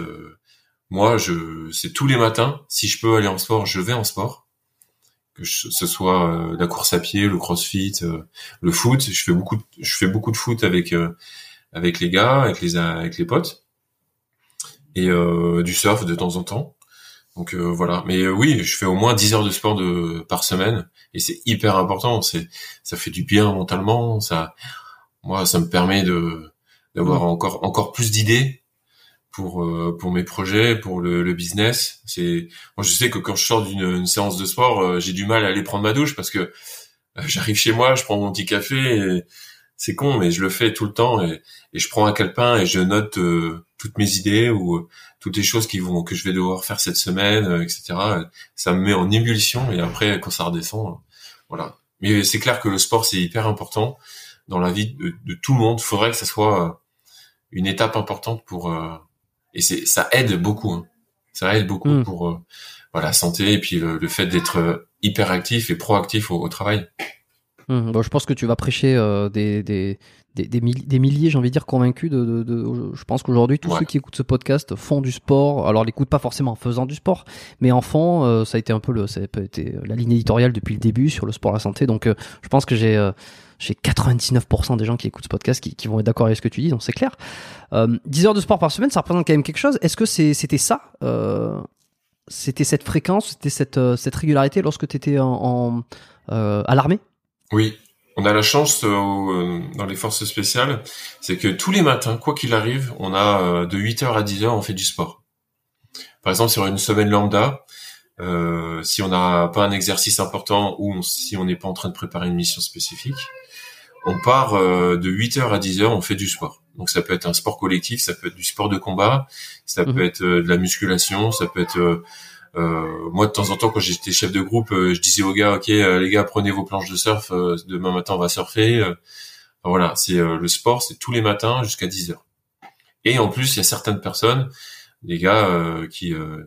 S2: moi, je, c'est tous les matins. Si je peux aller en sport, je vais en sport que ce soit euh, la course à pied, le crossfit, euh, le foot. Je fais beaucoup, de, je fais beaucoup de foot avec euh, avec les gars, avec les avec les potes, et du surf de temps en temps. Donc voilà. Mais oui, je fais au moins 10 heures de sport de par semaine, et c'est hyper important. C'est ça fait du bien mentalement. Ça, moi, ça me permet de d'avoir encore encore plus d'idées pour euh, pour mes projets, pour le, le business. C'est moi je sais que quand je sors d'une séance de sport, euh, j'ai du mal à aller prendre ma douche parce que euh, j'arrive chez moi, je prends mon petit café c'est con mais je le fais tout le temps et, et je prends un calepin et je note toutes mes idées ou toutes les choses qui vont que je vais devoir faire cette semaine, etc. Ça me met en ébullition et après quand ça redescend, voilà. Mais c'est clair que le sport c'est hyper important dans la vie de, de, tout le monde. Faudrait que ça soit une étape importante pour et c'est ça aide beaucoup. Hein. Ça aide beaucoup hmm. pour euh, voilà santé et puis le, fait d'être euh, hyper actif et proactif au, travail.
S1: Hum, bon, je pense que tu vas prêcher euh, des, des, des, des, milli- des milliers, j'ai envie de dire, convaincus de, de, de- je pense qu'aujourd'hui, tous
S2: Ouais.
S1: ceux qui écoutent ce podcast font du sport. Alors, ils l'écoutent pas forcément en faisant du sport, mais en font, euh, ça a été un peu le, ça a été la ligne éditoriale depuis le début sur le sport et la santé. Donc, euh, je pense que j'ai, euh, j'ai 99% des gens qui écoutent ce podcast qui, qui vont être d'accord avec ce que tu dis, donc c'est clair. Euh, 10 heures de sport par semaine, ça représente quand même quelque chose. Est-ce que c'est, c'était ça, euh, c'était cette fréquence, c'était cette, euh, cette régularité lorsque tu étais en, en, euh, à l'armée?
S2: Oui, on a la chance euh, euh, dans les forces spéciales, c'est que tous les matins, quoi qu'il arrive, on a euh, de 8h à 10h, on fait du sport. Par exemple, sur une semaine lambda, euh, si on n'a pas un exercice important ou on- si on n'est pas en train de préparer une mission spécifique, on part euh, de 8h à 10h, on fait du sport. Donc ça peut être un sport collectif, ça peut être du sport de combat, ça
S1: Mhm.
S2: peut être de la musculation, ça peut être moi de temps en temps quand j'étais chef de groupe, euh, je disais aux gars OK euh, les gars prenez vos planches de surf, euh, demain matin on va surfer. euh. Voilà, c'est euh, le sport, c'est tous les matins jusqu'à 10 heures. Et en plus, il y a certaines personnes, des gars euh, qui euh,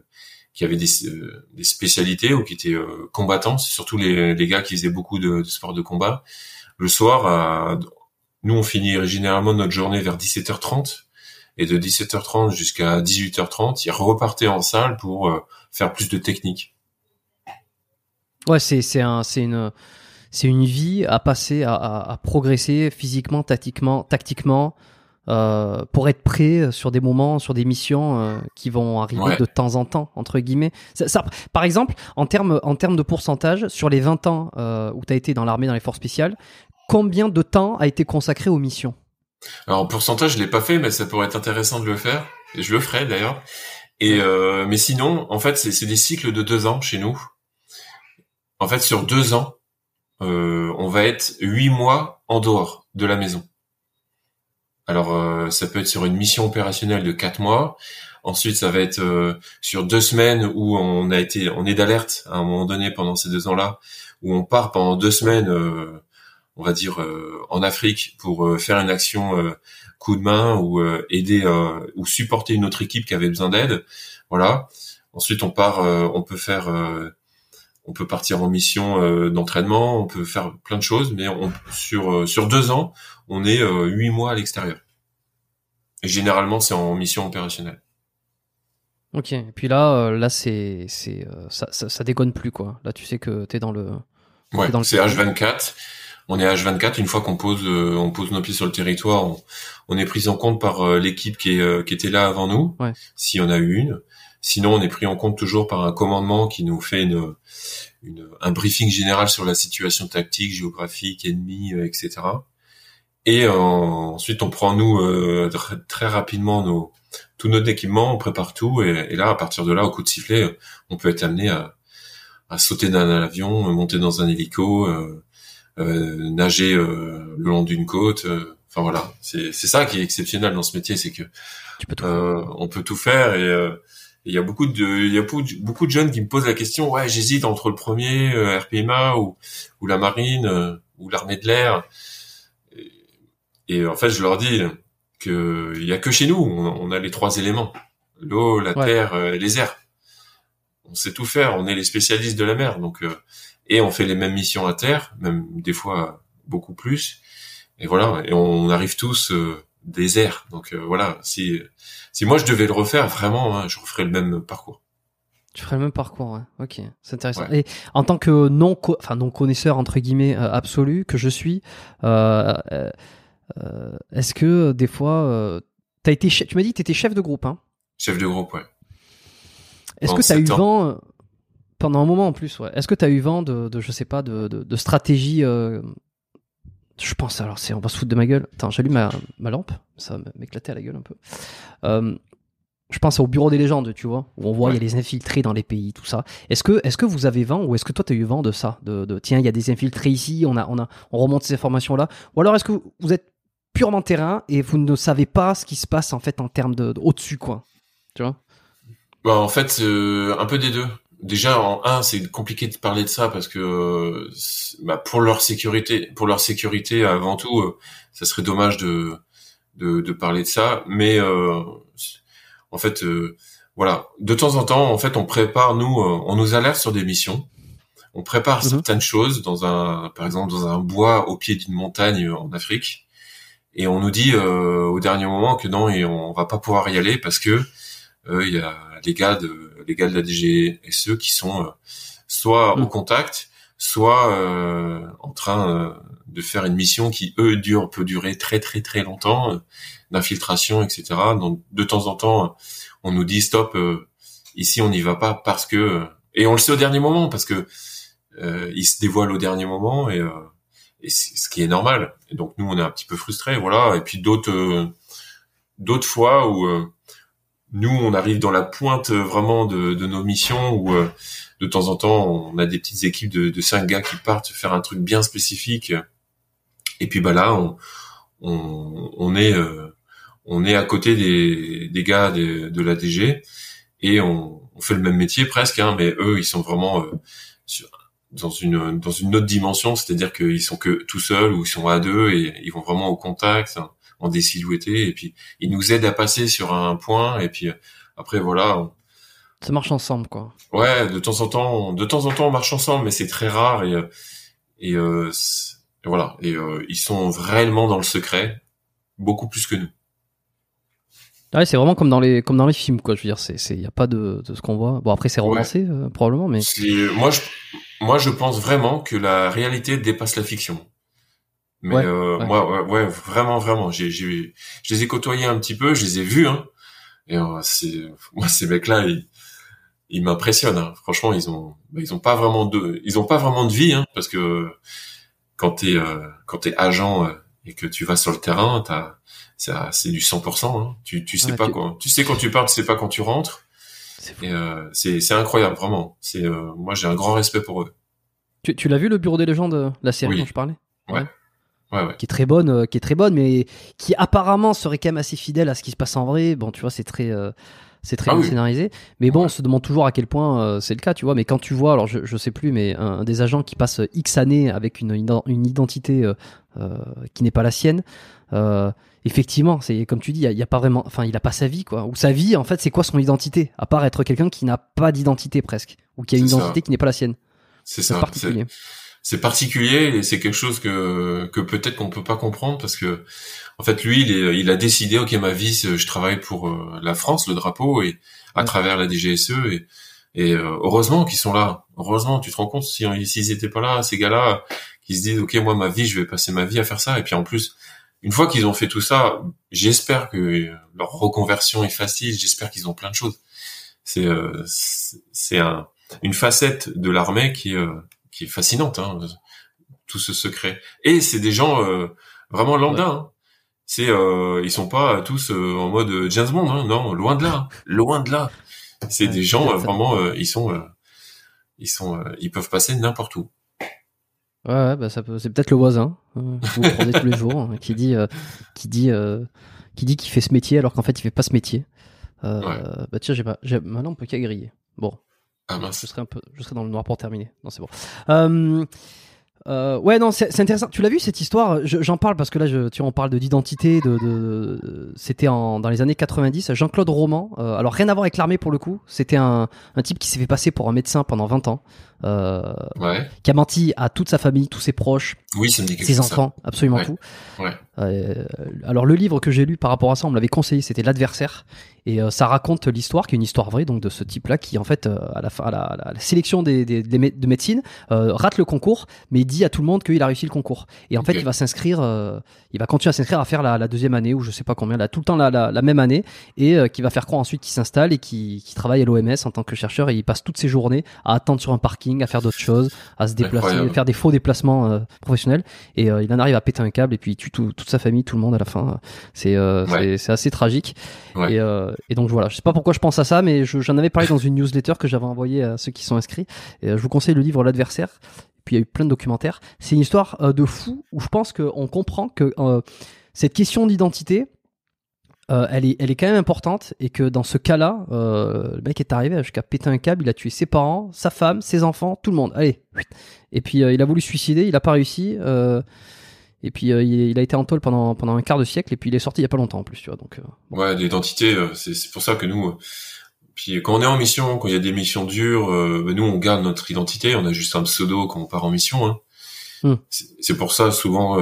S2: qui avaient des, euh, des spécialités ou qui étaient euh, combattants, c'est surtout les, les gars qui faisaient beaucoup de, de sport de combat. Le soir, nous on finit généralement notre journée vers 17h30 et de 17h30 jusqu'à 18h30, ils repartaient en salle pour euh, faire plus de technique.
S1: Ouais, c'est c'est un c'est une c'est une vie à passer à, à, à progresser physiquement, tactiquement, tactiquement euh, pour être prêt sur des moments, sur des missions euh, qui vont arriver
S2: Ouais.
S1: de temps en temps entre guillemets. Ça, ça- par exemple, en termes en termes de pourcentage sur les 20 ans euh, où tu as été dans l'armée dans les forces spéciales, combien de temps a été consacré aux missions?
S2: Alors en pourcentage, je l'ai pas fait, mais ça pourrait être intéressant de le faire. Et je le ferai d'ailleurs. Et euh, mais sinon, en fait, c'est c'est des cycles de deux ans chez nous. En fait, sur deux ans, euh, on va être huit mois en dehors de la maison. Alors, euh, ça peut être sur une mission opérationnelle de quatre mois. Ensuite, ça va être euh, sur deux semaines où on a été, on est d'alerte à un moment donné pendant ces deux ans-là, où on part pendant deux semaines, euh, on va dire euh, en Afrique pour euh, faire une action euh, coup de main ou euh, aider euh, ou supporter une autre équipe qui avait besoin d'aide. Voilà. Ensuite, on part, euh, on peut faire, euh, on peut partir en mission euh, d'entraînement, on peut faire plein de choses, mais on, sur euh, sur deux ans, on est euh, huit mois à l'extérieur. Et généralement, c'est en mission opérationnelle.
S1: Ok. Et puis là, euh, là c'est c'est euh, ça, ça ça déconne plus quoi. Là, tu sais que t'es dans le
S2: Ouais,
S1: dans le-
S2: c'est H24. On est H24 une fois qu'on pose euh, on pose nos pieds sur le territoire, on, on est pris en compte par euh, l'équipe qui est euh, qui était là avant nous,
S1: Ouais.
S2: si on a eu une. Sinon, on est pris en compte toujours par un commandement qui nous fait une, une un briefing général sur la situation tactique, géographique, ennemi, euh, etc. Et euh, ensuite, on prend nous euh, tr- très rapidement nos tout notre équipement, on prépare tout, et, et là, à partir de là, au coup de sifflet, on peut être amené à, à sauter d'un avion, monter dans un hélico, euh, nager euh, le long d'une côte. euh, Enfin voilà, c'est c'est ça qui est exceptionnel dans ce métier, c'est que
S1: peux
S2: euh, on peut tout faire et euh, il y a beaucoup de il y a beaucoup de, beaucoup de jeunes qui me posent la question ouais j'hésite entre le premier euh, RPMA ou ou la marine euh, ou l'armée de l'air et, et en fait je leur dis que il y a que chez nous on, on a les trois éléments l'eau la
S1: Ouais.
S2: terre euh, et les airs on sait tout faire on est les spécialistes de la mer donc euh, et on fait les mêmes missions à terre même des fois beaucoup plus et voilà et on arrive tous euh, donc euh, voilà si si moi je devais le refaire vraiment hein, je referais le même parcours
S1: Tu ferais le même parcours, ouais. Ok, c'est intéressant.
S2: Ouais.
S1: Et en tant que non, enfin non connaisseur entre guillemets euh, absolu que je suis, euh, est-ce que des fois, t'as été, tu m'as dit que t'étais chef de groupe, hein
S2: chef de groupe ouais
S1: Est-ce que t'as eu vent pendant un moment en plus, ouais. Est-ce que t'as eu vent de, de, je sais pas, de, de, de stratégie euh, Je pense alors, c'est, on va se foutre de ma gueule. Attends, j'allume ma, ma lampe, ça va m'éclater à la gueule un peu. Euh, je pense au bureau des légendes, tu vois, où on voit il y a les infiltrés dans les pays, tout ça. Est-ce que, est-ce que vous avez vent ou est-ce que toi t'as eu vent de ça, de, de tiens il y a des infiltrés ici, on a, on a, on remonte ces informations là, ou alors est-ce que vous, vous êtes purement terrain et vous ne savez pas ce qui se passe en fait en termes de, de au-dessus quoi, tu vois?
S2: Bah, en fait, euh, un peu des deux. Déjà, en un, c'est compliqué de parler de ça parce que euh, bah, pour leur sécurité, pour leur sécurité avant tout, euh, ça serait dommage de, de de parler de ça. Mais euh, en fait, euh, voilà, de temps en temps, en fait, on prépare nous, euh, on nous alerte sur des missions on prépare
S1: Mhm.
S2: certaines choses dans un, par exemple dans un bois au pied d'une montagne en Afrique, et on nous dit euh, au dernier moment que non, et on va pas pouvoir y aller parce que euh, il y a les gars de les gars de la DGSE qui sont euh, soit
S1: Mhm.
S2: au contact, soit euh, en train euh, de faire une mission qui eux dure peut durer très très très longtemps, euh, d'infiltration, etc. Donc de temps en temps, on nous dit stop, euh, ici on n'y va pas parce que euh, et on le sait au dernier moment parce que euh, ils se dévoilent au dernier moment et, euh, et ce qui est normal. Et donc nous on est un petit peu frustrés, voilà. Et puis d'autres euh, d'autres fois où euh, nous on arrive dans la pointe euh, vraiment de, de nos missions où euh, de temps en temps on a des petites équipes de, de cinq gars qui partent faire un truc bien spécifique. Et puis bah là on on, on est euh, on est à côté des, des gars de, de la DG et on, on fait le même métier presque, hein, mais eux ils sont vraiment euh, sur, dans une dans une autre dimension, c'est-à-dire qu'ils sont que tout seuls ou ils sont à deux et ils vont vraiment au contact hein, en désilhouetté et puis ils nous aident à passer sur un point et puis euh, après voilà on-
S1: Ça marche ensemble, quoi.
S2: ouais de temps en temps on- de temps en temps on marche ensemble mais c'est très rare et euh, et, euh, et voilà et euh, ils sont réellement dans le secret beaucoup plus que nous
S1: Ouais, c'est vraiment comme dans les comme dans les films, quoi. Je veux dire, c'est c'est y a pas de, de ce qu'on voit. Bon après c'est
S2: Ouais.
S1: romancé euh, probablement, mais
S2: moi je moi je pense vraiment que la réalité dépasse la fiction. Mais
S1: Ouais,
S2: euh,
S1: ouais.
S2: moi ouais, ouais, vraiment vraiment j'ai j'ai je les ai côtoyés un petit peu, je les ai vus hein. Et euh, c'est moi ces mecs là ils ils m'impressionnent hein. Franchement, ils ont bah, ils ont pas vraiment de ils ont pas vraiment de vie hein parce que quand t'es euh, quand t'es agent euh, et que tu vas sur le terrain, t'as ça c'est du 100%. Hein. Tu tu sais
S1: Ouais,
S2: pas
S1: tu-
S2: quand tu sais quand tu pars, tu sais pas quand tu rentres.
S1: c'est.
S2: Et euh, c'est c'est incroyable vraiment. C'est euh, moi j'ai un grand respect pour eux.
S1: Tu, tu l'as vu le Bureau des légendes, la série
S2: Oui.
S1: dont je parlais,
S2: Ouais ouais.
S1: qui est très bonne, euh, qui est très bonne, mais qui apparemment serait quand même assez fidèle à ce qui se passe en vrai. Bon, tu vois, c'est très euh, c'est très
S2: Ah
S1: bien
S2: oui.
S1: scénarisé. Mais bon,
S2: Ouais.
S1: on se demande toujours à quel point euh, c'est le cas, tu vois. Mais quand tu vois, alors je, je sais plus, mais un, un des agents qui passe X années avec une, identité qui n'est pas la sienne, effectivement, c'est comme tu dis, il y a, pas vraiment, enfin, il a pas sa vie, quoi. Ou sa vie, en fait, c'est quoi son identité? À part être quelqu'un qui n'a pas d'identité presque, ou qui a une
S2: ça.
S1: identité qui n'est pas la sienne.
S2: C'est
S1: C'est
S2: ça. C'est- particulier et c'est quelque chose que que peut-être qu'on peut pas comprendre parce que en fait lui il est, il a décidé ok ma vie je travaille pour euh, la France le drapeau et à
S1: Ouais.
S2: travers la DGSE et et euh, heureusement qu'ils sont là. Heureusement, tu te rends compte si s'ils étaient pas là, ces gars-là qui se disent ok moi ma vie je vais passer ma vie à faire ça et puis en plus une fois qu'ils ont fait tout ça, j'espère que leur reconversion est facile, j'espère qu'ils ont plein de choses. C'est euh, c'est un une facette de l'armée qui euh, qui est fascinante, hein, tout ce secret. Et c'est des gens euh, vraiment lambda. Hein. C'est euh, ils sont pas tous euh, en mode James Bond, hein, non, loin de là, loin de là. C'est
S1: Ouais,
S2: des gens euh, vraiment, euh, ils sont, euh, ils sont, euh, ils peuvent passer n'importe où.
S1: Ouais, ouais, bah ça peut, c'est peut-être le voisin euh, que vous croisez tous les jours hein, qui dit, euh, qui dit, euh, qui dit qu'il fait ce métier alors qu'en fait il fait pas ce métier. Euh,
S2: Ouais.
S1: Bah tiens, j'ai pas, j'ai, maintenant on peut qu'à griller. Bon,
S2: Ah
S1: je serai un peu, je serai dans le noir pour terminer. Non, c'est bon. Euh, euh, ouais, non, c'est, intéressant. Tu l'as vu cette histoire? Je- J'en parle parce que là, je, tu en parles de d'identité. De, de, c'était en, dans les années 90. Jean-Claude Roman. euh, alors rien à voir avec l'armée pour le coup. C'était un, un type qui s'est fait passer pour un médecin pendant 20 ans. Euh,
S2: Ouais.
S1: qui a menti à toute sa famille, tous ses proches,
S2: Oui, ça me dit quelque
S1: ses
S2: ça.
S1: enfants, absolument
S2: Ouais.
S1: tout.
S2: Ouais.
S1: Euh, alors le livre que j'ai lu par rapport à ça, on me l'avait conseillé, c'était l'adversaire, et euh, ça raconte l'histoire, qui est une histoire vraie, donc de ce type-là qui en fait euh, à la à la, à la sélection des, des- des mé- de médecine euh, rate le concours, mais il dit à tout le monde qu'il a réussi le concours. Et en fait, il va s'inscrire, euh, il va continuer à s'inscrire à faire la, la deuxième année ou je sais pas combien, là tout le temps la, même année, et euh, qui va faire croire ensuite qu'il s'installe et qui, qui travaille à l'OMS en tant que chercheur, et il passe toutes ses journées à attendre sur un parking, à faire d'autres choses, à se déplacer,
S2: Incroyable.
S1: faire des faux déplacements euh, professionnels, et euh, il en arrive à péter un câble et puis il tue tout- toute sa famille, tout le monde à la fin. C'est euh,
S2: Ouais.
S1: c'est- c'est assez tragique.
S2: Ouais.
S1: Et, et donc voilà, je sais pas pourquoi je pense à ça, mais je- j'en avais parlé dans une newsletter que j'avais envoyée à ceux qui sont inscrits. Et je vous conseille le livre L'adversaire. Puis il y a eu plein de documentaires. C'est une histoire de fou où je pense qu'on comprend que cette question d'identité, euh, elle, est, elle est quand même importante et que dans ce cas-là, euh, le mec est arrivé jusqu'à péter un câble, il a tué ses parents, sa femme, ses enfants, tout le monde. Allez. Et puis euh, il a voulu se suicider, il a pas réussi. euh, et puis euh, il, a été en tôle pendant, pendant un quart de siècle et puis il est sorti il y a pas longtemps en plus, tu vois. Donc euh,
S2: Ouais, l'identité, c'est c'est pour ça que nous, puis quand on est en mission, quand il y a des missions dures, euh, ben nous on garde notre identité, on a juste un pseudo quand on part en mission. Hein.
S1: Hmm.
S2: C'est- C'est pour ça souvent,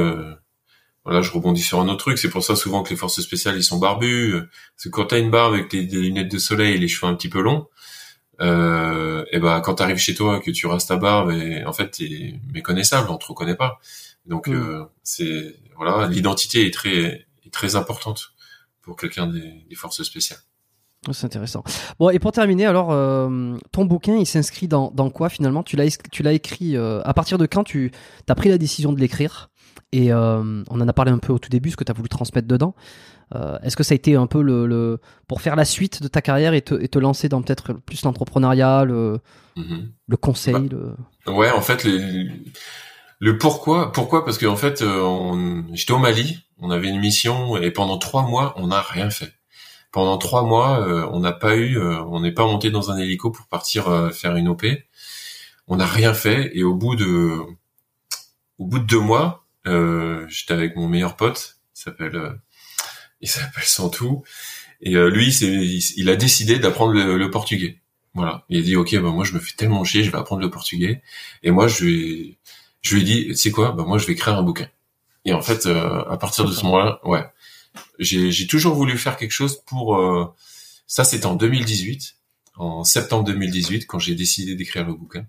S2: voilà, je rebondis sur un autre truc. C'est pour ça souvent que les forces spéciales ils sont barbus. Parce que quand t'as une barbe avec des, des lunettes de soleil et les cheveux un petit peu longs, euh, et ben quand t'arrives chez toi que tu rastes ta barbe, et en fait t'es méconnaissable, on te reconnaît pas. Donc
S1: Hmm.
S2: euh, c'est voilà, l'identité est très est très importante pour quelqu'un des, des forces spéciales.
S1: C'est intéressant. Bon, et pour terminer, alors, euh, ton bouquin, il s'inscrit dans, dans quoi finalement? Tu l'as es- tu l'as écrit euh, à partir de quand tu as pris la décision de l'écrire? Et euh, on en a parlé un peu au tout début, ce que tu as voulu transmettre dedans. Euh, Est-ce que ça a été un peu le, le pour faire la suite de ta carrière et te, et te lancer dans peut-être plus l'entrepreneuriat, le,
S2: Mhm.
S1: le conseil
S2: Bah,
S1: le...
S2: Ouais, en fait, les- le pourquoi, pourquoi? Parce qu'en fait, euh, j'étais au Mali, on avait une mission et pendant trois mois, on n'a rien fait. Pendant trois mois, euh, on n'a pas eu, euh, on n'est pas monté dans un hélico pour partir euh, faire une OP. On n'a rien fait et au bout de, au bout de deux mois, j'étais avec mon meilleur pote, il s'appelle, euh, il s'appelle Santou, et euh, lui, il, il a décidé d'apprendre le, le portugais. Voilà, il a dit ok, bah moi je me fais tellement chier, je vais apprendre le portugais. Et moi je lui, ai- je lui ai dit, tu sais quoi, bah moi je vais écrire un bouquin. Et en fait, euh, à partir de ce moment-là, ouais, j'ai j'ai toujours voulu faire quelque chose pour. euh, ça, c'était en 2018, en septembre 2018, quand j'ai décidé d'écrire le bouquin.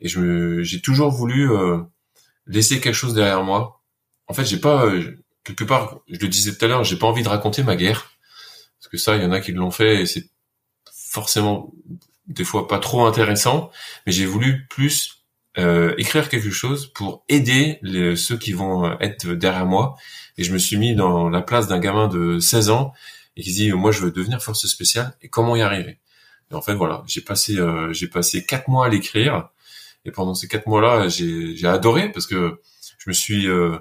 S2: Et je j'ai toujours voulu euh, laisser quelque chose derrière moi. En fait, j'ai pas euh, quelque part, je le disais tout à l'heure, j'ai pas envie de raconter ma guerre, parce que ça, il y en a qui l'ont fait et c'est forcément des fois pas trop intéressant, mais j'ai voulu plus euh, écrire quelque chose pour aider les, ceux qui vont euh, être derrière moi. Et je me suis mis dans la place d'un gamin de 16 ans et qui dit moi je veux devenir force spéciale et comment y arriver. Et en fait voilà, j'ai passé euh, j'ai passé quatre mois à l'écrire et pendant ces quatre mois-là j'ai adoré parce que je me suis euh,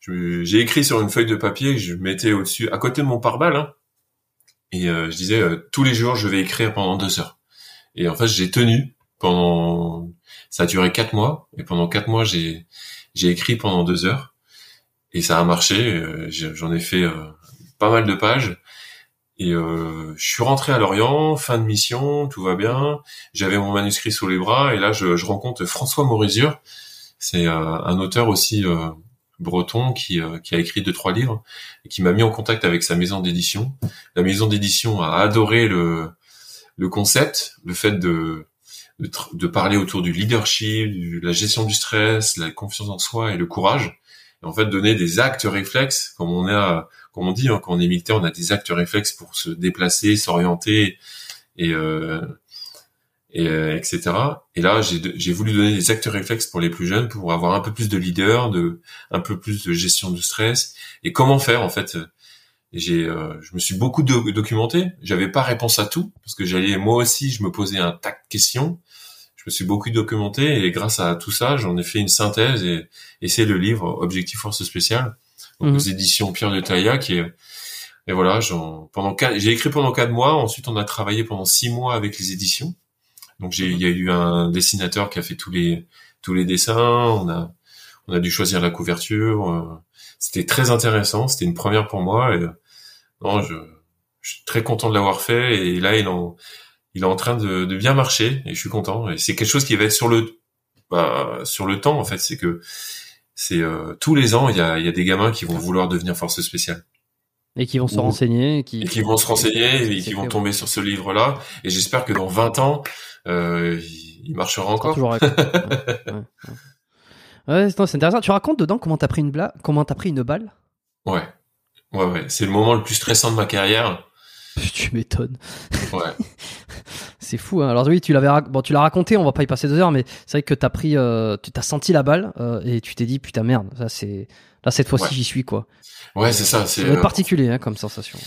S2: j'ai écrit sur une feuille de papier que je mettais au-dessus à côté de mon pare-balles hein, et euh, je disais euh, tous les jours je vais écrire pendant deux heures. Et en fait j'ai tenu pendant ça a duré quatre mois et pendant quatre mois j'ai j'ai écrit pendant deux heures et ça a marché. euh, J'en ai fait euh, pas mal de pages et euh, je suis rentré à Lorient, fin de mission, tout va bien. J'avais mon manuscrit sous les bras et là je, je rencontre François Morizur, c'est euh, un auteur aussi euh, breton qui, euh, qui a écrit deux trois livres et qui m'a mis en contact avec sa maison d'édition. La maison d'édition a adoré le le concept, le fait de de, de parler autour du leadership, de la gestion du stress, la confiance en soi et le courage. En fait, donner des actes réflexes, comme on a, comme on dit, hein, quand on est militaire, on a des actes réflexes pour se déplacer, s'orienter et, euh, et euh, etc. Et là, j'ai voulu donner des actes réflexes pour les plus jeunes, pour avoir un peu plus de leader, de un peu plus de gestion du stress et comment faire en fait? J'ai, euh, je me suis beaucoup do- documenté. J'avais pas réponse à tout parce que j'allais moi aussi, je me posais un tas de questions. Je me suis beaucoup documenté et grâce à tout ça, j'en ai fait une synthèse et, et c'est le livre Objectif Force Spéciale donc
S1: Mhm.
S2: aux éditions Pierre de Taillac et et voilà, pendant j'ai écrit pendant quatre mois. Ensuite, on a travaillé pendant six mois avec les éditions. Donc j'ai, il y a eu un dessinateur qui a fait tous les tous les dessins. On a on a dû choisir la couverture. euh, C'était très intéressant. C'était une première pour moi. Et, non, je, je suis très content de l'avoir fait. Et là, il en il est en train de, de bien marcher. Et je suis content. Et c'est quelque chose qui va être sur le bah, sur le temps en fait. C'est que c'est euh, tous les ans, il y a il y a des gamins qui vont vouloir devenir force spéciale
S1: Et qui vont se
S2: Ou-
S1: renseigner. Et qui,
S2: et qui vont se renseigner et qui vont
S1: fait,
S2: tomber sur ce livre-là. Et j'espère que dans 20 ans, euh, il il marchera encore.
S1: Toujours avec- ouais, ouais, ouais. Ouais, c'est intéressant. Tu racontes dedans comment t'as pris une bla... comment t'as pris une balle?
S2: Ouais, ouais, ouais. C'est le moment le plus stressant de ma carrière.
S1: Tu m'étonnes.
S2: Ouais,
S1: C'est fou. Hein. Alors oui, tu l'avais, bon, tu l'as raconté. On va pas y passer deux heures, mais c'est vrai que t'as pris, euh, tu t'as senti la balle euh, et tu t'es dit putain merde. Ça c'est là cette fois-ci
S2: Ouais.
S1: j'y suis quoi.
S2: ouais, c'est ça.
S1: Ça
S2: C'est euh,
S1: particulier hein, comme sensation.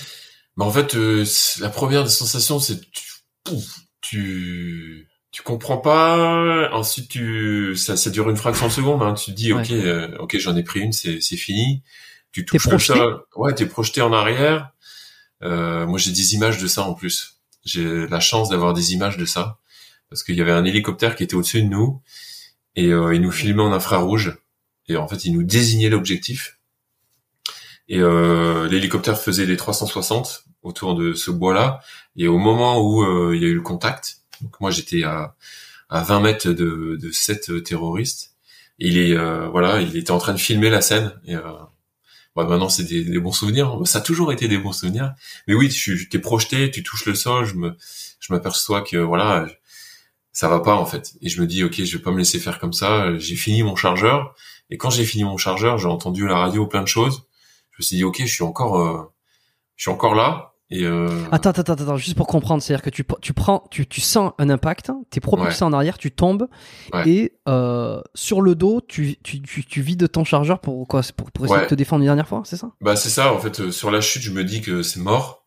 S2: bah, en fait, euh, la première des sensations, c'est tu, pouf, tu tu comprends pas. Ensuite, tu ça, ça dure une fraction de seconde. Hein. Tu te dis
S1: Ouais.
S2: ok, ok, j'en ai pris une, c'est fini. Tu touches le
S1: projeté?
S2: Sol. Ouais, t'es projeté en arrière. Euh, moi, j'ai des images de ça en plus. J'ai la chance d'avoir des images de ça parce qu'il y avait un hélicoptère qui était au-dessus de nous et euh, il nous filmait en infrarouge et en fait, il nous désignait l'objectif. Et euh, l'hélicoptère faisait des 360 autour de ce bois-là. Et au moment où euh, il y a eu le contact, donc moi j'étais à, à 20 mètres de, de sept terroristes. il est voilà, il était en train de filmer la scène. Et maintenant c'est des, bons souvenirs. Ça a toujours été des bons souvenirs. Mais oui, tu t'es projeté, tu touches le sol. Je me, je m'aperçois que voilà, ça va pas en fait. Et je me dis ok, je vais pas me laisser faire comme ça. J'ai fini mon chargeur. Et quand j'ai fini mon chargeur, j'ai entendu la radio plein de choses. Je me suis dit ok, je suis encore, euh, je suis encore là. Et euh...
S1: Attends, attends, attends, juste pour comprendre, c'est-à-dire que tu, tu prends, tu, tu sens un impact, t'es propulsé en arrière, tu tombes, et euh, sur le dos, tu, tu, tu, tu, vides ton chargeur pour quoi Pour, pour essayer de te défendre une dernière fois, c'est ça?
S2: Bah c'est ça, en fait, euh, sur la chute, je me dis que c'est mort.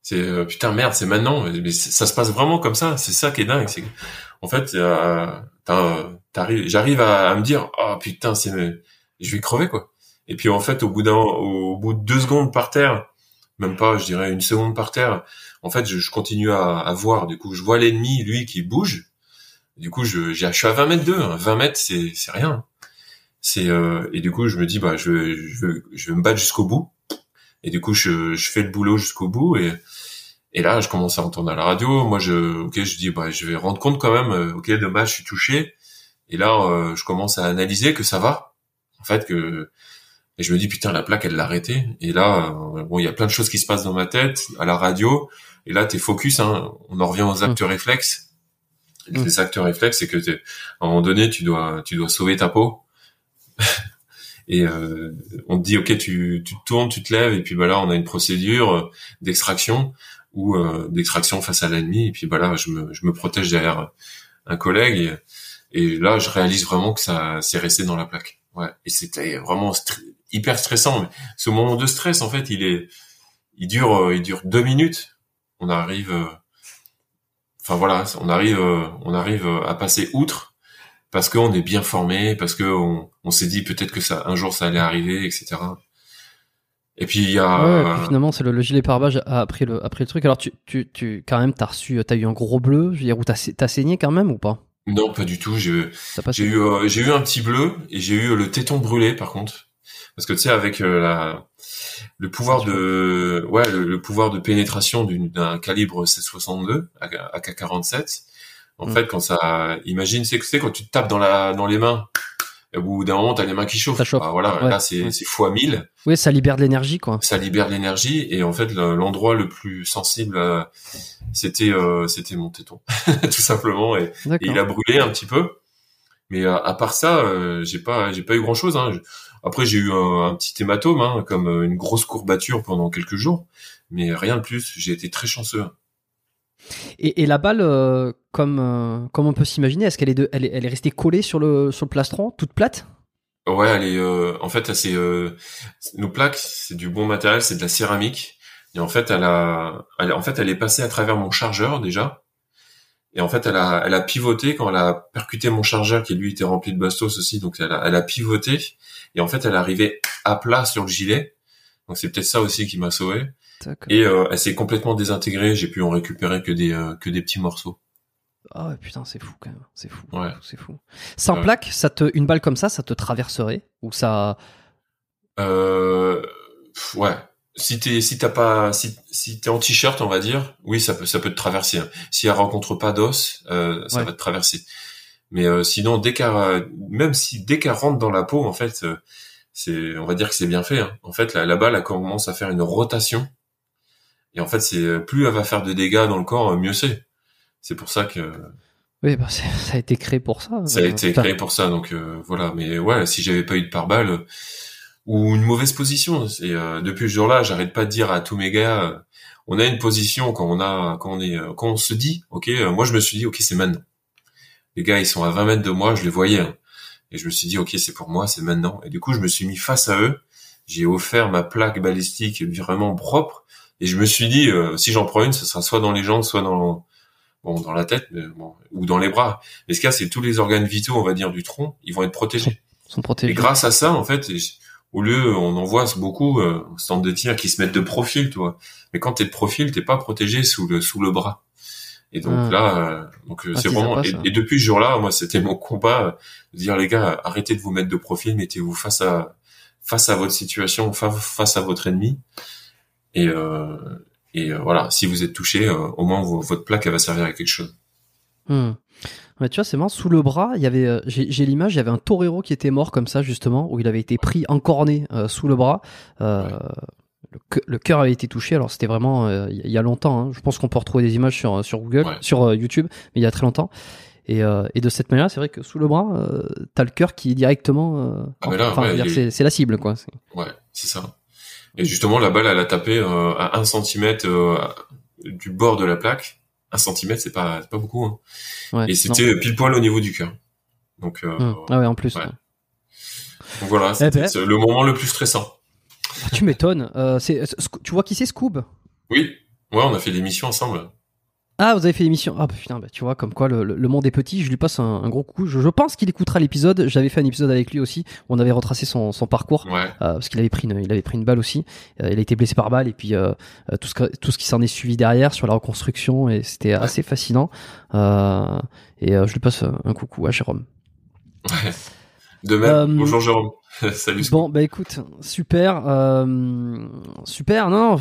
S2: C'est euh, putain merde, c'est maintenant. Mais ça se passe vraiment comme ça. C'est ça qui est dingue. C'est en fait, euh, j'arrive à, à, me dire, oh putain, c'est, je vais crever quoi. Et puis en fait, au bout d'un, au bout de deux secondes par terre même pas, je dirais une seconde par terre. En fait, je, continue à, à, voir. Du coup, je vois l'ennemi, lui, qui bouge. Du coup, je, je suis à 20 mètres d'eux. 20 mètres, c'est, c'est rien. C'est euh, et du coup, je me dis, bah, je, je, je vais me battre jusqu'au bout. Et du coup, je, je fais le boulot jusqu'au bout. Et, et là, je commence à entendre à la radio. Moi, je, ok, je dis, bah, je vais rendre compte quand même. Euh, ok, dommage, je suis touché. Et là, euh, je commence à analyser que ça va. En fait, que et je me dis putain la plaque elle l'a arrêté. Et là euh, bon il y a plein de choses qui se passent dans ma tête à la radio. Et là t'es focus. Hein, on en revient aux actes mmh. réflexes. Mmh. Les actes réflexes c'est que à un moment donné tu dois tu dois sauver ta peau. et euh, on te dit ok tu tu te tournes tu te lèves et puis bah là on a une procédure d'extraction ou euh, d'extraction face à l'ennemi et puis bah là je me je me protège derrière un collègue et, et là je réalise vraiment que ça s'est resté dans la plaque ouais et c'était vraiment hyper stressant. Mais ce moment de stress, en fait, il est, il dure, euh, il dure deux minutes. On arrive, euh, enfin voilà, on arrive, euh, on arrive à passer outre parce qu'on est bien formé, parce que on, on s'est dit peut-être que ça, un jour, ça allait arriver, etc. Et puis il y
S1: a. Ouais, finalement, c'est le, le, gilet pare-balles a appris le, après le truc. Alors tu, tu, tu, quand même, t'as reçu, t'as eu un gros bleu. Je veux dire, ou t'as, t'as saigné quand même ou pas?
S2: Non, pas du tout. J'ai, j'ai eu, j'ai eu un petit bleu et j'ai eu le téton brûlé par contre parce que tu sais avec euh, la le pouvoir de ouais le, pouvoir de pénétration d'un calibre 762 AK-47 en mm. fait quand ça imagine c'est que c'est quand tu te tapes dans la dans les mains au bout d'un moment t'as les mains qui chauffent
S1: ça
S2: bah, voilà là c'est c'est fois 1000
S1: oui ça libère de l'énergie quoi.
S2: Ça libère de l'énergie et en fait l'endroit le plus sensible euh, c'était euh, c'était mon téton tout simplement et, il a brûlé un petit peu. Mais à, part ça j'ai pas j'ai pas eu grand chose hein. Après, j'ai eu un, petit hématome, hein, comme euh, une grosse courbature pendant quelques jours, mais rien de plus. J'ai été très chanceux.
S1: Et, la balle, euh, comme, euh, comme on peut s'imaginer, est-ce qu'elle est, elle est, restée collée sur le, sur le plastron, toute plate?
S2: Ouais, elle est. en fait, c'est nos plaques, c'est du bon matériel, c'est de la céramique. Et en fait, elle a, en fait, elle est passée à travers mon chargeur déjà. Et en fait, elle a, elle a pivoté quand elle a percuté mon chargeur qui lui était rempli de bastos aussi. Donc, elle a, elle a pivoté et en fait, elle arrivait à plat sur le gilet. Donc c'est peut-être ça aussi qui m'a sauvé. Et euh, elle s'est complètement désintégrée. J'ai pu en récupérer que des euh, que des petits morceaux.
S1: Ah oh, putain, c'est fou quand même. C'est fou. Ouais. C'est fou. Sans plaque, ça te une balle comme ça, ça te traverserait? Ou ça
S2: euh, Ouais. Si t'es si t'as pas si si t'es en t-shirt, on va dire, oui, ça peut ça peut te traverser. Hein. Si elle rencontre pas d'os, euh, ça va te traverser. Mais euh, sinon, dès qu'elle, même si dès qu'elle rentre dans la peau, en fait, euh, c'est, on va dire que c'est bien fait. Hein. En fait, la, la balle, elle commence à faire une rotation. Et en fait, c'est plus elle va faire de dégâts dans le corps, mieux c'est. C'est pour ça que.
S1: Oui, bah ça a été créé pour ça.
S2: Ça a été créé pour ça, donc euh, voilà. Mais ouais, si j'avais pas eu de pare-balles ou une mauvaise position, et depuis ce jour-là, j'arrête pas de dire à tous mes gars, on a une position quand on a, quand on est, quand on se dit, ok, moi je me suis dit, ok, c'est maintenant les gars, ils sont à 20 mètres de moi, je les voyais. Hein. Et je me suis dit, ok, c'est pour moi, c'est maintenant. Et du coup, je me suis mis face à eux. J'ai offert ma plaque balistique vraiment propre. Et je me suis dit, euh, si j'en prends une, ce sera soit dans les jambes, soit dans bon dans la tête, ou dans les bras. Mais ce cas, c'est tous les organes vitaux, on va dire, du tronc, ils vont être protégés.
S1: Sont, protégés.
S2: Et grâce à ça, en fait, au lieu, on en voit beaucoup euh, stands de tir qui se mettent de profil, tu vois. Mais quand t'es de profil, t'es pas protégé sous le sous le bras. Et donc ah. là, euh, donc euh, ah, c'est vraiment. et, depuis ce jour-là, moi, c'était mon combat de dire les gars, arrêtez de vous mettre de profil, mettez-vous face à face à votre situation, face à votre ennemi. Et euh, Et euh, voilà, si vous êtes touché, euh, au moins votre plaque elle va servir à quelque chose.
S1: Hmm. Tu vois, c'est marrant. Sous le bras, il y avait, j'ai l'image, il y avait un torero qui était mort comme ça justement, où il avait été pris encorné sous le bras. Le, cœur avait été touché. Alors c'était vraiment il y a longtemps. Hein. Je pense qu'on peut retrouver des images sur sur Google, sur YouTube, mais il y a très longtemps. Et, euh, et de cette manière, c'est vrai que sous le bras, euh, t'as le cœur qui est directement. Euh, ah, enfin, c'est la cible, quoi.
S2: Ouais, c'est ça. Et justement, la balle, elle a tapé euh, à un centimètre euh, du bord de la plaque. Un centimètre, c'est pas, pas beaucoup. Hein. Ouais, et c'était pile poil au niveau du cœur. Donc.
S1: Hum. Ah ouais, en plus.
S2: Ouais. Donc voilà, eh c'était ben. le moment le plus stressant.
S1: Ah, tu m'étonnes. c'est, tu vois qui c'est Scoob
S2: Oui. Ouais, on a fait l'émission ensemble.
S1: Ah, vous avez fait l'émission. Ah, putain, bah, tu vois, comme quoi le, le, monde est petit. Je lui passe un, gros coup. Je, je pense qu'il écoutera l'épisode. J'avais fait un épisode avec lui aussi. Où on avait retracé son, son parcours.
S2: Ouais.
S1: Euh, parce qu'il avait pris une, il avait pris une balle aussi. Euh, il a été blessé par balle et puis euh, tout ce que, tout ce qui s'en est suivi derrière sur la reconstruction et c'était assez fascinant. Et je lui passe un coucou à Jérôme.
S2: Ouais. De même. Bonjour Jérôme. Salut.
S1: Bon, bah écoute, super, super. Non. non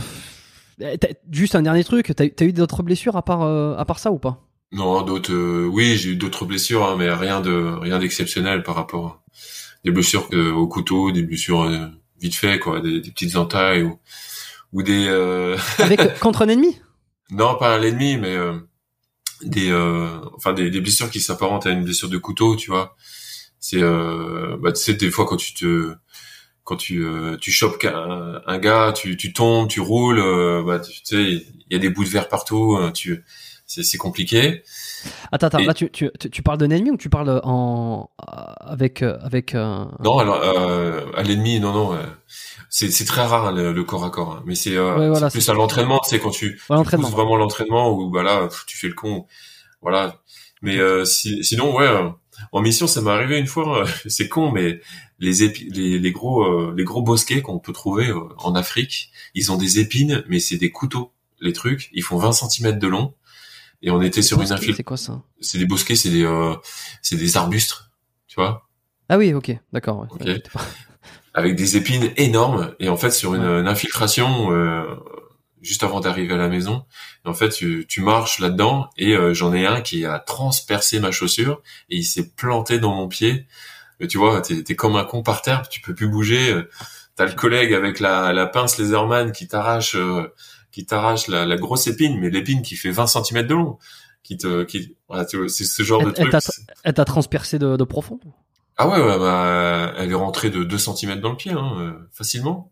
S1: juste un dernier truc, t'as as eu d'autres blessures à part euh, à part ça ou pas?
S2: Non, d'autres. Euh, oui, j'ai eu d'autres blessures, hein, mais rien de rien d'exceptionnel par rapport à des blessures au couteau, des blessures euh, vite fait, quoi, des, petites entailles ou ou des.
S1: Avec contre un ennemi?
S2: Non, pas l'ennemi, mais des enfin des, des blessures qui s'apparentent à une blessure de couteau, tu vois. C'est bah tu sais des fois quand tu te quand tu euh, tu chopes un, un, gars, tu, tu tombes, tu roules, euh, bah, tu, sais, il y a des bouts de verre partout, euh, tu c'est compliqué.
S1: Attends, attends, là tu, tu, tu parles d'un ennemi ou tu parles en avec avec
S2: Non, alors à l'ennemi, non non, c'est c'est très rare le, corps à corps, hein. mais c'est plus à l'entraînement, c'est quand tu, ouais, tu vraiment l'entraînement où bah là tu fais le con, voilà. Mais si, sinon ouais, en mission ça m'est arrivé une fois, c'est con, mais les, les, gros euh, les gros bosquets qu'on peut trouver euh, en Afrique, ils ont des épines, mais c'est des couteaux. Les trucs, ils font 20 cm de long. Et on était sur une
S1: infiltration. C'est quoi ça?
S2: C'est des bosquets, c'est des euh, c'est des arbustes, tu vois?
S1: Ah oui, ok, d'accord.
S2: Avec des épines énormes et en fait sur une, infiltration juste avant d'arriver à la maison. en fait, tu, tu marches là-dedans et j'en ai un qui a transpercé ma chaussure et il s'est planté dans mon pied tu vois, t'es es comme un con par terre, tu peux plus bouger. Euh, t'as le collègue avec la, la pince laserman qui t'arrache, euh, qui t'arrache la, la, grosse épine, mais l'épine qui fait 20 cm de long, qui te, qui, voilà, c'est ce genre de truc.
S1: Elle t'a transpercé de, de, profond?
S2: Ah ouais, ouais, bah, elle est rentrée de 2 cm dans le pied, hein, euh, facilement.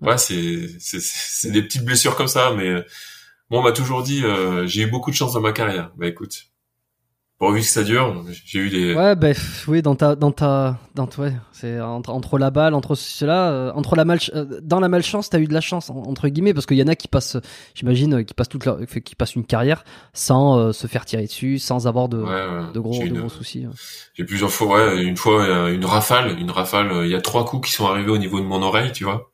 S2: Ouais, c'est, c'est, des petites blessures comme ça, mais bon, on m'a toujours dit, j'ai eu beaucoup de chance dans ma carrière. Bah écoute, vu que ça dure, j'ai eu des.
S1: Ouais, bah, oui, dans ta, dans ta, dans ouais, c'est entre, entre la balle, entre cela, euh, entre la mal, euh, dans la malchance, t'as eu de la chance entre guillemets parce qu'il y en a qui passent, j'imagine, qui passent toute leur, qui passent une carrière sans euh, se faire tirer dessus, sans avoir de, de gros, de gros soucis.
S2: J'ai plusieurs fois, ouais, une fois une rafale, une rafale, il y a trois coups qui sont arrivés au niveau de mon oreille, tu vois,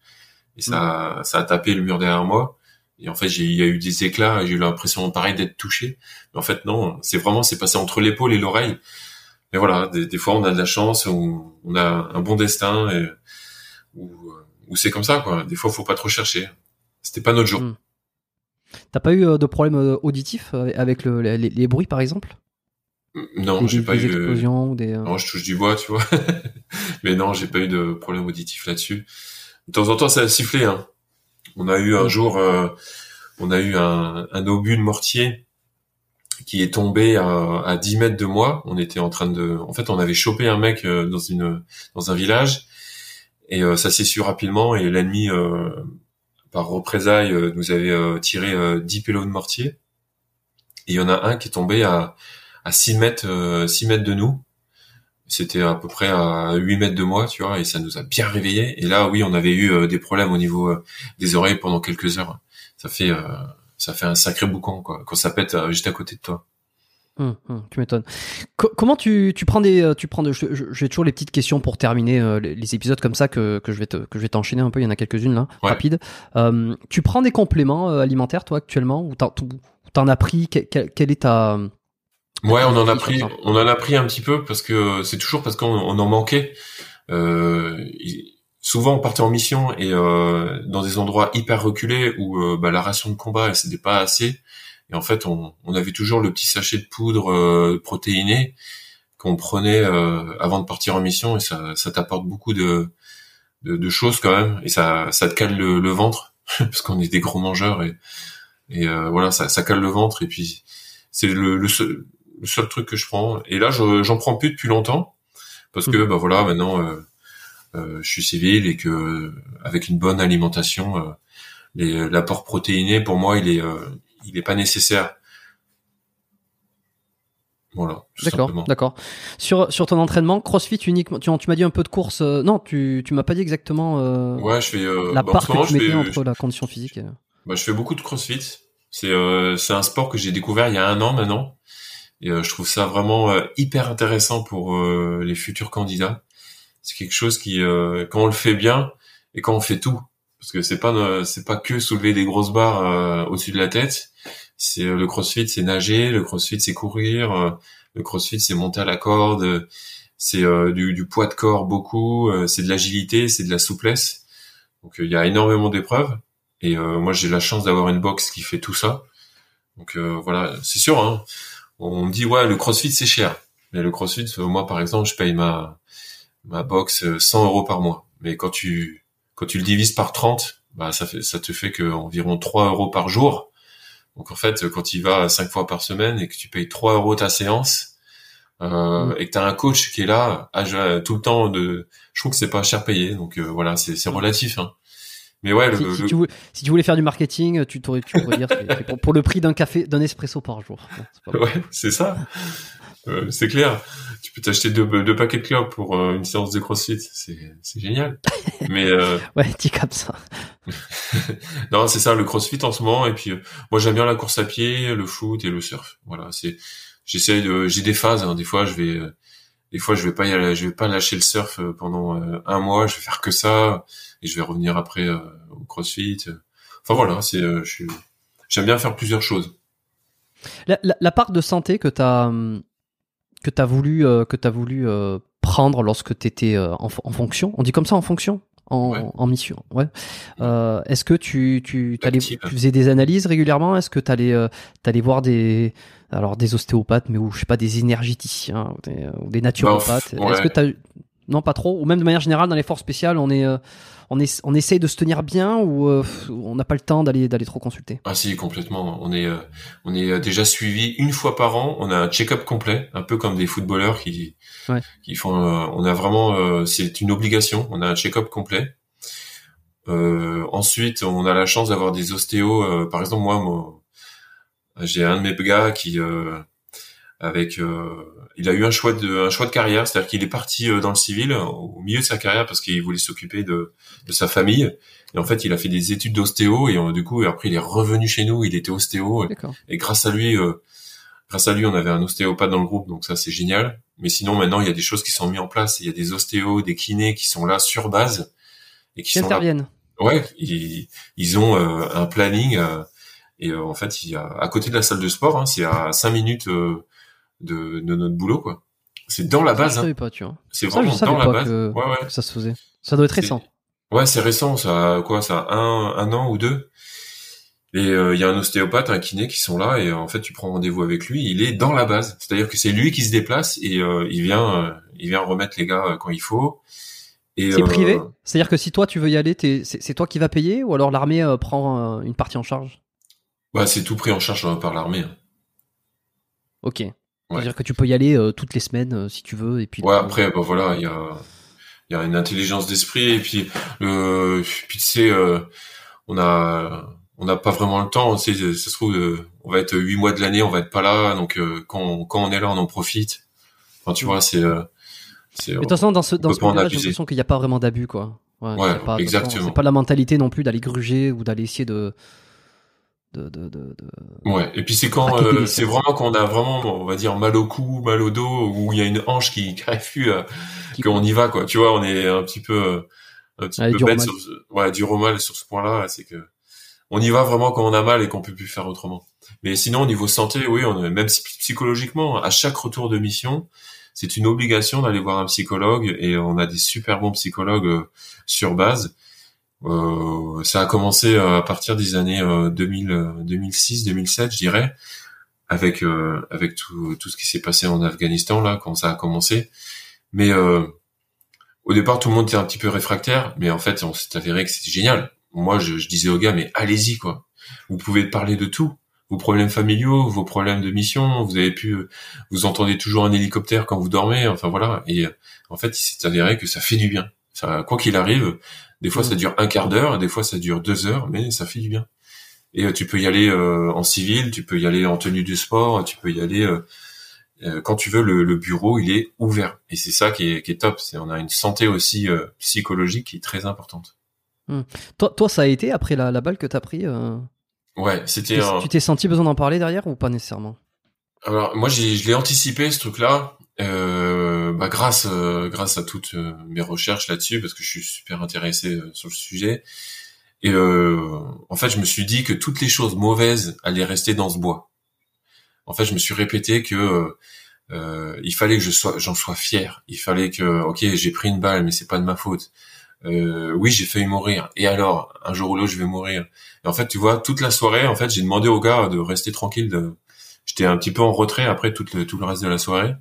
S2: et ça, mm. ça a tapé le mur derrière moi. Et en fait, il y a eu des éclats, j'ai eu l'impression pareil d'être touché. Mais en fait, non, c'est vraiment, c'est passé entre l'épaule et l'oreille. Mais voilà, des, fois, on a de la chance, on, on a un bon destin, et, ou, c'est comme ça, quoi. Des fois, faut pas trop chercher. C'était pas notre jour. Hmm.
S1: T'as pas eu euh, de problème euh, auditif euh, avec le, les, bruits, par exemple?
S2: Non, j'ai pas
S1: des
S2: eu.
S1: Explosions, des,
S2: Non, je touche du bois, tu vois. Mais non, j'ai pas eu de problème auditif là-dessus. De temps en temps, ça a sifflé, hein. On a eu un jour, euh, on a eu un, obus de mortier qui est tombé à, à 10 mètres de moi. On était en train de, en fait, on avait chopé un mec euh, dans une dans un village et euh, ça s'est su rapidement et l'ennemi par représailles nous avait tiré 10 pélos de mortier. Et il y en a un qui est tombé à à 6 mètres 6 mètres de nous c'était à peu près à 8 mètres de moi, tu vois, et ça nous a bien réveillés. Et là, oui, on avait eu euh, des problèmes au niveau euh, des oreilles pendant quelques heures. Ça fait, euh, ça fait un sacré boucan, quoi, quand ça pète juste à côté de toi.
S1: Hum, hum, tu m'étonnes. comment tu, tu prends des, tu prends de, j'ai toujours les petites questions pour terminer les, épisodes comme ça que, que je vais te, que je vais t'enchaîner un peu. Il y en a quelques-unes là, rapides. tu prends des compléments alimentaires toi actuellement ou t'en, t'en as pris? Quelle est ta
S2: Ouais, on en a pris, on en a pris un petit peu parce que c'est toujours parce qu'on en manquait. Euh, souvent on partait en mission et euh, dans des endroits hyper reculés où euh, bah, la ration de combat elle c'était pas assez et en fait on, on, avait toujours le petit sachet de poudre euh, protéinée qu'on prenait euh, avant de partir en mission et ça, ça t'apporte beaucoup de, de, de, choses quand même et ça, ça te cale le, le ventre parce qu'on est des gros mangeurs et, et euh, voilà ça, ça cale le ventre et puis c'est le, le, seul, le seul truc que je prends et là j'en prends plus depuis longtemps parce que bah voilà maintenant euh, je suis civil et que avec une bonne alimentation, euh, l'apport protéiné pour moi il est euh, il est pas nécessaire. Voilà.
S1: D'accord, d'accord. Sur sur ton entraînement, CrossFit uniquement. Tu, tu m'as dit un peu de course. non, tu tu m'as pas dit exactement. Euh,
S2: ouais, je fais
S1: la bah, part que tu entre la condition physique.
S2: Bah, je fais beaucoup de CrossFit. C'est c'est un sport que j'ai découvert il y a un an maintenant. Et je trouve ça vraiment hyper intéressant pour les futurs candidats. C'est quelque chose qui euh, quand on le fait bien et quand on fait tout parce que c'est pas c'est pas que soulever des grosses barres euh, au-dessus de la tête. C'est euh, le crossfit c'est nager le crossfit c'est courir le crossfit c'est monter à la corde c'est du, du, poids de corps beaucoup c'est de l'agilité c'est de la souplesse. Donc il y a énormément d'épreuves. Et moi j'ai la chance d'avoir une box qui fait tout ça. Donc voilà c'est sûr hein, on me dit ouais le crossfit c'est cher mais le crossfit moi par exemple je paye ma ma box 100 euh, euros par mois. Mais quand tu quand tu le divises par 30, bah ça fait ça te fait que environ 3 euros par jour. Donc en fait, quand tu vas cinq fois par semaine et que tu payes 3 euros ta séance euh, mm. et que tu as un coach qui est là à, tout le temps de, je trouve que c'est pas cher payé. Donc euh, voilà, c'est c'est relatif. Hein. Mais ouais,
S1: si, si, Tu voulais, si, tu voulais, faire du marketing, tu, tu pourrais dire pour, pour, le prix d'un café, d'un espresso par jour.
S2: ouais, c'est ça. Euh, c'est clair. Tu peux t'acheter deux, deux paquets de clopes pour euh, une séance de CrossFit. C'est, c'est génial. Mais euh...
S1: ouais, dis comme ça.
S2: non, c'est ça le CrossFit en ce moment. Et puis moi j'aime bien la course à pied, le foot et le surf. Voilà, c'est j'essaie de j'ai des phases. Hein. Des fois je vais des fois je vais pas y aller, je vais pas lâcher le surf pendant un mois. Je vais faire que ça et je vais revenir après au CrossFit. Enfin voilà, c'est je j'aime bien faire plusieurs choses.
S1: La, la, la part de santé que tu hum, que tu voulu, euh, que as voulu euh, prendre lorsque tu étais euh, en, en, fonction On dit comme ça en fonction? En, en mission, ouais. Est-ce que tu tu, tu faisais des analyses régulièrement? Est-ce que tu allais allais voir des alors des ostéopathes, mais ou je sais pas des énergéticiens ou des, ou des naturopathes? bah, Est-ce que tu non pas trop? Ou même de manière générale dans les forces spéciales on est on, est, on essaye de se tenir bien ou euh, on n'a pas le temps d'aller d'aller trop consulter?
S2: Ah si, complètement. On est euh, on est euh, déjà suivi une fois par an. On a un check-up complet, un peu comme des footballeurs qui qui font. on a vraiment, c'est une obligation. On a un check-up complet. ensuite, on a la chance d'avoir des ostéos. par exemple, moi, moi j'ai un de mes gars qui avec il a eu un choix de un choix de carrière, c'est-à-dire qu'il est parti euh, dans le civil au milieu de sa carrière parce qu'il voulait s'occuper de, de sa famille. Et en fait, il a fait des études d'ostéo et du coup, après, il est revenu chez nous. Il était ostéo et grâce à lui, euh, grâce à lui, on avait un ostéopathe dans le groupe, donc ça c'est génial. Mais sinon, maintenant, il y a des choses qui sont mises en place. Il y a des ostéos, des kinés qui sont là sur base
S1: et qui, interviennent.
S2: Ouais, ils, ils ont euh, un planning et en fait, il y a à côté de la salle de sport, hein, c'est à cinq minutes de, de notre boulot, quoi. C'est dans la base. Je
S1: savais hein. pas, tu vois.
S2: C'est vraiment dans la base. Que,
S1: ouais, ouais. ça se faisait. Ça doit être récent.
S2: Ouais, c'est récent. Ça, quoi, ça a un, un an ou deux. Et euh, il y a un ostéopathe, un kiné qui sont là et en fait tu prends rendez-vous avec lui. Il est dans la base, c'est-à-dire que c'est lui qui se déplace et euh, il vient, euh, il vient remettre les gars quand il faut.
S1: C'est privé, c'est-à-dire que si toi tu veux y aller, c'est toi qui vas payer ou alors l'armée prend une partie en charge?
S2: Bah c'est tout pris en charge par l'armée. Hein.
S1: C'est-à-dire que tu peux y aller euh, toutes les semaines euh, si tu veux et puis.
S2: Ouais, après, bah voilà, il y a y a une intelligence d'esprit et puis le puis tu sais euh, on a on n'a pas vraiment le temps tu sais, ça se trouve on va être huit mois de l'année on va être pas là donc quand on, quand on est là on en profite enfin tu mm. vois c'est
S1: c'est de toute façon dans ce dans ce moment-là j'ai l'impression qu'il n'y a pas vraiment d'abus quoi
S2: ouais, ouais
S1: pas,
S2: exactement
S1: c'est pas la mentalité non plus d'aller gruger ou d'aller essayer de de, de, de,
S2: Ouais, et puis c'est quand euh, c'est vraiment quand on a vraiment on va dire mal au cou, mal au dos où il y a une hanche qui crève euh, qu'on y va quoi. Tu vois, on est un petit peu euh, un petit peu bête sur ouais, du mal sur ce point-là, c'est que on y va vraiment quand on a mal et qu'on peut plus faire autrement. Mais sinon au niveau santé, oui, on même psychologiquement à chaque retour de mission, c'est une obligation d'aller voir un psychologue et on a des super bons psychologues sur base. Euh, ça a commencé à partir des années 2000, 2006, 2007, je dirais, avec avec tout, tout ce qui s'est passé en Afghanistan là quand ça a commencé. Mais au départ, tout le monde était un petit peu réfractaire, mais en fait, on s'est avéré que c'était génial. Moi, je, je disais aux gars, mais allez-y quoi. Vous pouvez parler de tout vos problèmes familiaux, vos problèmes de mission, vous avez pu, vous entendez toujours un hélicoptère quand vous dormez, enfin voilà. Et en fait, il s'est avéré que ça fait du bien. Ça, quoi qu'il arrive, des fois ça mm. dure un quart d'heure, des fois ça dure deux heures, mais ça fait du bien. Et euh, tu peux y aller euh, en civil, tu peux y aller en tenue du sport, tu peux y aller euh, quand tu veux. Le, bureau, il est ouvert, et c'est ça qui est, qui est top. C'est on a une santé aussi psychologique qui est très importante.
S1: Mm. Toi, toi, ça a été après la, la balle que t'as pris.
S2: Ouais, c'était.
S1: Tu t'es senti besoin d'en parler derrière ou pas nécessairement?
S2: Alors moi, je l'ai anticipé ce truc-là, euh, bah, grâce euh, grâce à toutes euh, mes recherches là-dessus, parce que je suis super intéressé euh, sur le sujet. Et en fait, je me suis dit que toutes les choses mauvaises allaient rester dans ce bois. En fait, je me suis répété que il fallait que je sois, j'en sois fier. Il fallait que, ok, j'ai pris une balle, mais c'est pas de ma faute euh, oui, j'ai failli mourir. Et alors, un jour ou l'autre, je vais mourir. Et en fait, tu vois, toute la soirée, en fait, j'ai demandé au gars de rester tranquille. De... J'étais un petit peu en retrait après tout le, tout le reste de la soirée.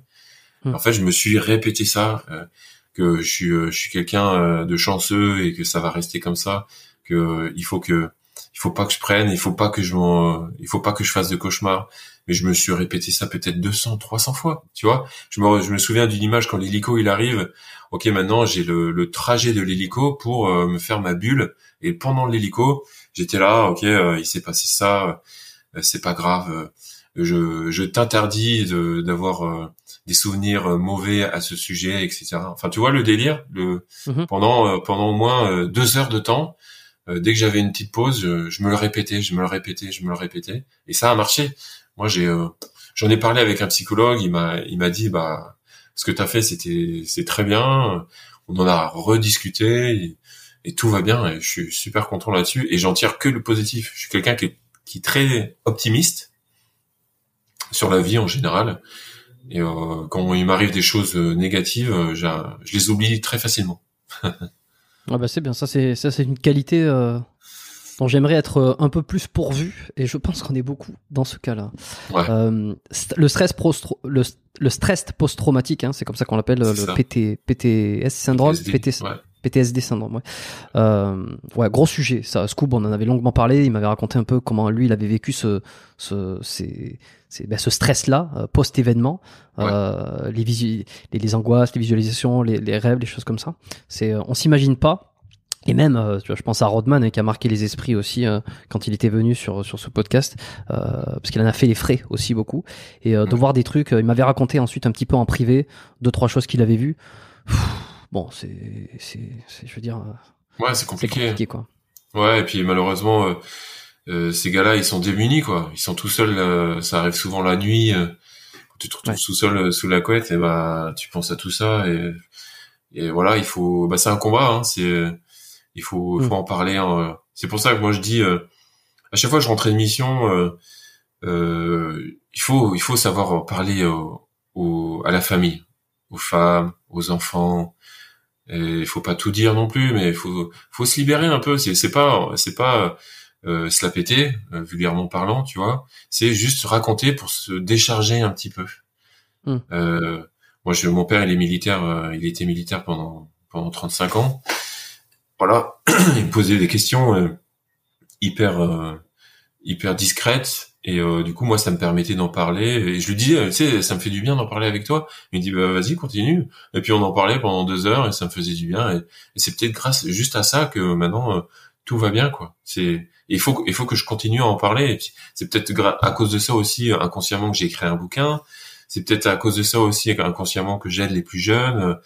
S2: Hmm. En fait, je me suis répété ça, euh, que je suis, euh, je suis quelqu'un euh, de chanceux et que ça va rester comme ça. Que il faut que, il faut pas que je prenne, il faut pas que je, il faut pas que je fasse de cauchemars mais je me suis répété ça peut-être 200, 300 fois, tu vois. Je me, je me souviens d'une image quand l'hélico il arrive. Ok, maintenant j'ai le, le, trajet de l'hélico pour euh, me faire ma bulle. Et pendant l'hélico, j'étais là. Ok, euh, il s'est passé ça. Euh, c'est pas grave. je, je t'interdis d'avoir des souvenirs mauvais à ce sujet, etc. Enfin, tu vois le délire. Le mhm. pendant pendant au moins deux heures de temps, dès que j'avais une petite pause, je, je, me le répétais, je me le répétais, je me le répétais, et ça a marché. Moi, j'ai, euh, j'en ai parlé avec un psychologue. Il m'a, il m'a dit, bah, ce que tu as fait, c'était, c'est très bien. On en a rediscuté et, tout va bien. Et je suis super content là-dessus. Et j'en tire que le positif. Je suis quelqu'un qui est, qui est très optimiste sur la vie en général. Et euh, quand il m'arrive des choses négatives, euh, je les oublie très facilement.
S1: ah bah c'est bien, ça c'est ça c'est une qualité euh, dont j'aimerais être euh, un peu plus pourvu, et je pense qu'on est beaucoup dans ce cas-là. Euh, le stress le, le stress post-traumatique, hein, c'est comme ça qu'on l'appelle, le PT, PTS syndrome, PTSD syndrome. Ouais. Euh, ouais, gros sujet. Ça, Scoob, on en avait longuement parlé. Il m'avait raconté un peu comment lui, il avait vécu ce, ce, ces, ben, ce stress-là euh, post-événement, euh, les, les, les, angoisses, les visualisations, les, les rêves, les choses comme ça. C'est, on s'imagine pas et même, euh, tu vois, je pense à Rodman hein, qui a marqué les esprits aussi euh, quand il était venu sur sur ce podcast, euh, parce qu'il en a fait les frais aussi beaucoup. Et de voir des trucs, il m'avait raconté ensuite un petit peu en privé deux trois choses qu'il avait vues. Bon, c'est c'est je veux dire.
S2: ouais, c'est compliqué. compliqué. quoi. Ouais, et puis malheureusement, ces gars-là, ils sont démunis quoi. Ils sont tout seuls. ça arrive souvent la nuit. quand tu te retrouves tout seul sous la couette, et bah tu penses à tout ça et et voilà, il faut. Bah c'est un combat. Hein, c'est il faut, faut mm. en parler. Hein. C'est pour ça que moi je dis, euh, à chaque fois que je rentre une mission, euh, euh, il faut, il faut savoir parler au, à la famille, aux femmes, aux enfants. Et il faut pas tout dire non plus, mais il faut, faut se libérer un peu. C'est, c'est pas, c'est pas euh, se la péter, vulgairement parlant, tu vois. C'est juste raconter pour se décharger un petit peu. Mm. moi, je, mon père, il est militaire. il était militaire pendant pendant 35 ans voilà, il me posait des questions euh, hyper euh, hyper discrètes et euh, du coup moi ça me permettait d'en parler. Et je lui disais tu sais ça me fait du bien d'en parler avec toi. Il me dit bah vas-y continue. Et puis on en parlait pendant deux heures et ça me faisait du bien. Et, c'est peut-être grâce juste à ça que maintenant tout va bien quoi. C'est il faut il faut que je continue à en parler. C'est peut-être à cause de ça aussi inconsciemment que j'ai écrit un bouquin. C'est peut-être à cause de ça aussi inconsciemment que j'aide les plus jeunes.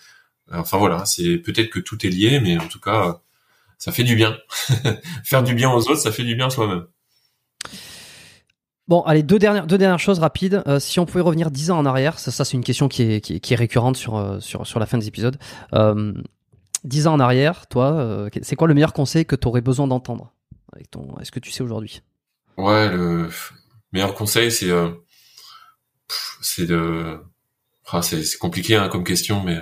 S2: Enfin voilà, c'est peut-être que tout est lié, mais en tout cas, ça fait du bien. Faire du bien aux autres, ça fait du bien soi-même.
S1: Bon, allez, deux dernières, deux dernières choses rapides. Euh, si on pouvait revenir dix ans en arrière, ça, c'est une question qui est, qui est, récurrente sur, euh, sur, sur la fin des épisodes. Euh, dix ans en arrière, toi, c'est quoi le meilleur conseil que tu aurais besoin d'entendre ton Est-ce que tu sais aujourd'hui?
S2: Ouais, le meilleur conseil, c'est c'est de ah, c'est compliqué hein, comme question, mais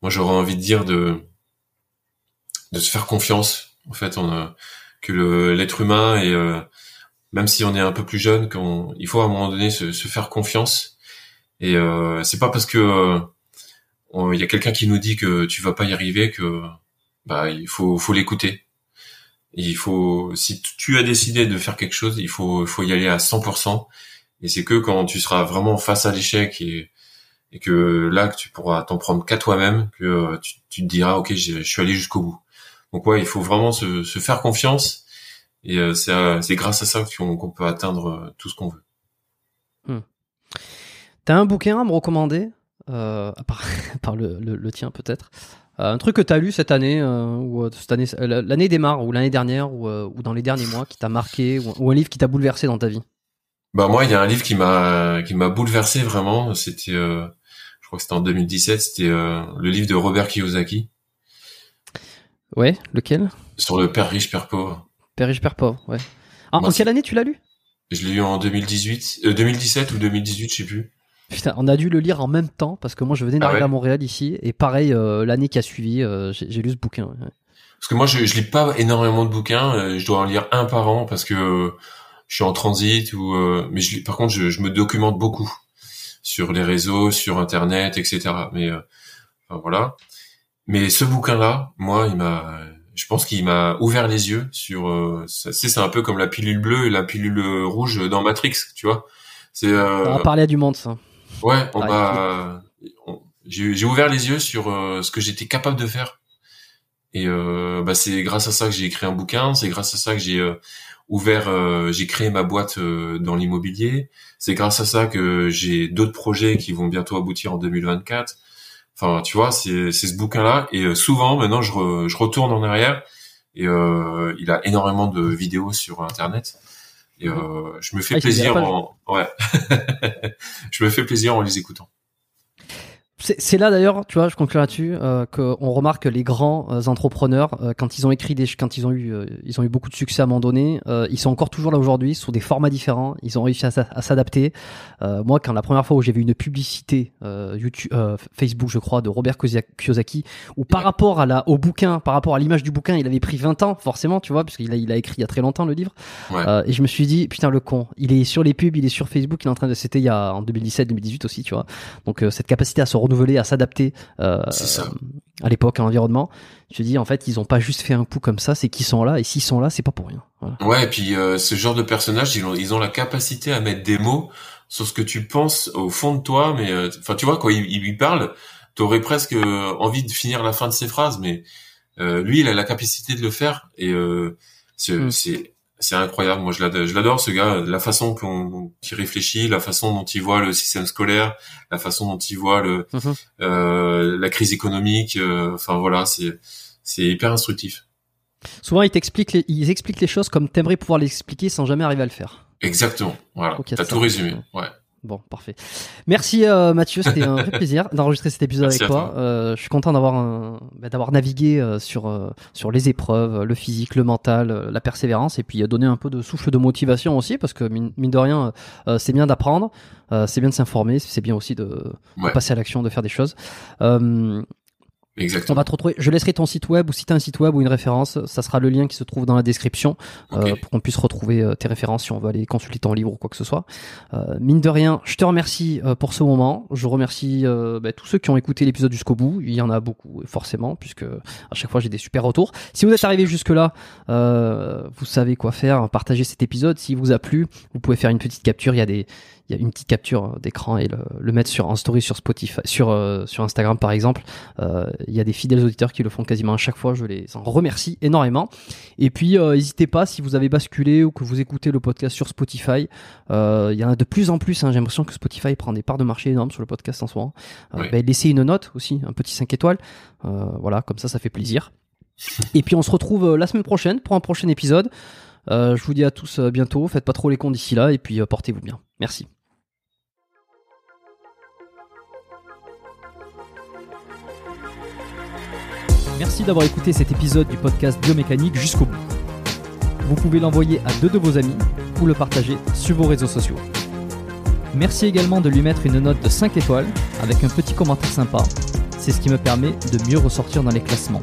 S2: moi j'aurais envie de dire de de se faire confiance. En fait, que l'être humain et même si on est un peu plus jeune, qu'on il faut à un moment donné se, se faire confiance. Et euh, c'est pas parce que il y a quelqu'un qui nous dit que tu vas pas y arriver que bah il faut faut l'écouter. Il faut si tu as décidé de faire quelque chose, il faut faut y aller à 100%. Et c'est que quand tu seras vraiment face à l'échec et et que là que tu pourras t'en prendre qu'à toi-même que euh, tu, tu, te diras ok je, suis allé jusqu'au bout. Donc ouais, il faut vraiment se, se faire confiance et euh, c'est grâce à ça qu'on peut atteindre euh, tout ce qu'on veut.
S1: Hmm. T'as un bouquin à me recommander, euh, à part, le, le, tien peut-être? Un truc que t'as lu cette année, ou cette année, l'année démarre, ou l'année dernière, ou, ou, dans les derniers mois, qui t'a marqué, ou, un livre qui t'a bouleversé dans ta vie?
S2: Bah moi, il y a un livre qui m'a qui m'a bouleversé vraiment. C'était, je crois que c'était en 2017. C'était le livre de Robert Kiyosaki.
S1: Ouais, lequel?
S2: Sur le père riche, père pauvre.
S1: Père riche, père pauvre, ouais. Ah, en quelle année tu l'as lu?
S2: Je l'ai lu en 2018, 2017 euh, ou 2018, je sais plus.
S1: Putain, on a dû le lire en même temps parce que moi je venais ah d'arriver à Montréal ici et pareil euh, l'année qui a suivi, euh, j'ai lu ce bouquin.
S2: Parce que moi je, je lis pas énormément de bouquins, je dois en lire un par an parce que je suis en transit ou mais je par contre je, me documente beaucoup sur les réseaux, sur internet, etc. Mais enfin, voilà. Mais ce bouquin là, moi il m'a je pense qu'il m'a ouvert les yeux sur euh, c'est un peu comme la pilule bleue et la pilule rouge dans Matrix tu vois.
S1: C'est euh, on parler à du monde ça.
S2: Ouais on m'a j'ai ouvert les yeux sur euh, ce que j'étais capable de faire. Et euh, bah c'est grâce à ça que j'ai écrit un bouquin c'est grâce à ça que j'ai euh, ouvert j'ai créé ma boîte dans l'immobilier. C'est grâce à ça que j'ai d'autres projets qui vont bientôt aboutir en 2024 Enfin, tu vois, c'est ce bouquin-là. Et euh, souvent, maintenant, je, je retourne en arrière et euh, il a énormément de vidéos sur Internet. Et euh, je me fais ah, plaisir en ouais, je me fais plaisir en les écoutant.
S1: C'est là d'ailleurs, tu vois, je conclue là-dessus, euh, qu'on remarque que les grands euh, entrepreneurs, euh, quand ils ont écrit des, quand ils ont eu, ils ont eu beaucoup de succès à un moment donné, ils sont encore toujours là aujourd'hui, sur des formats différents. Ils ont réussi à, s'adapter. moi, quand la première fois où j'ai vu une publicité YouTube, Facebook, je crois, de Robert Kiyosaki, où par rapport à la, au bouquin, par rapport à l'image du bouquin, il avait pris 20 ans, forcément, tu vois, parce qu'il a, il a écrit il y a très longtemps le livre. et je me suis dit, putain le con, il est sur les pubs, il est sur Facebook, il est en train de, c'était il y a en 2017-2018 aussi, tu vois. Donc cette capacité à se renouveler, à s'adapter euh, à l'époque, à l'environnement. Je dis en fait, ils ont pas juste fait un coup comme ça, c'est qu'ils sont là et s'ils sont là, c'est pas pour rien.
S2: Ouais, et puis euh, ce genre de personnages, ils ont, ils ont la capacité à mettre des mots sur ce que tu penses au fond de toi, mais euh, enfin, tu vois, quand il, il lui parle, t'aurais presque envie de finir la fin de ses phrases, mais lui, il a la capacité de le faire et c'est mm c'est incroyable. Moi, je l'adore, ce gars. La façon dont il réfléchit, la façon dont il voit le système scolaire, la façon dont il voit le mhm. euh, la crise économique. Euh, enfin voilà, c'est c'est hyper instructif.
S1: Souvent, il t'explique les, il explique les choses comme t'aimerais pouvoir les expliquer sans jamais arriver à le faire.
S2: Exactement. Voilà. T'as tout résumé. Ouais.
S1: Bon, parfait. Merci euh, Mathieu, c'était un vrai plaisir d'enregistrer cet épisode avec toi. Euh, je suis content d'avoir bah, d'avoir navigué euh, sur euh, sur les épreuves, le physique, le mental, la persévérance, et puis donner un peu de souffle de motivation aussi, parce que mine, de rien, c'est bien d'apprendre, c'est bien de s'informer, c'est bien aussi de, de passer à l'action, de faire des choses.
S2: Exactement.
S1: On va te retrouver. Je laisserai ton site web ou si tu as un site web ou une référence, ça sera le lien qui se trouve dans la description euh, pour qu'on puisse retrouver euh, tes références si on veut aller consulter ton livre ou quoi que ce soit. Euh, mine de rien, je te remercie euh, pour ce moment. Je remercie bah, tous ceux qui ont écouté l'épisode jusqu'au bout. Il y en a beaucoup forcément puisque à chaque fois j'ai des super retours. Si vous êtes arrivé jusque là, vous savez quoi faire. Partagez cet épisode. S'il vous a plu, vous pouvez faire une petite capture. Il y a des il y a une petite capture d'écran et le, mettre sur en story sur Spotify, sur euh, sur Instagram par exemple. Euh, il y a des fidèles auditeurs qui le font quasiment à chaque fois. Je les en remercie énormément. Et puis euh, n'hésitez pas si vous avez basculé ou que vous écoutez le podcast sur Spotify. Il y en a de plus en plus. Hein, J'ai l'impression que Spotify prend des parts de marché énormes sur le podcast en ce moment. Ben, laissez une note aussi, un petit 5 étoiles. voilà, comme ça, ça fait plaisir. Et puis on se retrouve la semaine prochaine pour un prochain épisode. Euh, je vous dis à tous euh, bientôt. Faites pas trop les cons d'ici là et puis euh, portez-vous bien. Merci. Merci d'avoir écouté cet épisode du podcast Biomécanique jusqu'au bout. Vous pouvez l'envoyer à deux de vos amis ou le partager sur vos réseaux sociaux. Merci également de lui mettre une note de 5 étoiles avec un petit commentaire sympa. C'est ce qui me permet de mieux ressortir dans les classements.